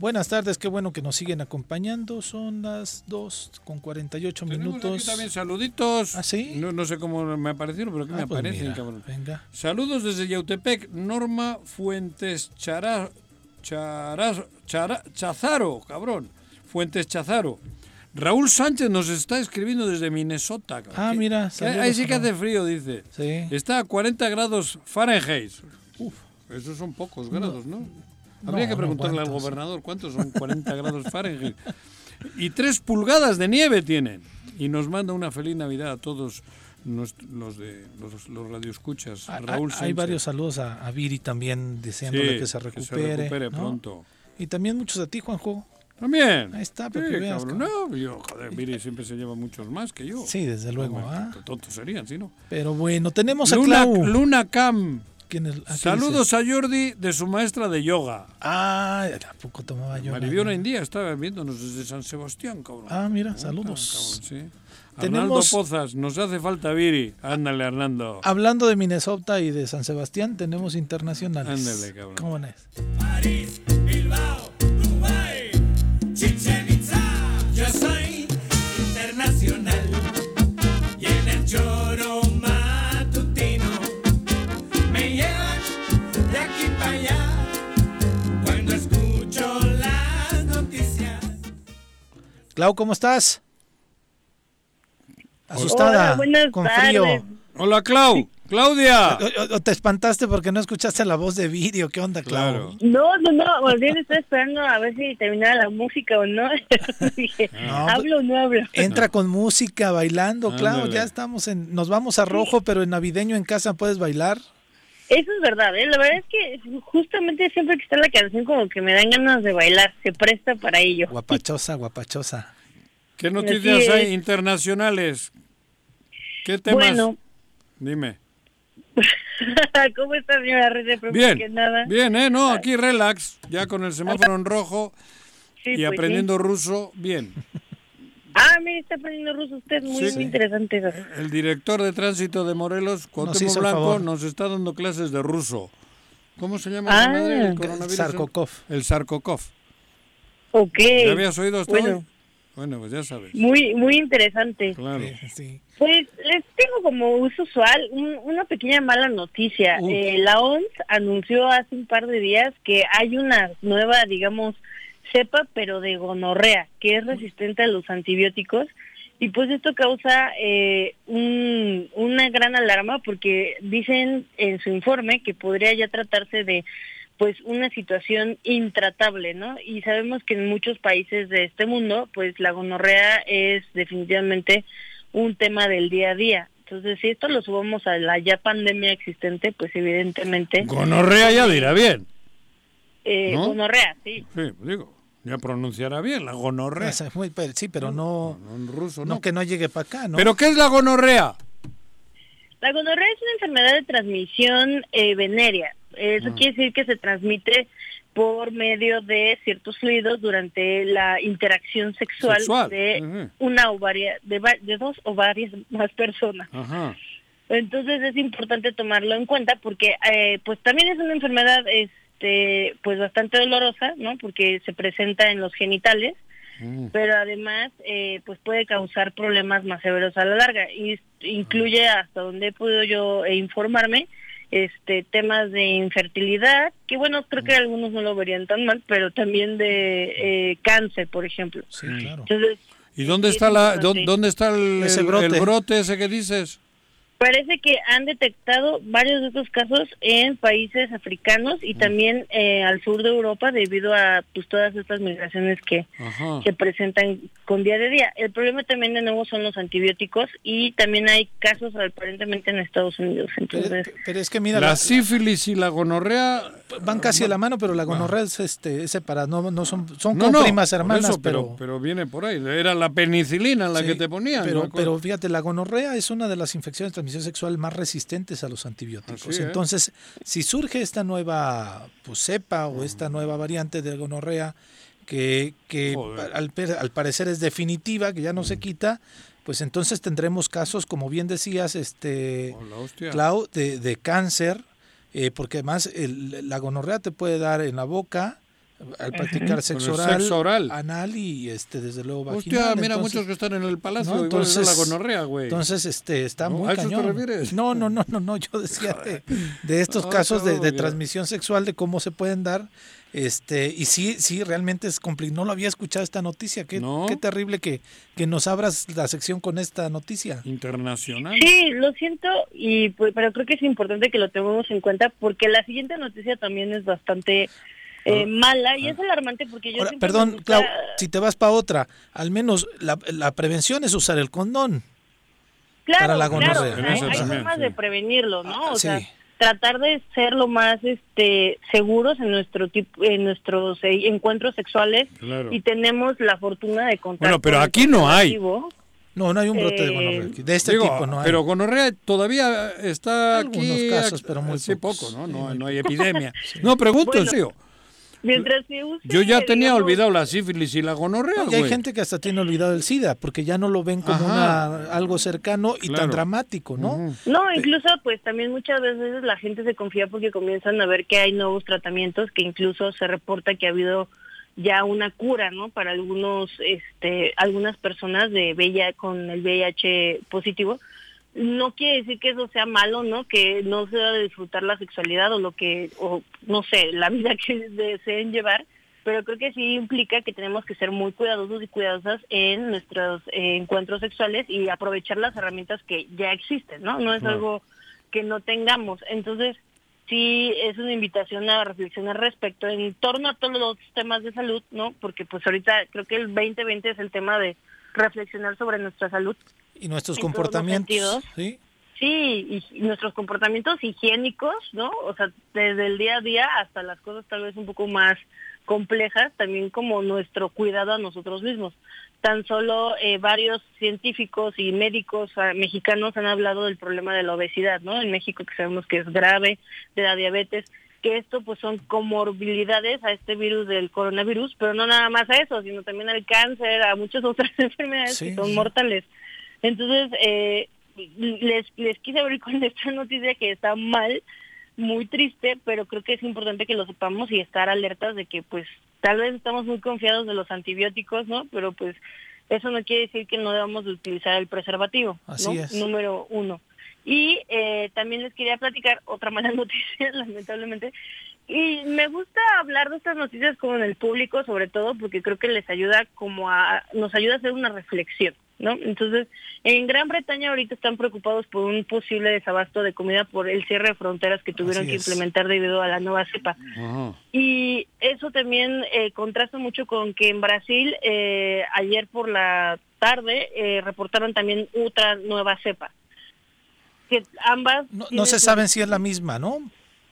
Buenas tardes, qué bueno que nos siguen acompañando. Son las 2 con 48 Tenemos minutos. aquí también saluditos. ¿Ah, sí? No, no sé cómo me aparecieron, pero aquí Ah, me pues aparecen, mira, cabrón. Venga. Saludos desde Yautepec, Norma Fuentes Chara, Chara- Chara- Chazaro, cabrón. Fuentes Chazaro. Raúl Sánchez nos está escribiendo desde Minnesota. cabrón. Ah, ¿Qué- mira, qué- saludos, Ahí sí que hace frío, dice. Sí. Está a 40 grados Fahrenheit. Uf, esos son pocos grados, ¿no? Habría no, que no preguntarle al cuántos. gobernador cuántos son 40 grados Fahrenheit. Y 3 pulgadas de nieve tienen. Y nos manda una feliz Navidad a todos nos- los de los, los radioescuchas. Hay- Raúl hay, varios saludos a, a Viri también deseándole Sí, que se que se recupere. recupere ¿no? pronto. Y también muchos a ti, Juanjo. También. Ahí está, Sí, para que veas. No, yo, joder, Viri siempre se lleva muchos más que yo. Sí, desde luego, ¿ah? Tontos serían, si no. Pero bueno, tenemos a Luna, Clau. Luna Cam. ¿Quién es? ¿qué Saludos a Jordi de su maestra de yoga. Ah, tampoco tomaba yoga. Maribiona India estaba viéndonos desde San Sebastián, cabrón. Ah, mira, saludos. cabrón, sí. Tenemos- Arnaldo Pozas, nos hace falta Viri. Ándale, Hernando. Hablando de Minnesota y de San Sebastián, tenemos internacionales. Ándale, cabrón. ¿Cómo es? Clau, ¿cómo estás? Asustada, Hola, buenas con tardes. frío. Hola, Clau. Claudia. O, o te espantaste porque no escuchaste la voz de vídeo. ¿Qué onda, Clau? No, no, no, más bien estoy esperando a ver si terminaba la música o no. Dije, No, ¿hablo o no hablo? Entra con música, bailando, Clau. Ándale. Ya estamos en. Nos vamos a rojo, pero en navideño en casa puedes bailar. Eso es verdad, ¿eh? La verdad es que justamente siempre que está la canción como que me dan ganas de bailar, se presta para ello. Guapachosa, guapachosa. ¿Qué noticias hay es. internacionales? ¿Qué temas? Bueno. Dime. ¿Cómo está, señora? Primero Bien, que nada. bien, ¿eh? No, aquí relax, ya con el semáforo en rojo Sí, y pues aprendiendo ruso, bien. Ah, mire, está aprendiendo ruso usted, muy, Sí. muy interesante eso. El director de tránsito de Morelos, Cuauhtémoc Blanco, favor. nos está dando clases de ruso. ¿Cómo se llama? Ah, esa madre? el coronavirus? Sarkokov. El Sarkokov. Ok. ¿Ya habías oído hasta bueno, hoy? Bueno, pues ya sabes. Muy, muy interesante. Claro. Pues les tengo como uso usual un- una pequeña mala noticia. Eh, la OMS anunció hace un par de días que hay una nueva, digamos, cepa, pero de gonorrea, que es resistente a los antibióticos. Y pues esto causa eh, un- una gran alarma porque dicen en su informe que podría ya tratarse de pues una situación intratable, ¿no? Y sabemos que en muchos países de este mundo, pues la gonorrea es definitivamente un tema del día a día. Entonces, si esto lo subamos a la ya pandemia existente, pues evidentemente... Gonorrea ya dirá bien. Eh, ¿no? Gonorrea, sí. Sí, digo, ya pronunciará bien la gonorrea. Muy- sí, pero no. En ruso, no. que no llegue para acá, ¿no? ¿Pero qué es la gonorrea? La gonorrea es una enfermedad de transmisión eh, venérea. Eso Ah. quiere decir que se transmite por medio de ciertos fluidos durante la interacción sexual, Sexual, de una o varia- de, de dos o varias más personas. Ajá. Entonces es importante tomarlo en cuenta porque eh, pues también es una enfermedad este pues bastante dolorosa, ¿no? Porque se presenta en los genitales, pero además eh, pues puede causar problemas más severos a la larga y incluye hasta donde he podido yo eh, informarme este temas de infertilidad que bueno creo que algunos no lo verían tan mal pero también de eh, cáncer por ejemplo Sí, claro. entonces ¿Y dónde está es la dónde, dónde está el, Ese brote. el brote ese que dices? Parece que han detectado varios de estos casos en países africanos y también eh, al sur de Europa debido a pues todas estas migraciones que Ajá. se presentan con día de día. El problema también de nuevo son los antibióticos y también hay casos aparentemente en Estados Unidos. Entonces, Pero es que mira, la, la- sífilis y la gonorrea van casi a la mano, pero la gonorrea es, este, es separada, no, no son, son no, como no, primas hermanas, eso, pero, pero viene por ahí. Era la penicilina la Sí, que te ponían. Pero, pero fíjate, la gonorrea es una de las infecciones transmisión sexual más resistentes a los antibióticos. Así, ¿eh? Entonces, si surge esta nueva pues, cepa o esta nueva variante de gonorrea que, que al, al parecer es definitiva, que ya no se quita, pues entonces tendremos casos, como bien decías, este Oh. Clau, de, de cáncer, eh, porque además el- la gonorrea te puede dar en la boca al practicar sexo oral, sexo oral. anal y este desde luego vaginal. Hostia, mira, entonces- muchos que están en el palacio ¿no? igual es de la gonorrea, güey. Entonces, este, está ¿No? muy ¿A eso te cañón. refieres? No, no, no, no, no, yo decía de, de estos Ah, casos de, de transmisión sexual, de cómo se pueden dar, este, y sí, sí, realmente es complicado. No lo había escuchado esta noticia, qué, ¿No? qué terrible que, que nos abras la sección con esta noticia. Internacional. sí, lo siento, y pues, pero creo que es importante que lo tengamos en cuenta porque la siguiente noticia también es bastante eh, mala y es alarmante porque yo Ahora, perdón, gusta- Clau, si te vas para otra, al menos la, la prevención es usar el condón. Claro, para la claro, gonorrea. hay, hay formas sí. de prevenirlo, ¿no? O sí. sea, tratar de ser lo más este seguros en nuestro tipo en nuestros eh, encuentros sexuales Claro. y tenemos la fortuna de contar Bueno, pero con aquí no hay. No, no hay un brote de Eh, gonorrea aquí. De este Digo, tipo no hay. Pero gonorrea todavía está Algunos aquí. casos, pero muy sí, pocos. poco, ¿no? Sí, no, no hay epidemia. Sí. No, pregunto, Bueno, tío. Mientras se use, Yo ya tenía digamos, olvidado la sífilis y la gonorrea, No, y hay güey. gente que hasta tiene olvidado el SIDA porque ya no lo ven como una, algo cercano y tan dramático, ¿no? No, incluso pues también muchas veces la gente se confía porque comienzan a ver que hay nuevos tratamientos, que incluso se reporta que ha habido ya una cura, ¿no? Para algunos, este, algunas personas de VIH con el VIH positivo. No quiere decir que eso sea malo, ¿no? Que no se debe disfrutar la sexualidad o lo que, o no sé, la vida que deseen llevar, pero creo que sí implica que tenemos que ser muy cuidadosos y cuidadosas en nuestros eh, encuentros sexuales y aprovechar las herramientas que ya existen, ¿no? No es algo que no tengamos. Entonces, sí es una invitación a reflexionar respecto en torno a todos los temas de salud, ¿no? Porque pues ahorita creo que el 2020 es el tema de reflexionar sobre nuestra salud. Y nuestros En todos los comportamientos. ¿sí? Sí, y, nuestros comportamientos higiénicos, ¿no? O sea, desde el día a día hasta las cosas tal vez un poco más complejas, también como nuestro cuidado a nosotros mismos. Tan solo eh, varios científicos y médicos ah, mexicanos han hablado del problema de la obesidad, ¿no? En México que sabemos que es grave, de la diabetes, que esto pues son comorbilidades a este virus del coronavirus, pero no nada más a eso, sino también al cáncer, a muchas otras enfermedades Sí, que son sí. mortales. Entonces, eh, les, les quise abrir con esta noticia que está mal, muy triste, pero creo que es importante que lo sepamos y estar alertas de que pues tal vez estamos muy confiados de los antibióticos, ¿no? Pero pues eso no quiere decir que no debamos de utilizar el preservativo, Así ¿no? es. Número uno. Y eh, también les quería platicar otra mala noticia, lamentablemente. Y me gusta hablar de estas noticias como en el público, sobre todo porque creo que les ayuda como a, nos ayuda a hacer una reflexión, ¿no? Entonces, en Gran Bretaña ahorita están preocupados por un posible desabasto de comida por el cierre de fronteras que tuvieron Así que es. implementar debido a la nueva cepa. Y eso también eh, contrasta mucho con que en Brasil eh, ayer por la tarde eh, reportaron también otra nueva cepa. Que ambas No, no se saben si es la misma, ¿no?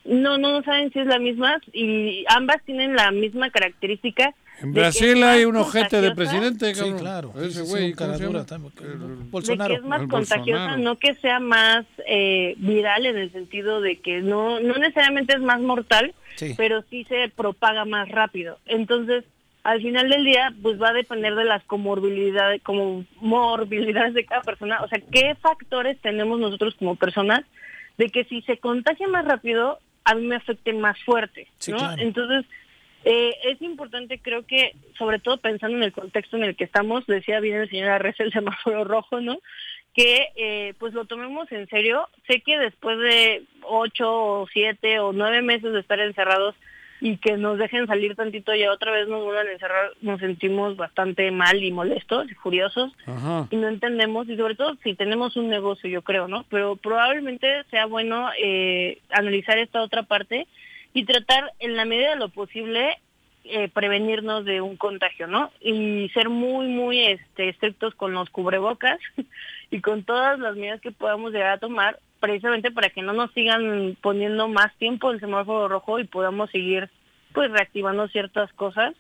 no, no saben si es la misma y ambas tienen la misma característica. En Brasil es hay más un ojete de presidente, Sí, cabrón. claro. Ese Sí, sí, güey, un cara ¿cómo se dura llama? también, que- de Bolsonaro. que es más El contagiosa, Bolsonaro. no que sea más eh, viral en el sentido de que no, no necesariamente es más mortal, Sí. pero sí se propaga más rápido. Entonces, al final del día, pues va a depender de las comorbilidades, como morbilidades de cada persona. O sea, ¿qué factores tenemos nosotros como personas de que si se contagia más rápido, a mí me afecte más fuerte? Sí, ¿no? claro. Entonces, eh, es importante, creo que, sobre todo pensando en el contexto en el que estamos, decía bien el señor Arreza el semáforo rojo, ¿no? Que eh, pues lo tomemos en serio. Sé que después de ocho o siete o nueve meses de estar encerrados y que nos dejen salir tantito y otra vez nos vuelvan a encerrar, nos sentimos bastante mal y molestos y furiosos Ajá. y no entendemos y sobre todo si tenemos un negocio yo creo no pero probablemente sea bueno eh, analizar esta otra parte y tratar en la medida de lo posible eh, prevenirnos de un contagio no y ser muy muy este estrictos con los cubrebocas y con todas las medidas que podamos llegar a tomar precisamente para que no nos sigan poniendo más tiempo el semáforo rojo y podamos seguir pues reactivando ciertas cosas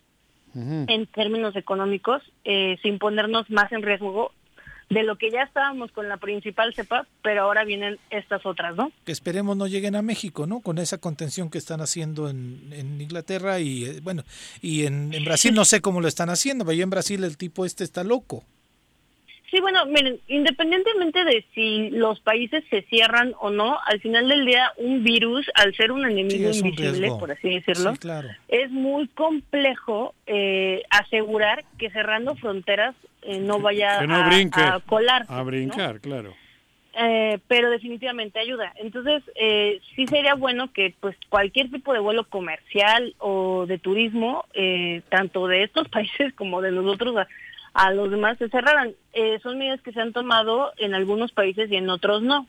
en términos económicos eh, sin ponernos más en riesgo de lo que ya estábamos con la principal cepa, pero ahora vienen estas otras, ¿no? Que esperemos no lleguen a México, ¿no? Con esa contención que están haciendo en, en Inglaterra y, eh, bueno, y en, en Brasil no sé cómo lo están haciendo, pero en Brasil el tipo este está loco. Sí, bueno, miren, independientemente de si los países se cierran o no, al final del día un virus, al ser un enemigo invisible, por así decirlo, Sí, claro. es muy complejo eh, asegurar que cerrando fronteras eh, no vaya no a, brinque. a colar. A brincar, claro. eh, pero definitivamente ayuda. Entonces, eh, sí sería bueno que pues cualquier tipo de vuelo comercial o de turismo, eh, tanto de estos países como de nosotros a, los demás, se cerraran. Eh, son medidas que se han tomado en algunos países y en otros no.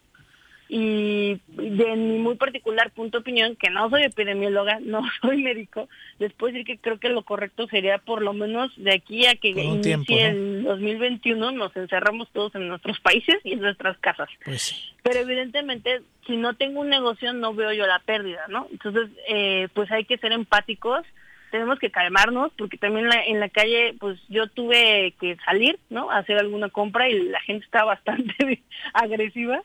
y de mi muy particular punto de opinión, que no soy epidemióloga, no soy médico, les puedo decir que creo que lo correcto sería por lo menos de aquí a que inicie tiempo, ¿no? el 2021 nos encerramos todos en nuestros países y en nuestras casas. Pues sí. Pero evidentemente, si no tengo un negocio, no veo yo la pérdida, ¿no? Entonces, eh, pues hay que ser empáticos, tenemos que calmarnos, porque también la- en la calle, pues yo tuve que salir, ¿no? A hacer alguna compra y la gente está bastante agresiva.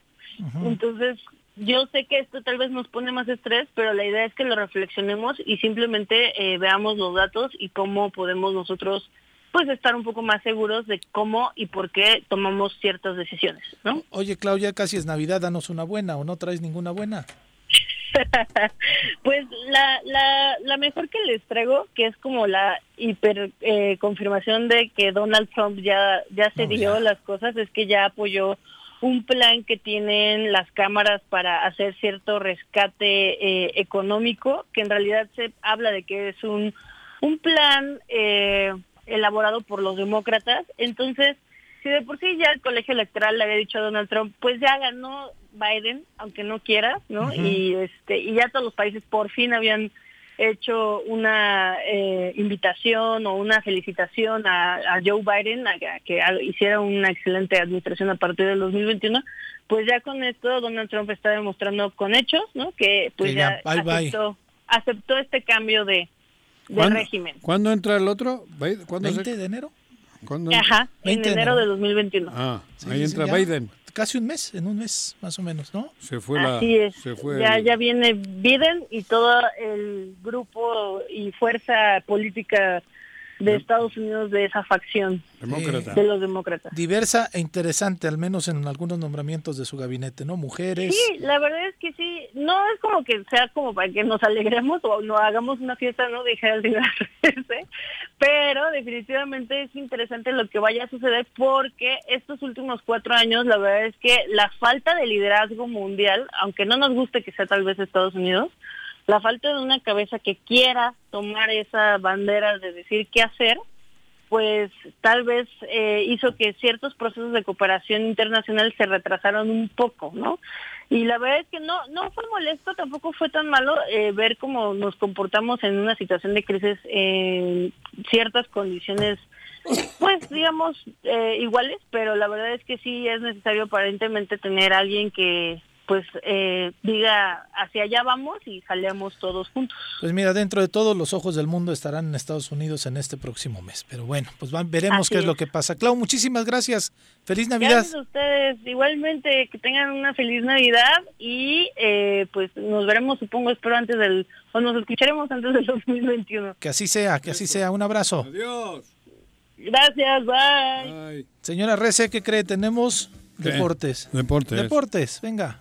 Entonces, yo sé que esto tal vez nos pone más estrés, pero la idea es que lo reflexionemos y simplemente eh, veamos los datos y cómo podemos nosotros pues estar un poco más seguros de cómo y por qué tomamos ciertas decisiones, ¿no? Oye, Claudia, casi es Navidad, danos una buena o no traes ninguna buena. Pues la, la, la mejor que les traigo, que es como la hiper eh, confirmación de que Donald Trump ya, ya se dio las cosas, es que ya apoyó un plan que tienen las cámaras para hacer cierto rescate eh, económico, que en realidad se habla de que es un, un plan eh, elaborado por los demócratas. Entonces, si de por sí ya el colegio electoral le había dicho a Donald Trump, pues ya ganó Biden, aunque no quiera, ¿no? Y este y ya todos los países por fin habían hecho una eh, invitación o una felicitación a, a Joe Biden a, a que hiciera una excelente administración a partir del 2021, pues ya con esto Donald Trump está demostrando con hechos, ¿no? Que pues Que ya, ya, bye, bye. aceptó, aceptó este cambio de, de ¿Cuándo, régimen. ¿Cuándo entra el otro? Ve- ¿Cuándo se- 20 de enero. ¿Cuándo? Ajá, en 20 de enero enero. de 2021. Ah, Sí, ahí sí, entra ya. Biden. Casi un mes, en un mes, más o menos, ¿no? Se fue la. Así es. Se fue ya, el- ya viene Biden y todo el grupo y fuerza política de Estados Unidos de esa facción Demócrata. de los demócratas. Diversa e interesante, al menos en algunos nombramientos de su gabinete, ¿no? Mujeres. Sí, la verdad es que sí, no es como que sea como para que nos alegremos o no hagamos una fiesta, no de librarse, pero definitivamente es interesante lo que vaya a suceder porque estos últimos cuatro años la verdad es que la falta de liderazgo mundial, aunque no nos guste que sea tal vez Estados Unidos, la falta de una cabeza que quiera tomar esa bandera de decir qué hacer, pues tal vez eh, hizo que ciertos procesos de cooperación internacional se retrasaron un poco, ¿no? Y la verdad es que no no fue molesto, tampoco fue tan malo eh, ver cómo nos comportamos en una situación de crisis en ciertas condiciones, pues digamos eh, iguales, pero la verdad es que sí es necesario aparentemente tener alguien que pues eh, diga hacia allá vamos y salemos todos juntos. Pues mira, dentro de todos los ojos del mundo estarán en Estados Unidos en este próximo mes. Pero bueno, pues va- veremos Así qué es, es. lo que pasa. Clau, muchísimas gracias. Feliz Navidad. Gracias a ustedes. Igualmente, que tengan una feliz Navidad y eh, pues nos veremos, supongo, espero antes del, o nos escucharemos antes del 2021. Que así sea, que así sea. Un abrazo. Adiós. Gracias, bye. Señora Rece, ¿qué cree? Tenemos ¿Qué? deportes. Deportes. Deportes, venga.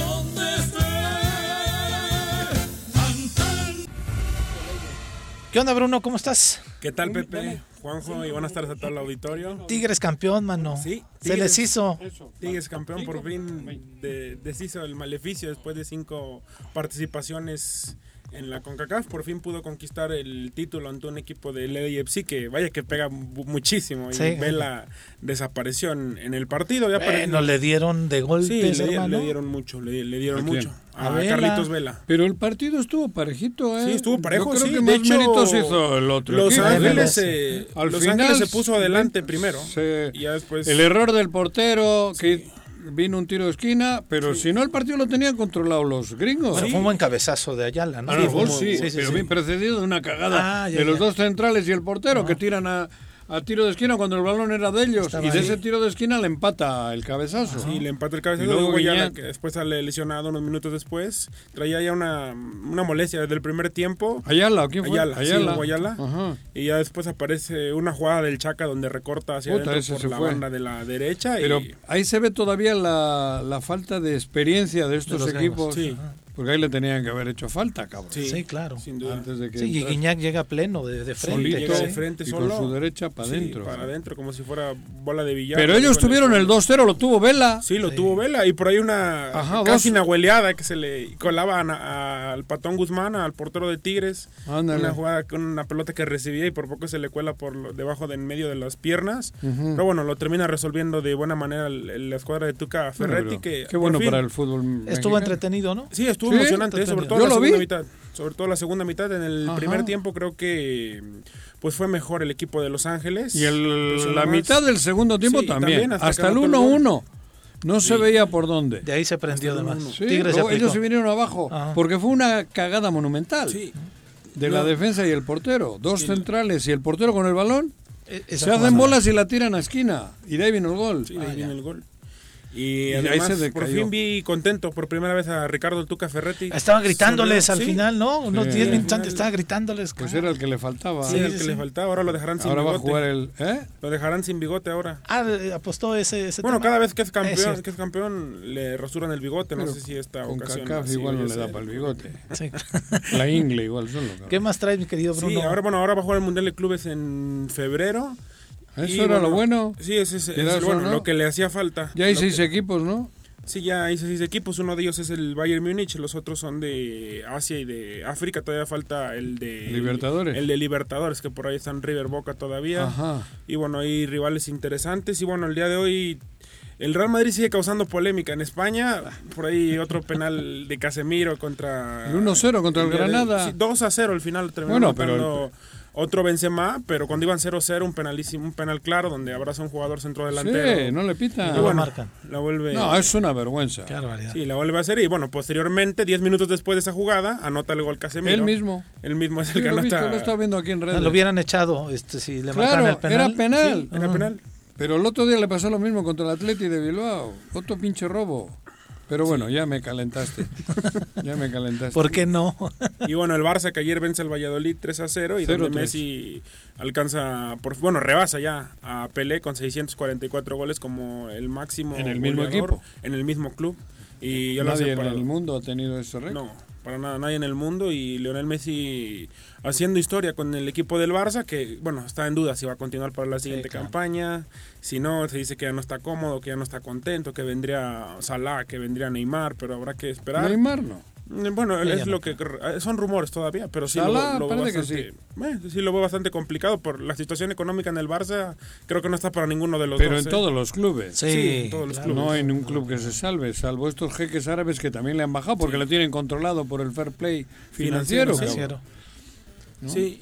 ¿Qué onda, Bruno? ¿Cómo estás? ¿Qué tal, Pepe? Juanjo, y buenas tardes a todo el auditorio. Tigres campeón, mano. Sí, Se les hizo. Tigres campeón, por fin de- deshizo el maleficio después de cinco participaciones en la CONCACAF. Por fin pudo conquistar el título ante un equipo de LAFC que vaya que pega mu- muchísimo. Y Sí. Vela desapareció en, en el partido. Ya Bueno, le dieron de golpes, Sí, le, di- hermano. le dieron mucho, le, le dieron mucho. A A, Vela. Carlitos Vela. Pero el partido estuvo parejito, ¿eh? Sí, estuvo parejo, Yo creo sí. que de más hecho, méritos hizo el otro Los equipo. Ángeles, eh, al Los final Ángeles se puso adelante primero. se- y ya después... El error del portero, que vino un tiro de esquina, pero si no el partido lo tenían controlado los gringos. Bueno, fue un buen cabezazo de Ayala, ¿no? A lo mejor sí, pero bien precedido de una cagada Ah, ya, de los ya. dos centrales y el portero que tiran a, a tiro de esquina cuando el balón era de ellos. Estaba y de ahí. ese tiro de esquina le empata el cabezazo. Sí, le empata el Y cabezazo. luego Luego Ayala, Guiñac. que después sale lesionado unos minutos después. Traía ya una, una molestia desde el primer tiempo. Ayala, ¿o quién fue? Ayala, sí, Ayala. Hugo Ayala. Ajá. Y ya después aparece una jugada del Chaca donde recorta hacia Puta, adentro por la fue. banda de la derecha. Pero y ahí se ve todavía la, la falta de experiencia de estos los equipos. sí. Porque ahí le tenían que haber hecho falta, cabrón. Sí, claro. Sin duda. Antes de que Sí, y. Guiñac llega pleno de, de frente. Solito. Llega de sí. frente Y solo. con su derecha para Sí, adentro. para adentro, como si fuera bola de billar. Pero ellos tuvieron el 2-0, lo tuvo Vela. Sí, lo tuvo Vela y por ahí una Ajá, casi dos. una hueleada que se le colaba a- a- al Patón Guzmán, al portero de Tigres. Ándale. Una jugada con una pelota que recibía y por poco se le cuela por lo- debajo de en medio de las piernas. Ujú. Pero bueno, lo termina resolviendo de buena manera la escuadra de Tuca Ferretti. Bueno, que qué bueno fin- para el fútbol. Estuvo mexicano. entretenido, ¿no? Sí, estuvo Sí, emocionante, sobre todo Yo la segunda vi. mitad. Sobre todo la segunda mitad. En el Ajá. primer tiempo creo que pues fue mejor el equipo de Los Ángeles. Y el- la más. mitad del segundo tiempo Sí, también. también, hasta el anotó el gol. 1-1. No se veía por dónde. De ahí se prendió además. Sí, Tigres se ellos se vinieron abajo. Ajá. Porque fue una cagada monumental. Sí. De No. la defensa y el portero. Dos centrales y el portero con el balón. E- esa Se hacen bolas y la tiran a esquina. Y de ahí vino el gol. Sí, de ahí viene el gol. Y, Y ahí se por fin vi contento por primera vez a Ricardo el Tuca Ferretti. Estaba gritándoles al sí. final, ¿no? Unos Sí. 10 Al minutos antes estaba gritándoles. Pues cara. era el que le faltaba. Sí, Sí, el que le faltaba. Ahora lo dejarán sin Ahora va a bigote. jugar el. ¿Eh? Lo dejarán sin bigote ahora. Ah, apostó ese, ese Bueno, tema. cada vez que es campeón, que es campeón le rasuran el bigote. No Pero sé si esta Con ocasión. Cacaf así igual no le da para el bigote. Sí. La ingle igual solo. cabrón. ¿Qué más traes, mi querido Bruno? Sí, ahora, bueno, ahora va a jugar el Mundial de Clubes en febrero. Eso Y, era lo bueno. Sí, ese es, es bueno, ¿no? lo que le hacía falta. Ya hay seis que- equipos, ¿no? Sí, ya hay seis equipos. Uno de ellos es el Bayern Múnich, los otros son de Asia y de África. Todavía falta el de Libertadores. El de Libertadores, que por ahí están River Boca todavía. Ajá. Y bueno, hay rivales interesantes. Y bueno, el día de hoy el Real Madrid sigue causando polémica en España. Por ahí otro penal de Casemiro contra... El 1-0 contra el día de- Granada. sí, 2 a 0 al final terminó Bueno, pero otro Benzema, pero cuando iban 0-0 un penalísimo, un penal claro donde abraza un jugador centro delantero. Sí, no le pitan. Y No lo bueno, marcan. la vuelve No, es una vergüenza. Qué barbaridad. Sí, la vuelve a hacer y bueno, posteriormente, 10 minutos después de esa jugada, anota el gol Casemiro. Él mismo. Él mismo es el Sí, que lo visto, lo estado viendo aquí en redes. Lo hubieran echado este, si le marcaran Claro, el penal. era penal. Sí, era penal. Pero el otro día le pasó lo mismo contra el Atleti de Bilbao. Otro pinche robo. Pero bueno, ya me calentaste. ya me calentaste. ¿Por qué no? Y bueno, el Barça que ayer vence al Valladolid 3 a 0 y donde 0-3. Messi alcanza, por, bueno, rebasa ya a Pelé con 644 goles como el máximo En el mismo equipo. en el mismo club. Y Nadie en el mundo ha tenido ese récord. No, para nada, nadie en el mundo y Lionel Messi haciendo historia con el equipo del Barça que, bueno, está en duda si va a continuar para la siguiente claro. campaña, si no, se dice que ya no está cómodo, que ya no está contento, que vendría Salah, que vendría Neymar, pero habrá que esperar. Neymar no. Mm, Bueno, Sí, es lo que son rumores todavía, pero sí Salah, lo, lo veo parece que bastante, eh, sí lo veo bastante complicado por la situación económica en el Barça. Creo que no está para ninguno de los Pero dos. en ¿eh? todos los clubes. Sí, Sí, en todos los claro. clubes. No hay ningún club que se salve, salvo estos jeques árabes que también le han bajado porque lo tienen controlado por el fair play financiero. Financiero, cabrón. Financiero. ¿no? Sí.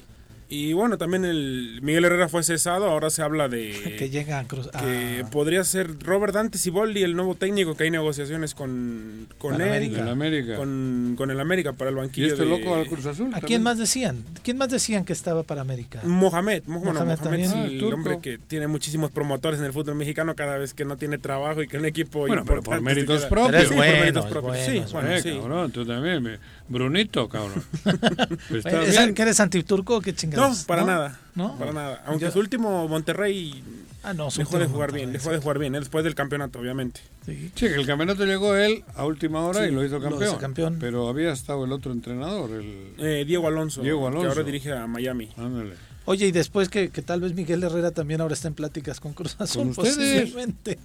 Y bueno, también el Miguel Herrera fue cesado, ahora se habla de Que llega a Cruz. que podría ser Robert Dante Siboldi el nuevo técnico que hay negociaciones con, con Para él, América. El América. Con, con el América para el y banquillo este de loco al Cruz Azul. ¿A también. quién más decían? ¿Quién más decían que estaba para América? Mohamed, Mohamed Mohamed también. es Ah, el hombre que tiene muchísimos promotores en el fútbol mexicano cada vez que no tiene trabajo y que un equipo Bueno, pero por méritos propios. Pero es Sí, bueno, bueno, es bueno, Eh, sí. cabrón, tú también. me- Brunito, cabrón. Pues está ¿Es- bien. ¿Que eres antiturco o qué No, chingados? para nada. ¿No? Para nada. Aunque Yo- su último Monterrey Ah, no, su dejó de último jugar Monterrey, bien, dejó sí. de jugar bien, ¿eh? después del campeonato, obviamente. Sí. Sí, que el campeonato llegó él a última hora Sí, y lo hizo lo campeón. hizo campeón. Pero había estado el otro entrenador, el... Eh, Diego Alonso, Diego que Alonso. ahora dirige a Miami. Ándale. Oye, y después que, que tal vez Miguel Herrera también ahora está en pláticas con Cruz Azul, ustedes? posiblemente.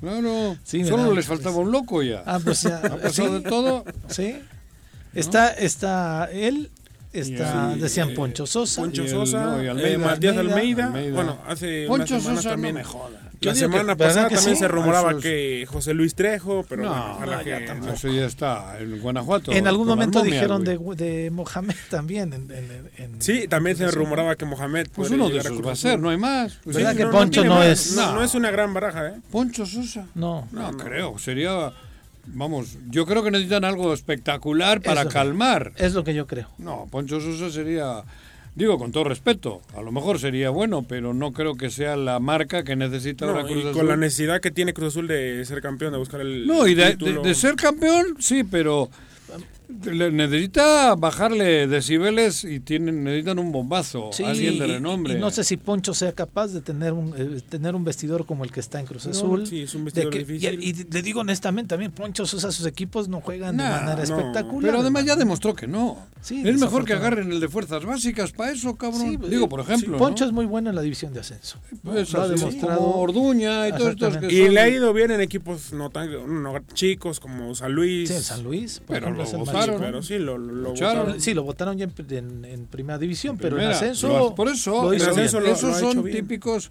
Claro, Sí, solo les faltaba un loco ya. Ah, pues ya. Ha pasado ¿sí? de todo. Sí. Está, está él, está, Sí, decían eh, Poncho Sosa. Poncho Y el- Sosa, no, y eh, Almeida. Matías Almeida. Almeida, Almeida. bueno, hace Poncho unas semanas Sosa también. no me joda. Yo La que- semana ¿verdad pasada que también sí? se rumoraba Esos- que José Luis Trejo, pero No, bueno, no, que ya no. Eso ya está en Guanajuato. En algún momento Almomia, dijeron de, de Mohamed también. En, en- en- Sí, también se rumoraba que Mohamed Pues uno de esos va a ser, no hay más. Pues ¿Verdad sí, que no, Poncho no más, es- No, no es una gran baraja, ¿eh? Poncho Sosa. No. No, creo. Sería, vamos, yo creo que necesitan algo espectacular para Eso. calmar. Es lo que yo creo. No, Poncho Sosa sería, digo con todo respeto, a lo mejor sería bueno, pero no creo que sea la marca que necesita No, ahora Cruz y Azul. con la necesidad que tiene Cruz Azul de ser campeón, de buscar el No, y de, título. de- de ser campeón, sí, pero necesita bajarle decibeles y tienen necesitan un bombazo, Sí, alguien de renombre. Y, no sé si Poncho sea capaz de tener un eh, tener un vestidor como el que está en Cruz No, Azul. sí, es un vestidor que- difícil. Y, y le digo honestamente también, Poncho, o sea, sus equipos no juegan Nah, de manera no. espectacular. Pero además ya demostró que no. Sí, es mejor que agarren el de fuerzas básicas para eso, cabrón. Sí, Digo, por ejemplo. sí, Poncho ¿no? es muy bueno en la división de ascenso. Pues Lo ha demostrado. como Orduña y todos estos que Y son- le ha ido bien en equipos no tan no, chicos como San Luis. Sí, San Luis. por Pero lo Pero sí, lo, lo, lo Echaron. votaron. Sí, lo votaron ya en, en- en primera división, pero en Primera, ascenso. lo- por eso, lo en hizo ascenso bien. lo- esos son típicos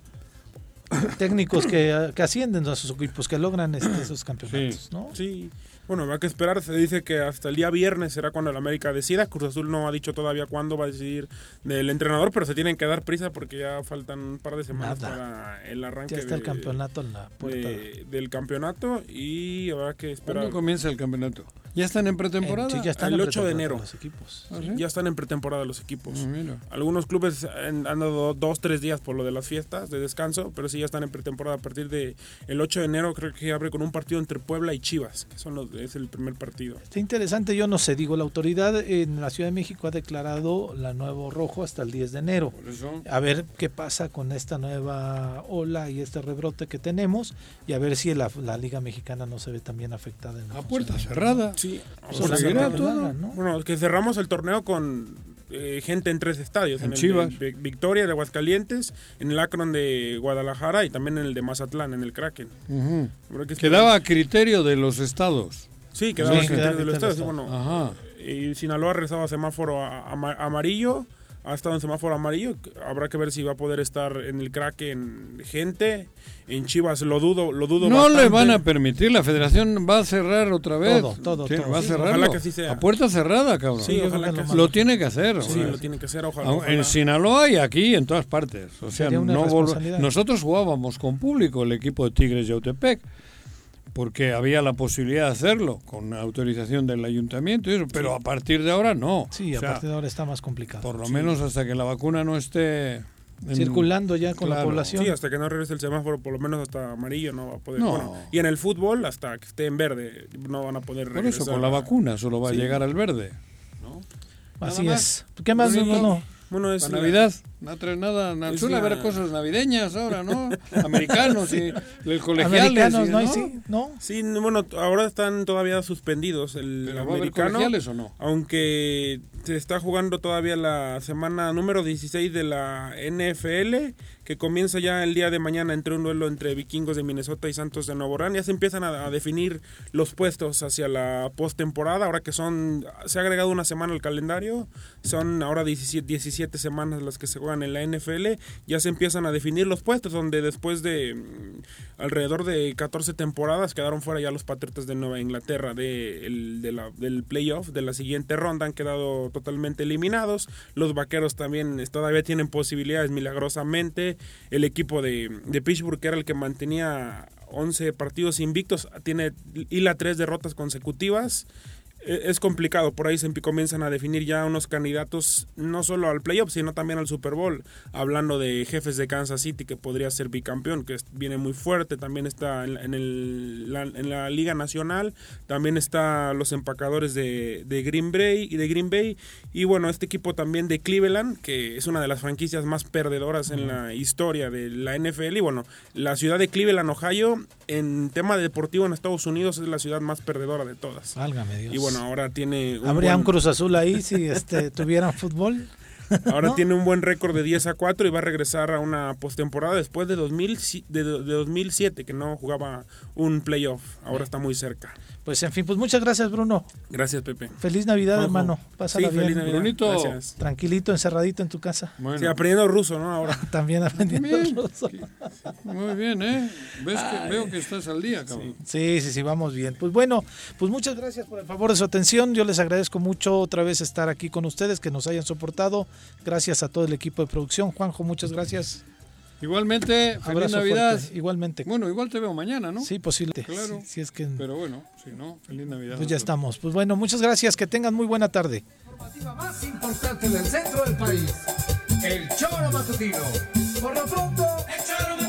técnicos que, que ascienden a sus equipos, que logran este, esos campeonatos, ¿no? Sí. Bueno, habrá que esperar. Se dice que hasta el día viernes será cuando el América decida. Cruz Azul no ha dicho todavía cuándo va a decidir del entrenador, pero se tienen que dar prisa porque ya faltan un par de semanas Nada. para el arranque Ya está el de- campeonato en la puerta. de- del campeonato y habrá que esperar. ¿Cuándo comienza el campeonato? ¿Ya están en pretemporada? Sí, ya están el en 8 de pretemporada enero. los equipos. ¿Ah, sí? Ya están en pretemporada los equipos. Ah, mira. Algunos clubes han, han dado dos, tres días por lo de las fiestas de descanso, pero sí ya están en pretemporada a partir de el 8 de enero. Creo que abre con un partido entre Puebla y Chivas, que son los, es el primer partido. Está interesante, yo no sé, digo, la autoridad en la Ciudad de México ha declarado la nuevo rojo hasta el 10 de enero. Por eso. A ver qué pasa con esta nueva ola y este rebrote que tenemos y a ver si la, la Liga Mexicana no se ve también afectada. En el A puerta cerrada. Sí, Pues sí. todo. ¿no? Bueno, que cerramos el torneo con eh, gente en tres estadios. En el Chivas. de Victoria de Aguascalientes, en el Akron de Guadalajara y también en el de Mazatlán, en el Kraken. Que. Quedaba a criterio de los estados. Sí, quedaba Sí, gente quedaba de los criterio estados. Bueno, Ajá. y Sinaloa ha regresado a semáforo a- ama- amarillo. Ha estado en semáforo amarillo. Habrá que ver si va a poder estar en el Kraken gente. En Chivas lo dudo, lo dudo No le bastante. van a permitir, la federación va a cerrar otra vez. Todo, todo, Tiene- todo. Va a Sí, cerrarlo. ojalá que así sea. A puerta cerrada, cabrón. Sí, ojalá que lo Lo sí. tiene que hacer. Sí, lo tiene que hacer, ojalá. Ojalá. En Sinaloa y aquí, en todas partes. O sea, no nosotros jugábamos con público el equipo de Tigres de Autepec, porque había la posibilidad de hacerlo con autorización del ayuntamiento, y eso, pero a partir de ahora no. Sí, O a sea, partir de ahora está más complicado. por lo menos hasta que la vacuna no esté en- Circulando ya con la población. Sí, hasta que no regrese el semáforo, por lo menos hasta amarillo no va a poder. No. Bueno, y en el fútbol, hasta que esté en verde, no van a poder Por regresar. eso, con la vacuna solo va Sí. a llegar al verde. Así Nada es. ¿Qué más, hermano? Bueno, es Para Navidad, no trae nada. na- Es Suele haber cosas navideñas ahora, ¿no? Americanos y el colegiales. Americanos, y- ¿no? Sí, ¿no? Sí, no, bueno, ahora están todavía suspendidos el ¿Pero va a haber americano. o no? Aunque se está jugando todavía la semana número 16 de la NFL, que comienza ya el día de mañana entre un duelo entre vikingos de Minnesota y Santos de Nuevo Orleans. Ya se empiezan a, a definir los puestos hacia la postemporada, ahora que son, se ha agregado una semana al calendario, son ahora 17, 17 semanas las que se en la NFL, ya se empiezan a definir los puestos, donde después de mm, alrededor de 14 temporadas quedaron fuera ya los Patriotas de Nueva Inglaterra de, el- de la- del playoff, de la siguiente ronda, han quedado totalmente eliminados. Los Vaqueros también todavía tienen posibilidades milagrosamente. El equipo de, de Pittsburgh, que era el que mantenía 11 partidos invictos, tiene hila tres derrotas consecutivas. E- Es complicado, por ahí se comienzan a definir ya unos candidatos no solo al playoff, sino también al Super Bowl. Hablando de jefes de Kansas City, que podría ser bicampeón, que viene muy fuerte. También está en, la- en el- la, en la Liga Nacional. También está los empacadores de, de Green Bay y de Green Bay. Y bueno, este equipo también de Cleveland, que es una de las franquicias más perdedoras en la historia de la NFL. Y bueno, la ciudad de Cleveland, Ohio, en tema deportivo en Estados Unidos, es la ciudad más perdedora de todas. Válgame Dios. Y bueno, ahora tiene un Habría buen- un Cruz Azul ahí si este, tuvieran fútbol. Ahora ¿no? tiene un buen récord de 10 a 4 y va a regresar a una postemporada después de, 2000, si- de, de 2007 que no jugaba un playoff. Ahora está muy cerca. Pues en fin, pues muchas gracias, Bruno. Gracias, Pepe. Feliz Navidad, hermano. Pásala Sí, bien. feliz Navidad. Brunito. Gracias. Tranquilito, encerradito en tu casa. Bueno, Sí, aprendiendo ruso, ¿no? Ahora. También aprendiendo Bien. ruso. muy bien, ¿eh? ¿Ves que, veo que estás al día, cabrón. Sí, sí, sí, vamos bien. Pues bueno, pues muchas gracias por el favor de su atención. Yo les agradezco mucho otra vez estar aquí con ustedes, que nos hayan soportado. Gracias a todo el equipo de producción. Juanjo, muchas gracias. Igualmente, feliz Abrazo Navidad. fuerte. Igualmente. Bueno, igual te veo mañana, ¿no? Sí, posible. Claro. Si, si es que Pero bueno, si no, feliz Navidad. pues ya estamos. Pues bueno, muchas gracias. Que tengan muy buena tarde. más importante del centro del país, el Choro Matutino. Por lo pronto, el Choro Matutino.